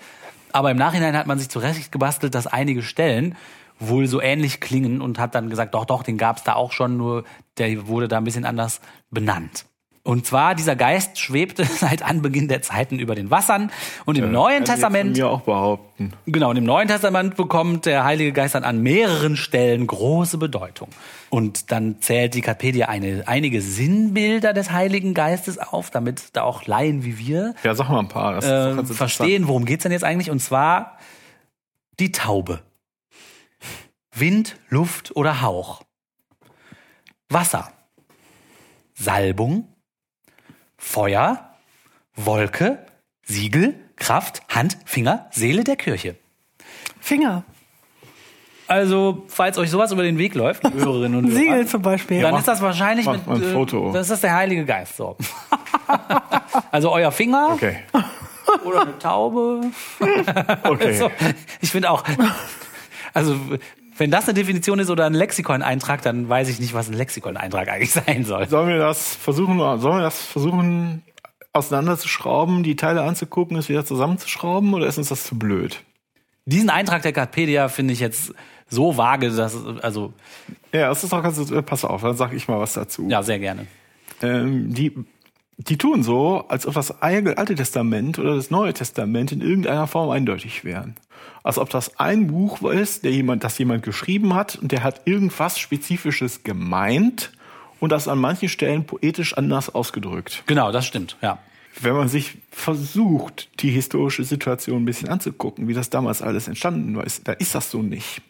aber im Nachhinein hat man sich zurecht gebastelt, dass einige Stellen wohl so ähnlich klingen und hat dann gesagt, doch, doch, den gab es da auch schon, nur der wurde da ein bisschen anders benannt. Und zwar, dieser Geist schwebte seit Anbeginn der Zeiten über den Wassern. Und im Ja, Neuen Testament mir auch behaupten. Genau, und im Neuen Testament bekommt der Heilige Geist dann an mehreren Stellen große Bedeutung. Und dann zählt die Wikipedia eine, einige Sinnbilder des Heiligen Geistes auf, damit da auch Laien wie wir Ja, sag mal ein paar. Äh, verstehen, worum geht's denn jetzt eigentlich. Und zwar die Taube. Wind, Luft oder Hauch. Wasser. Salbung. Feuer. Wolke. Siegel. Kraft. Hand. Finger. Seele der Kirche. Finger. Also, falls euch sowas über den Weg läuft, Hörerinnen und Ein Siegel Hörer, zum Beispiel. dann ist das wahrscheinlich mit, ein äh, Foto. das ist der Heilige Geist, so. also euer Finger Okay. oder eine Taube. Okay. So, ich finde auch, also wenn das eine Definition ist oder ein Lexikon-Eintrag, dann weiß ich nicht, was ein Lexikon-Eintrag eigentlich sein soll. Sollen wir das versuchen, sollen wir das versuchen, auseinanderzuschrauben, die Teile anzugucken, es wieder zusammenzuschrauben, oder ist uns das zu blöd? Diesen Eintrag der Wikipedia finde ich jetzt so vage, dass also Ja, das ist doch ganz, äh, pass auf, dann sag ich mal was dazu. ja sehr gerne. Ähm, die, die tun so, als ob das Alte Testament oder das Neue Testament in irgendeiner Form eindeutig wären. Als ob das ein Buch ist, der jemand, das jemand geschrieben hat und der hat irgendwas Spezifisches gemeint und das an manchen Stellen poetisch anders ausgedrückt. Genau, das stimmt. Ja. Wenn man sich versucht, die historische Situation ein bisschen anzugucken, wie das damals alles entstanden ist, da ist das so nicht.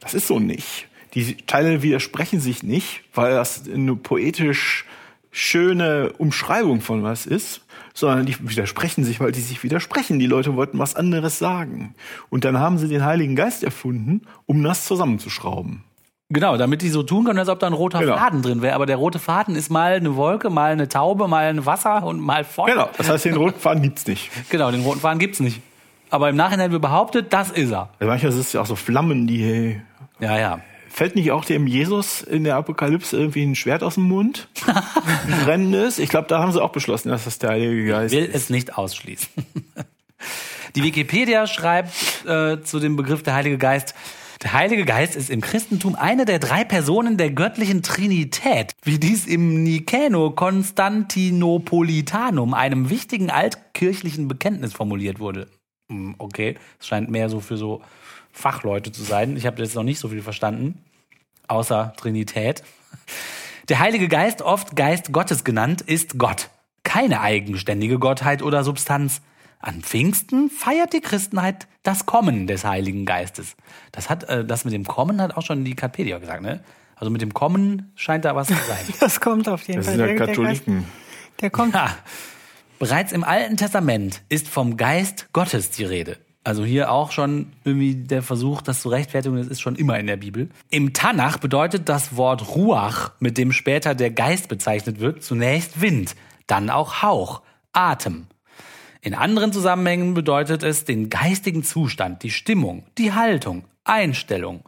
Das ist so nicht. Die Teile widersprechen sich nicht, weil das eine poetisch schöne Umschreibung von was ist, sondern die widersprechen sich, weil die sich widersprechen. Die Leute wollten was anderes sagen. Und dann haben sie den Heiligen Geist erfunden, um das zusammenzuschrauben. Genau, damit die so tun können, als ob da ein roter Genau. Faden drin wäre. Aber der rote Faden ist mal eine Wolke, mal eine Taube, mal ein Wasser und mal Feuer. Genau. Das heißt, den Rückfahren gibt's nicht. Genau, den roten Faden gibt's nicht. Aber im Nachhinein wird behauptet, das ist er. Also manchmal ist es ja auch so Flammen, die Ja, ja. Fällt nicht auch dem Jesus in der Apokalypse irgendwie ein Schwert aus dem Mund? Ein brennendes? Ich glaube, da haben sie auch beschlossen, dass das der Heilige Geist will ist. es nicht ausschließen. Die Wikipedia schreibt äh, zu dem Begriff der Heilige Geist, der Heilige Geist ist im Christentum eine der drei Personen der göttlichen Trinität, wie dies im Nicäno-Konstantinopolitanum, einem wichtigen altkirchlichen Bekenntnis formuliert wurde. Hm, Okay, es scheint mehr so für so Fachleute zu sein. Ich habe jetzt noch nicht so viel verstanden, außer Trinität. Der Heilige Geist, oft Geist Gottes genannt, ist Gott. Keine eigenständige Gottheit oder Substanz. An Pfingsten feiert die Christenheit das Kommen des Heiligen Geistes. Das hat, äh, das mit dem Kommen hat auch schon die Wikipedia gesagt, ne? Also mit dem Kommen scheint da was zu sein. Das kommt auf jeden Das Fall. sind ja Der- der Katholiken. Geist- Der kommt. Ha. Bereits im Alten Testament ist vom Geist Gottes die Rede. Also hier auch schon irgendwie der Versuch, das zu rechtfertigen, das ist schon immer in der Bibel. Im Tanach bedeutet das Wort Ruach, mit dem später der Geist bezeichnet wird, zunächst Wind, dann auch Hauch, Atem. In anderen Zusammenhängen bedeutet es den geistigen Zustand, die Stimmung, die Haltung, Einstellung.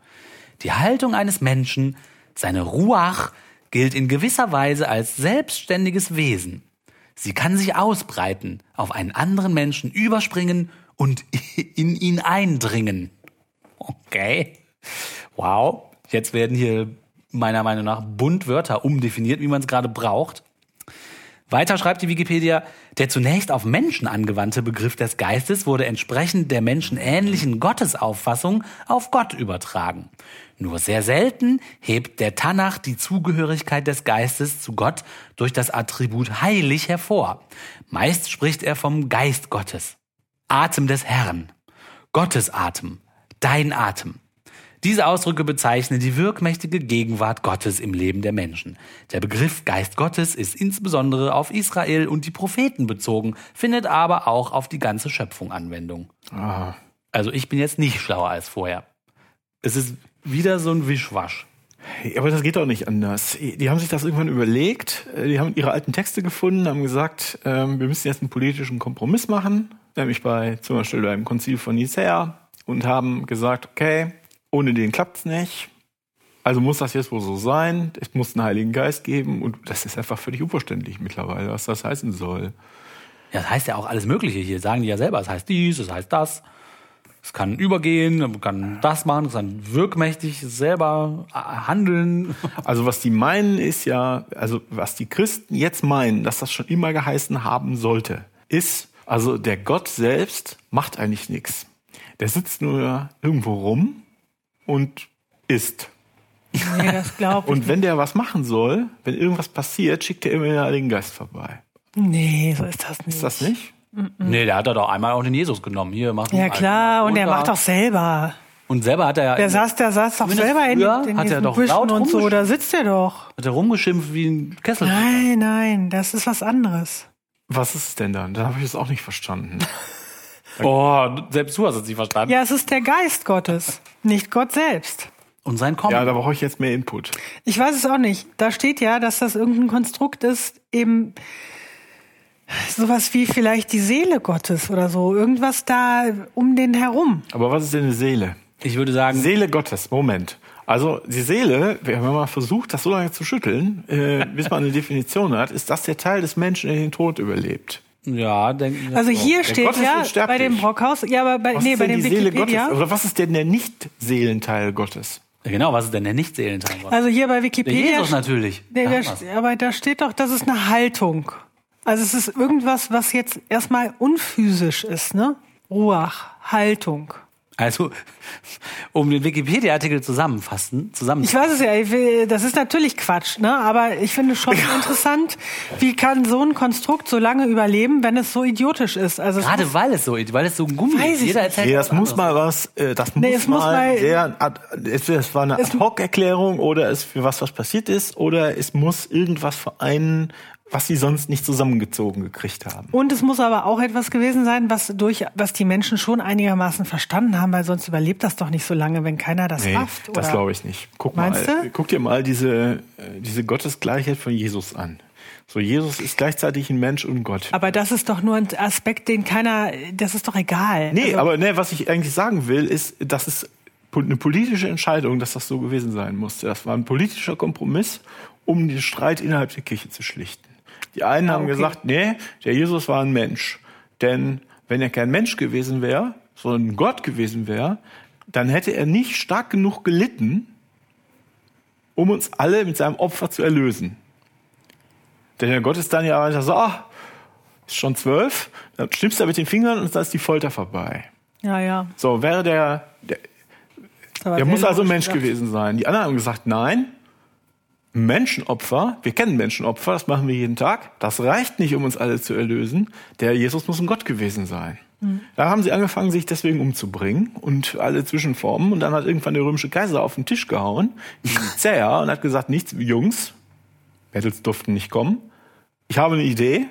Die Haltung eines Menschen, seine Ruach, gilt in gewisser Weise als selbstständiges Wesen. Sie kann sich ausbreiten, auf einen anderen Menschen überspringen und in ihn eindringen. Okay. Wow. Jetzt werden hier meiner Meinung nach bunt Wörter umdefiniert, wie man es gerade braucht. Weiter schreibt die Wikipedia, der zunächst auf Menschen angewandte Begriff des Geistes wurde entsprechend der menschenähnlichen Gottesauffassung auf Gott übertragen. Nur sehr selten hebt der Tanach die Zugehörigkeit des Geistes zu Gott durch das Attribut heilig hervor. Meist spricht er vom Geist Gottes. Atem des Herrn. Gottes Atem. Dein Atem. Diese Ausdrücke bezeichnen die wirkmächtige Gegenwart Gottes im Leben der Menschen. Der Begriff Geist Gottes ist insbesondere auf Israel und die Propheten bezogen, findet aber auch auf die ganze Schöpfung Anwendung. Ah. Also ich bin jetzt nicht schlauer als vorher. Es ist wieder so ein Wischwasch. Aber das geht doch nicht anders. Die haben sich das irgendwann überlegt, äh, die haben ihre alten Texte gefunden, haben gesagt, ähm, wir müssen jetzt einen politischen Kompromiss machen. Nämlich bei zum Beispiel beim Konzil von Nicäa und haben gesagt, okay, ohne den klappt's nicht. Also muss das jetzt wohl so sein. Es muss einen Heiligen Geist geben und das ist einfach völlig unverständlich mittlerweile, was das heißen soll. Ja, das heißt ja auch alles Mögliche hier. Sagen die ja selber. Es heißt dies, es heißt das. Es kann übergehen, man kann das machen, es kann wirkmächtig selber äh, handeln. Also was die meinen ist ja, also was die Christen jetzt meinen, dass das schon immer geheißen haben sollte, ist, also der Gott selbst macht eigentlich nichts. Der sitzt nur irgendwo rum und isst. Nee, das glaube ich. Und wenn der was machen soll, wenn irgendwas passiert, schickt er immer den Geist vorbei. nee, so ist das nicht. Ist das nicht? Nee, der hat da doch einmal auch den Jesus genommen. Hier, macht Ja klar, und er macht doch selber. Und selber hat er ja. Der saß, der saß doch Zumindest selber in, früher in hat er diesen doch Büschen laut und so, rumgesch- da sitzt er doch. Hat er rumgeschimpft wie ein Kessel. Nein, nein, das ist was anderes. Was ist es denn dann? Da habe ich es auch nicht verstanden. Oh, selbst du hast es nicht verstanden. Ja, es ist der Geist Gottes, nicht Gott selbst. Und sein Kommen. Ja, da brauche ich jetzt mehr Input. Ich weiß es auch nicht. Da steht ja, dass das irgendein Konstrukt ist, eben sowas wie vielleicht die Seele Gottes oder so. Irgendwas da um den herum. Aber was ist denn eine Seele? ich würde sagen, Seele Gottes, Moment. Also die Seele, wenn man mal versucht, das so lange zu schütteln, äh, bis man eine Definition hat, ist das der Teil des Menschen, der den Tod überlebt. ja, denken wir Also so. hier Der steht ja bei dem Brockhaus, ja, aber bei, Was nee, ist bei denn dem die Seele Wikipedia. Gottes? Oder was ist denn der Nicht-Seelenteil Gottes? Genau, was ist denn der Nicht-Seelenteil? Also hier bei der Wikipedia. Jesus natürlich. Wir's. st- aber da steht doch, das ist eine Haltung. Also es ist irgendwas, was jetzt erstmal unphysisch ist, ne? Ruach, Haltung. Also, um den Wikipedia-Artikel zusammenfassen, zusammen. Ich weiß es ja, will, das ist natürlich Quatsch, ne? Aber ich finde schon interessant, wie kann so ein Konstrukt so lange überleben, wenn es so idiotisch ist? Also es Gerade muss- weil es so, weil es so ein Gummi Weiß ist. ich Jeder erzählt Nee, das muss anderes. mal was, äh, das muss, Nee, es muss mal, mal- sehr, ad- es, es war eine Ad-Hoc-Erklärung oder es für was was passiert ist oder es muss irgendwas vereinen, was sie sonst nicht zusammengezogen gekriegt haben. und es muss aber auch etwas gewesen sein, was durch, was die Menschen schon einigermaßen verstanden haben, weil sonst überlebt das doch nicht so lange, wenn keiner das Nee, das oder? glaube ich nicht. Guck Meinst mal, du? guck dir mal diese, äh, diese Gottesgleichheit von Jesus an. So, Jesus ist gleichzeitig ein Mensch und Gott. Aber das ist doch nur ein Aspekt, den keiner, das ist doch egal. Nee, Also- aber ne, was ich eigentlich sagen will, ist, dass es eine politische Entscheidung, dass das so gewesen sein musste. Das war ein politischer Kompromiss, um den Streit innerhalb der Kirche zu schlichten. Die einen haben okay. gesagt, nee, der Jesus war ein Mensch. Denn wenn er kein Mensch gewesen wäre, sondern Gott gewesen wäre, dann hätte er nicht stark genug gelitten, um uns alle mit seinem Opfer zu erlösen. Denn der Gott ist dann ja einfach so, ah, ist schon zwölf, dann schnippst er mit den Fingern und dann ist die Folter vorbei. Ja, ja. So, wäre der, der, der muss also ein Mensch gedacht. gewesen sein. Die anderen haben gesagt, nein, Menschenopfer, wir kennen Menschenopfer, das machen wir jeden Tag, das reicht nicht, um uns alle zu erlösen. Der Jesus muss ein Gott gewesen sein. Hm. Da haben sie angefangen, sich deswegen umzubringen und alle Zwischenformen. Und dann hat irgendwann der römische Kaiser auf den Tisch gehauen, Nicäa, und hat gesagt, nichts, Jungs, Mädels durften nicht kommen. Ich habe eine Idee,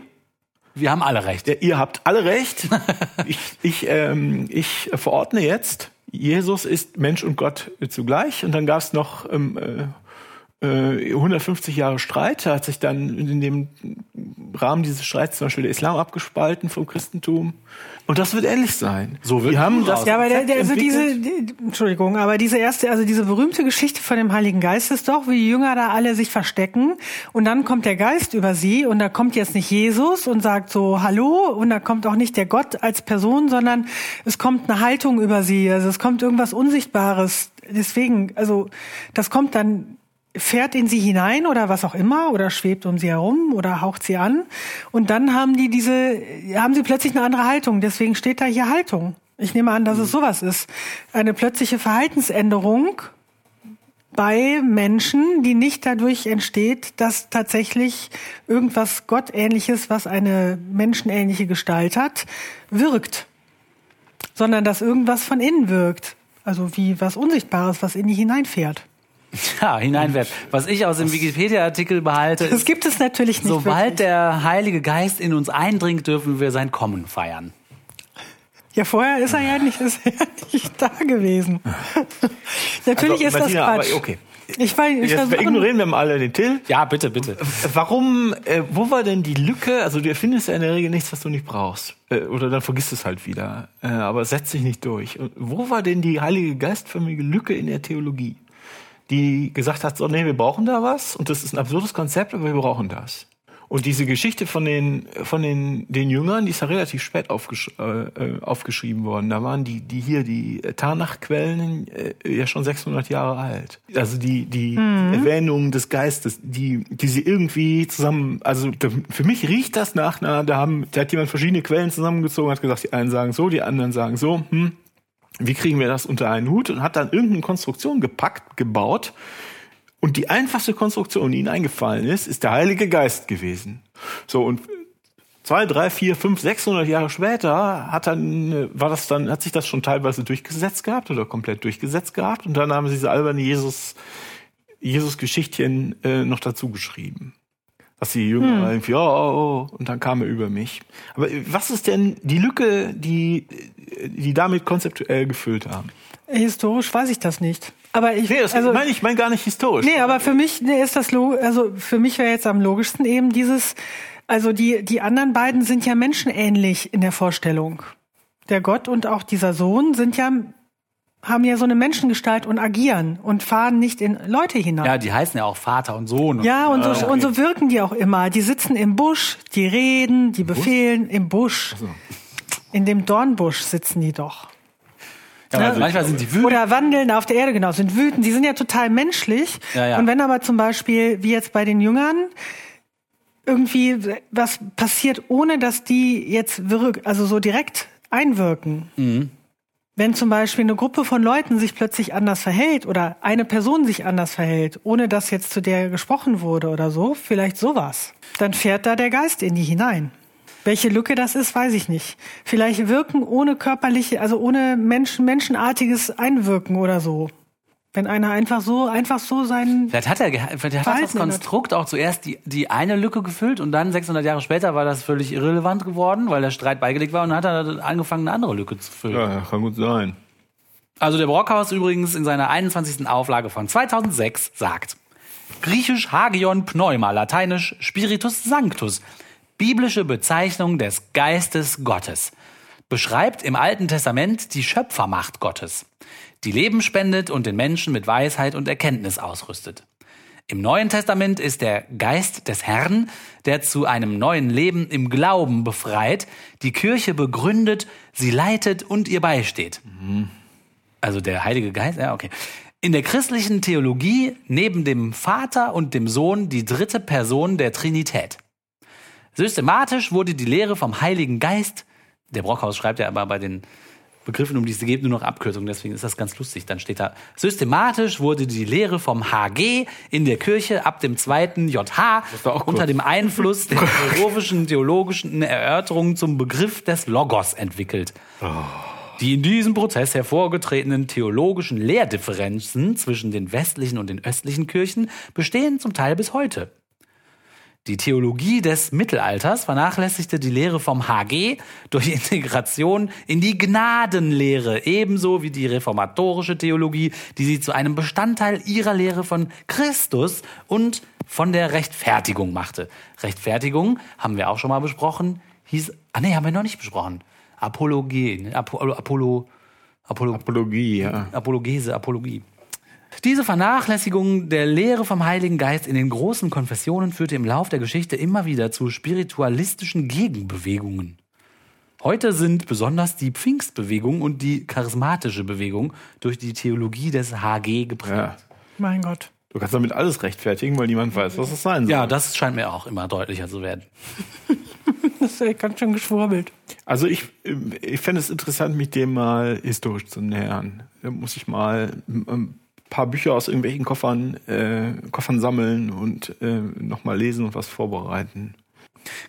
Wir haben alle recht. ja, ihr habt alle recht. ich, ich, ähm, ich verordne jetzt, Jesus ist Mensch und Gott zugleich. Und dann gab es noch ähm, äh, äh, 150 Jahre Streit. Da hat sich dann in dem Rahmen dieses Streits zum Beispiel der Islam abgespalten vom Christentum. Und das wird ähnlich sein. So wird Wir haben das Ja, aber der, der, also diese, die, Entschuldigung, aber diese erste, also diese berühmte Geschichte von dem Heiligen Geist ist doch, wie die Jünger da alle sich verstecken und dann kommt der Geist über sie und da kommt jetzt nicht Jesus und sagt so Hallo und da kommt auch nicht der Gott als Person, sondern es kommt eine Haltung über sie, also es kommt irgendwas Unsichtbares. Deswegen, also das kommt dann fährt in sie hinein oder was auch immer oder schwebt um sie herum oder haucht sie an. Und dann haben die diese haben sie plötzlich eine andere Haltung. Deswegen steht da hier Haltung. Ich nehme an dass es sowas ist. Eine plötzliche Verhaltensänderung bei Menschen die nicht dadurch entsteht dass tatsächlich irgendwas Gottähnliches was eine menschenähnliche Gestalt hat wirkt. Sondern dass irgendwas von innen wirkt. Also wie was Unsichtbares was in die hineinfährt Ja, hineinwerfen. Was ich aus dem Wikipedia-Artikel behalte, Das ist, gibt es natürlich nicht. sobald wirklich. der Heilige Geist in uns eindringt, dürfen wir sein Kommen feiern. Ja, vorher ist er ja nicht, ist er ja nicht da gewesen. Natürlich Also, ist Martina, das Quatsch. aber okay. Ich weiß, ich Jetzt ignorieren wir mal alle den Till. Ja, bitte, bitte. Warum, äh, wo war denn die Lücke? Also du erfindest ja in der Regel nichts, was du nicht brauchst. Äh, oder dann vergisst es halt wieder. Äh, aber es setzt sich nicht durch. Und wo war denn die heilige geistförmige Lücke in der Theologie? Die gesagt hat, so, nee, wir brauchen da was und das ist ein absurdes Konzept, aber wir brauchen das. Und diese Geschichte von den, von den, den Jüngern, die ist ja relativ spät aufgesch äh, äh, aufgeschrieben worden. Da waren die, die hier, die Tanach-Quellen äh, ja schon 600 Jahre alt. Also die, die Erwähnungen des Geistes, die, die sie irgendwie zusammen, also da, für mich riecht das nach, na, da haben, da hat jemand verschiedene Quellen zusammengezogen, hat gesagt, die einen sagen so, die anderen sagen so, hm, wie kriegen wir das unter einen Hut und hat dann irgendeine Konstruktion gepackt, gebaut. Und die einfachste Konstruktion, die ihnen eingefallen ist, ist der Heilige Geist gewesen. So und zwei, drei, vier, fünf, sechshundert Jahre später hat dann äh, war das dann hat sich das schon teilweise durchgesetzt gehabt oder komplett durchgesetzt gehabt und dann haben sie diese alberne Jesus Jesus Geschichtchen äh, noch dazu geschrieben. Dass die Jünger irgendwie, oh, oh, oh, und dann kam er über mich. Aber äh, was ist denn die Lücke, die, äh, die damit konzeptuell gefüllt haben? Historisch weiß ich das nicht. Aber ich, Nee, das also, meine ich meine gar nicht historisch. nee, aber für mich nee, ist das also für mich wäre jetzt am logischsten eben dieses, also die die anderen beiden sind ja menschenähnlich in der Vorstellung. Der Gott und auch dieser Sohn sind ja haben ja so eine Menschengestalt und agieren und fahren nicht in Leute hinein. Ja, die heißen ja auch Vater und Sohn. und- Ja, und so, und so wirken die auch immer. Die sitzen im Busch, die reden, die befehlen im Busch. In dem Dornbusch sitzen die doch. Ja, also manchmal sind die wütend. Oder wandeln auf der Erde, genau, sind wütend. Die sind ja total menschlich. Ja, ja. Und wenn aber zum Beispiel, wie jetzt bei den Jüngern, irgendwie was passiert, ohne dass die jetzt wirk also so direkt einwirken. Mhm. Wenn zum Beispiel eine Gruppe von Leuten sich plötzlich anders verhält oder eine Person sich anders verhält, ohne dass jetzt zu der gesprochen wurde oder so, vielleicht sowas, dann fährt da der Geist in die hinein. Welche Lücke das ist, weiß ich nicht. Vielleicht wirken ohne körperliche, also ohne Menschen, menschenartiges Einwirken oder so. Wenn einer einfach so, einfach so seinen, Vielleicht hat, er, vielleicht hat das Verhalten ändert. Konstrukt auch zuerst die, die eine Lücke gefüllt und dann 600 Jahre später war das völlig irrelevant geworden, weil der Streit beigelegt war und dann hat er angefangen, eine andere Lücke zu füllen. Ja, kann gut sein. Also der Brockhaus übrigens in seiner 21. Auflage von 2006 sagt, griechisch Hagion Pneuma, lateinisch Spiritus Sanctus, biblische Bezeichnung des Geistes Gottes, beschreibt im Alten Testament die Schöpfermacht Gottes, die Leben spendet und den Menschen mit Weisheit und Erkenntnis ausrüstet. Im Neuen Testament ist der Geist des Herrn, der zu einem neuen Leben im Glauben befreit, die Kirche begründet, sie leitet und ihr beisteht. Also der Heilige Geist, ja, okay. In der christlichen Theologie neben dem Vater und dem Sohn die dritte Person der Trinität. Systematisch wurde die Lehre vom Heiligen Geist, der Brockhaus schreibt ja aber bei den Begriffen, um die es geht, nur noch Abkürzungen, deswegen ist das ganz lustig. Dann steht da, systematisch wurde die Lehre vom HG in der Kirche ab dem zweiten JH unter dem Einfluss der philosophischen, theologischen Erörterungen zum Begriff des Logos entwickelt. Die in diesem Prozess hervorgetretenen theologischen Lehrdifferenzen zwischen den westlichen und den östlichen Kirchen bestehen zum Teil bis heute. Die Theologie des Mittelalters vernachlässigte die Lehre vom HG durch Integration in die Gnadenlehre, ebenso wie die reformatorische Theologie, die sie zu einem Bestandteil ihrer Lehre von Christus und von der Rechtfertigung machte. Rechtfertigung haben wir auch schon mal besprochen, hieß, ah nee, haben wir noch nicht besprochen. Apologie, ne? Apollo, Apollo, Apologie, ja. Apologese, Apologie. Diese Vernachlässigung der Lehre vom Heiligen Geist in den großen Konfessionen führte im Lauf der Geschichte immer wieder zu spiritualistischen Gegenbewegungen. Heute sind besonders die Pfingstbewegung und die charismatische Bewegung durch die Theologie des HG geprägt. ja. mein Gott. Du kannst damit alles rechtfertigen, weil niemand weiß, was es sein soll. Ja, das scheint mir auch immer deutlicher zu werden. Das ist ja ganz schön geschwurbelt. Also ich, ich fände es interessant, mich dem mal historisch zu nähern. Da muss ich mal ein paar Bücher aus irgendwelchen Koffern, äh, Koffern sammeln und äh, nochmal lesen und was vorbereiten.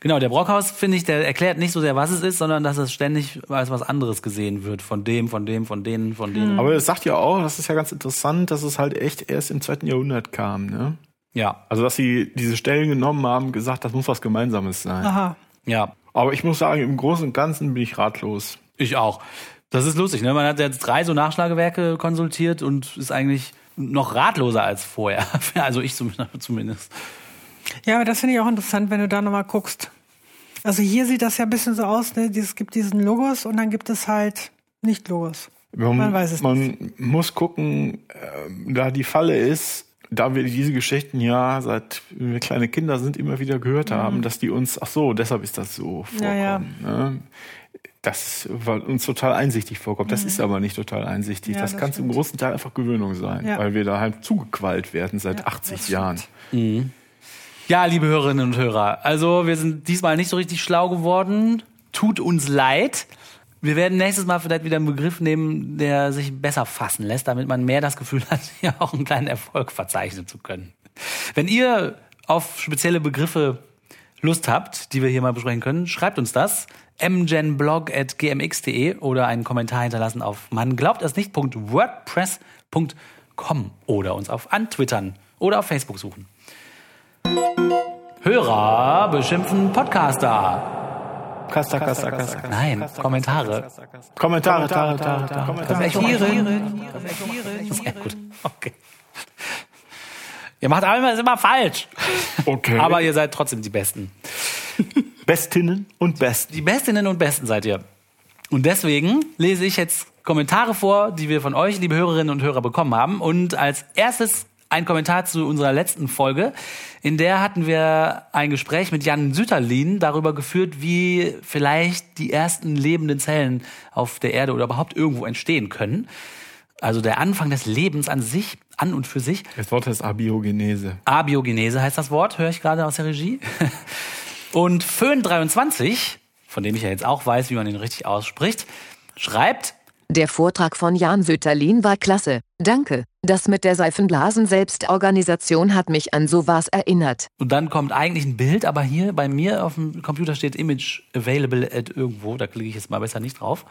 Genau, der Brockhaus, finde ich, der erklärt nicht so sehr, was es ist, sondern dass es ständig als was anderes gesehen wird. Von dem, von dem, von denen, von denen. Aber es sagt ja auch, das ist ja ganz interessant, dass es halt echt erst im zweiten Jahrhundert kam. Ne? Ja, Also dass sie diese Stellen genommen haben, gesagt, das muss was Gemeinsames sein. Aha. ja. Aber ich muss sagen, im Großen und Ganzen bin ich ratlos. Ich auch. Das ist lustig, ne? Man hat jetzt drei so Nachschlagewerke konsultiert und ist eigentlich noch ratloser als vorher. Also ich zum- zumindest. Ja, aber das finde ich auch interessant, wenn du da nochmal guckst. Also hier sieht das ja ein bisschen so aus, ne? Es gibt diesen Logos und dann gibt es halt nicht Logos. Man, Man weiß es man muss gucken, ähm, da die Falle ist, da wir diese Geschichten ja seit wir kleine Kinder sind immer wieder gehört haben, dass die uns, ach so, deshalb ist das so vorkommen. Mhm. Ja, ja. Ne? Das weil uns total einsichtig vorkommt. Das ist aber nicht total einsichtig. Mhm. Ja, das das kann zum großen Teil einfach Gewöhnung sein, Ja. weil wir da halt zugequallt werden seit Ja, 80 das Jahren. Ja, liebe Hörerinnen und Hörer, also wir sind diesmal nicht so richtig schlau geworden. Tut uns leid. Wir werden nächstes Mal vielleicht wieder einen Begriff nehmen, der sich besser fassen lässt, damit man mehr das Gefühl hat, hier auch einen kleinen Erfolg verzeichnen zu können. Wenn ihr auf spezielle Begriffe Lust habt, die wir hier mal besprechen können, schreibt uns das. mgenblog.gmx.de oder einen Kommentar hinterlassen auf man glaubt es nicht.wordpress.com oder uns auf antwittern oder auf Facebook suchen. Hörer beschimpfen Podcaster. Kasta, kasta, kasta. Nein, Kommentare. Kommentare, Tare, Tare, Tare. Kommentieren. Sehr gut. Okay. Ihr macht alles immer falsch. Okay. Aber ihr seid trotzdem die Besten. Bestinnen und Besten. Die Bestinnen und Besten seid ihr. Und deswegen lese ich jetzt Kommentare vor, die wir von euch, liebe Hörerinnen und Hörer, bekommen haben. Und als erstes ein Kommentar zu unserer letzten Folge. In der hatten wir ein Gespräch mit Jan Süterlin darüber geführt, wie vielleicht die ersten lebenden Zellen auf der Erde oder überhaupt irgendwo entstehen können. Also der Anfang des Lebens an sich, an und für sich. Das Wort heißt Abiogenese. Abiogenese heißt das Wort, höre ich gerade aus der Regie. Und Föhn23, von dem ich ja jetzt auch weiß, wie man ihn richtig ausspricht, schreibt, Der Vortrag von Jan Sütterlin war klasse. Danke. Das mit der Seifenblasen-Selbstorganisation hat mich an sowas erinnert. und dann kommt eigentlich ein Bild, aber hier bei mir auf dem Computer steht Image available at irgendwo, da klicke ich jetzt mal besser nicht drauf.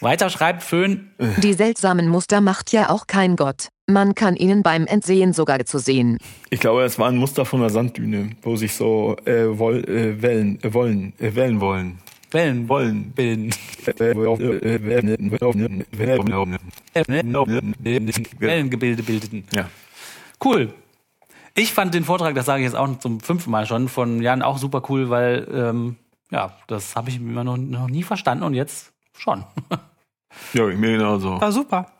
Weiter schreibt Föhn, Die seltsamen Muster macht ja auch kein Gott. Man kann ihnen beim Entsehen sogar zu sehen. Ich glaube, es war ein Muster von einer Sanddüne, wo sich so äh, woll, äh, Wellen, äh, wollen, äh, Wellen wollen. Wellen Wollen. bilden. Wellengebilde bildeten. Ja. Cool. Ich fand den Vortrag, das sage ich jetzt auch zum fünften Mal schon, von Jan auch super cool, weil ähm, ja, das habe ich immer noch, noch nie verstanden und jetzt schon. Ja, mir genauso. War super.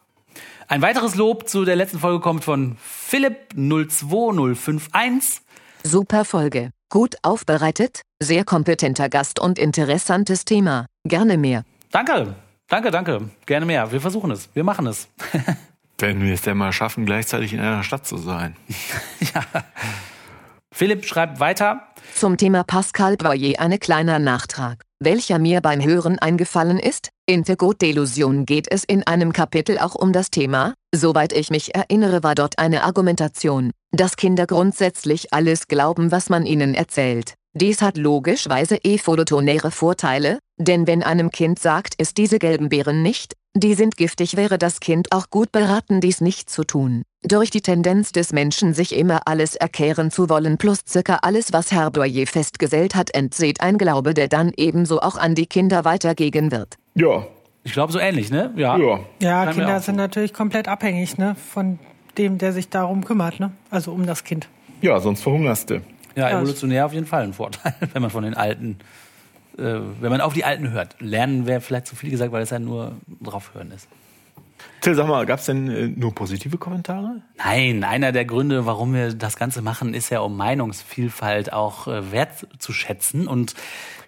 Ein weiteres Lob zu der letzten Folge kommt von Philipp02051. Super Folge. Gut aufbereitet, sehr kompetenter Gast und interessantes Thema. Gerne mehr. Danke, danke, danke. Gerne mehr. Wir versuchen es. Wir machen es. Wenn wir es denn mal schaffen, gleichzeitig in einer Stadt zu sein. Philipp schreibt weiter. Zum Thema Pascal Boyer ein kleiner Nachtrag, welcher mir beim Hören eingefallen ist. In The Good Delusion geht es in einem Kapitel auch um das Thema. Soweit ich mich erinnere, war dort eine Argumentation, dass Kinder grundsätzlich alles glauben, was man ihnen erzählt. Dies hat logischweise evolutionäre Vorteile, denn wenn einem Kind sagt, es diese gelben Beeren nicht, die sind giftig, wäre das Kind auch gut beraten, dies nicht zu tun. Durch die Tendenz des Menschen, sich immer alles erklären zu wollen, plus circa alles, was Herr Boyer festgestellt hat, entseht ein Glaube, der dann ebenso auch an die Kinder weitergehen wird. Ja, Ich glaube so ähnlich, ne? Ja. ja. Ja, Kinder sind natürlich komplett abhängig ne, von dem, der sich darum kümmert, ne? also um das Kind. Ja, sonst verhungerst du. Ja, evolutionär auf jeden Fall ein Vorteil, wenn man von den Alten, wenn man auf die Alten hört. Lernen wäre vielleicht zu viel gesagt, weil es ja nur drauf hören ist. Till, sag mal, gab's denn äh, nur positive Kommentare? Nein, einer der Gründe, warum wir das Ganze machen, ist ja, um Meinungsvielfalt auch äh, wertzuschätzen. Und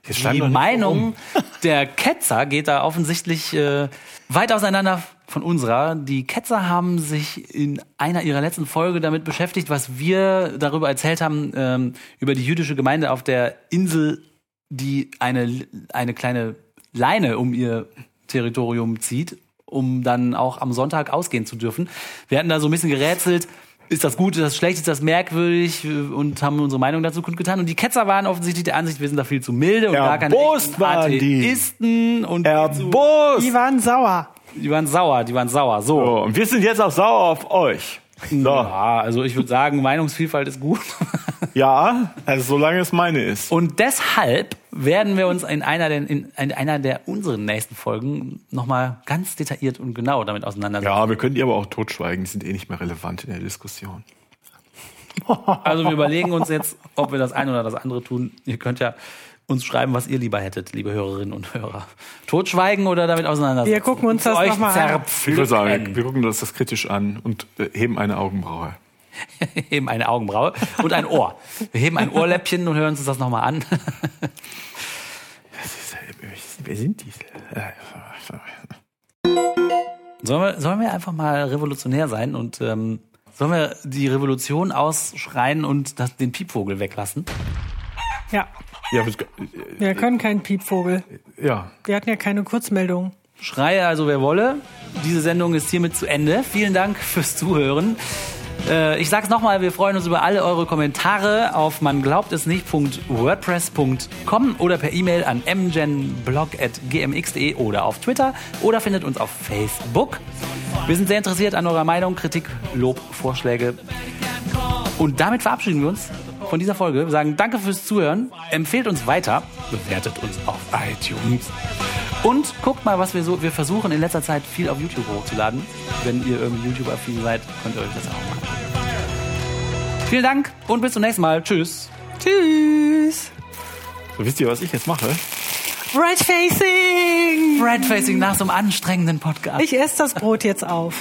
die Meinung der Ketzer geht da offensichtlich äh, weit auseinander von unserer. Die Ketzer haben sich in einer ihrer letzten Folge damit beschäftigt, was wir darüber erzählt haben, ähm, über die jüdische Gemeinde auf der Insel, die eine, eine kleine Leine um ihr Territorium zieht, um dann auch am Sonntag ausgehen zu dürfen. Wir hatten da so ein bisschen gerätselt, ist das gut, ist das schlecht, ist das merkwürdig und haben unsere Meinung dazu kundgetan. Und die Ketzer waren offensichtlich der Ansicht, wir sind da viel zu milde und gar keine Erbost echten waren die. Atheisten. Und Erbost! Die waren sauer. die waren sauer, die waren sauer. So. So, und wir sind jetzt auch sauer auf euch. So. Ja, also ich würde sagen, Meinungsvielfalt ist gut. Ja, also solange es meine ist. Und deshalb werden wir uns in einer der, in einer der unseren nächsten Folgen nochmal ganz detailliert und genau damit auseinandersetzen. Ja, wir können die aber auch totschweigen, die sind eh nicht mehr relevant in der Diskussion. Also wir überlegen uns jetzt, ob wir das eine oder das andere tun. Ihr könnt ja uns schreiben, was ihr lieber hättet, liebe Hörerinnen und Hörer. Totschweigen oder damit auseinandersetzen? Wir gucken uns das Euch noch mal an. Ich würde sagen, wir gucken uns das kritisch an und äh, heben eine Augenbraue. heben eine Augenbraue und ein Ohr. Wir heben ein Ohrläppchen und hören uns das nochmal an. Wer sind die? Sollen wir, sollen wir einfach mal revolutionär sein und ähm, sollen wir die Revolution ausschreien und das, den Piepvogel weglassen? Ja, Ja, das- wir können keinen Piepvogel. ja. Wir hatten ja keine Kurzmeldung. Schreie also wer wolle. Diese Sendung ist hiermit zu Ende. Vielen Dank fürs Zuhören. Äh, ich sag's nochmal, wir freuen uns über alle eure Kommentare auf man glaubt es nicht.wordpress.com oder per E-Mail an mgenblog.gmx.de oder auf Twitter oder findet uns auf Facebook. Wir sind sehr interessiert an eurer Meinung, Kritik, Lob, Vorschläge. Und damit verabschieden wir uns von dieser Folge. Wir sagen danke fürs Zuhören, empfehlt uns weiter, bewertet uns auf iTunes und guckt mal, was wir so, wir versuchen in letzter Zeit viel auf YouTube hochzuladen. Wenn ihr irgendwie YouTube-affin seid, könnt ihr euch das auch machen. Vielen Dank und bis zum nächsten Mal. Tschüss. Tschüss. So, wisst ihr, was ich jetzt mache? Red Facing. Red Facing nach so einem anstrengenden Podcast. Ich esse das Brot jetzt auf.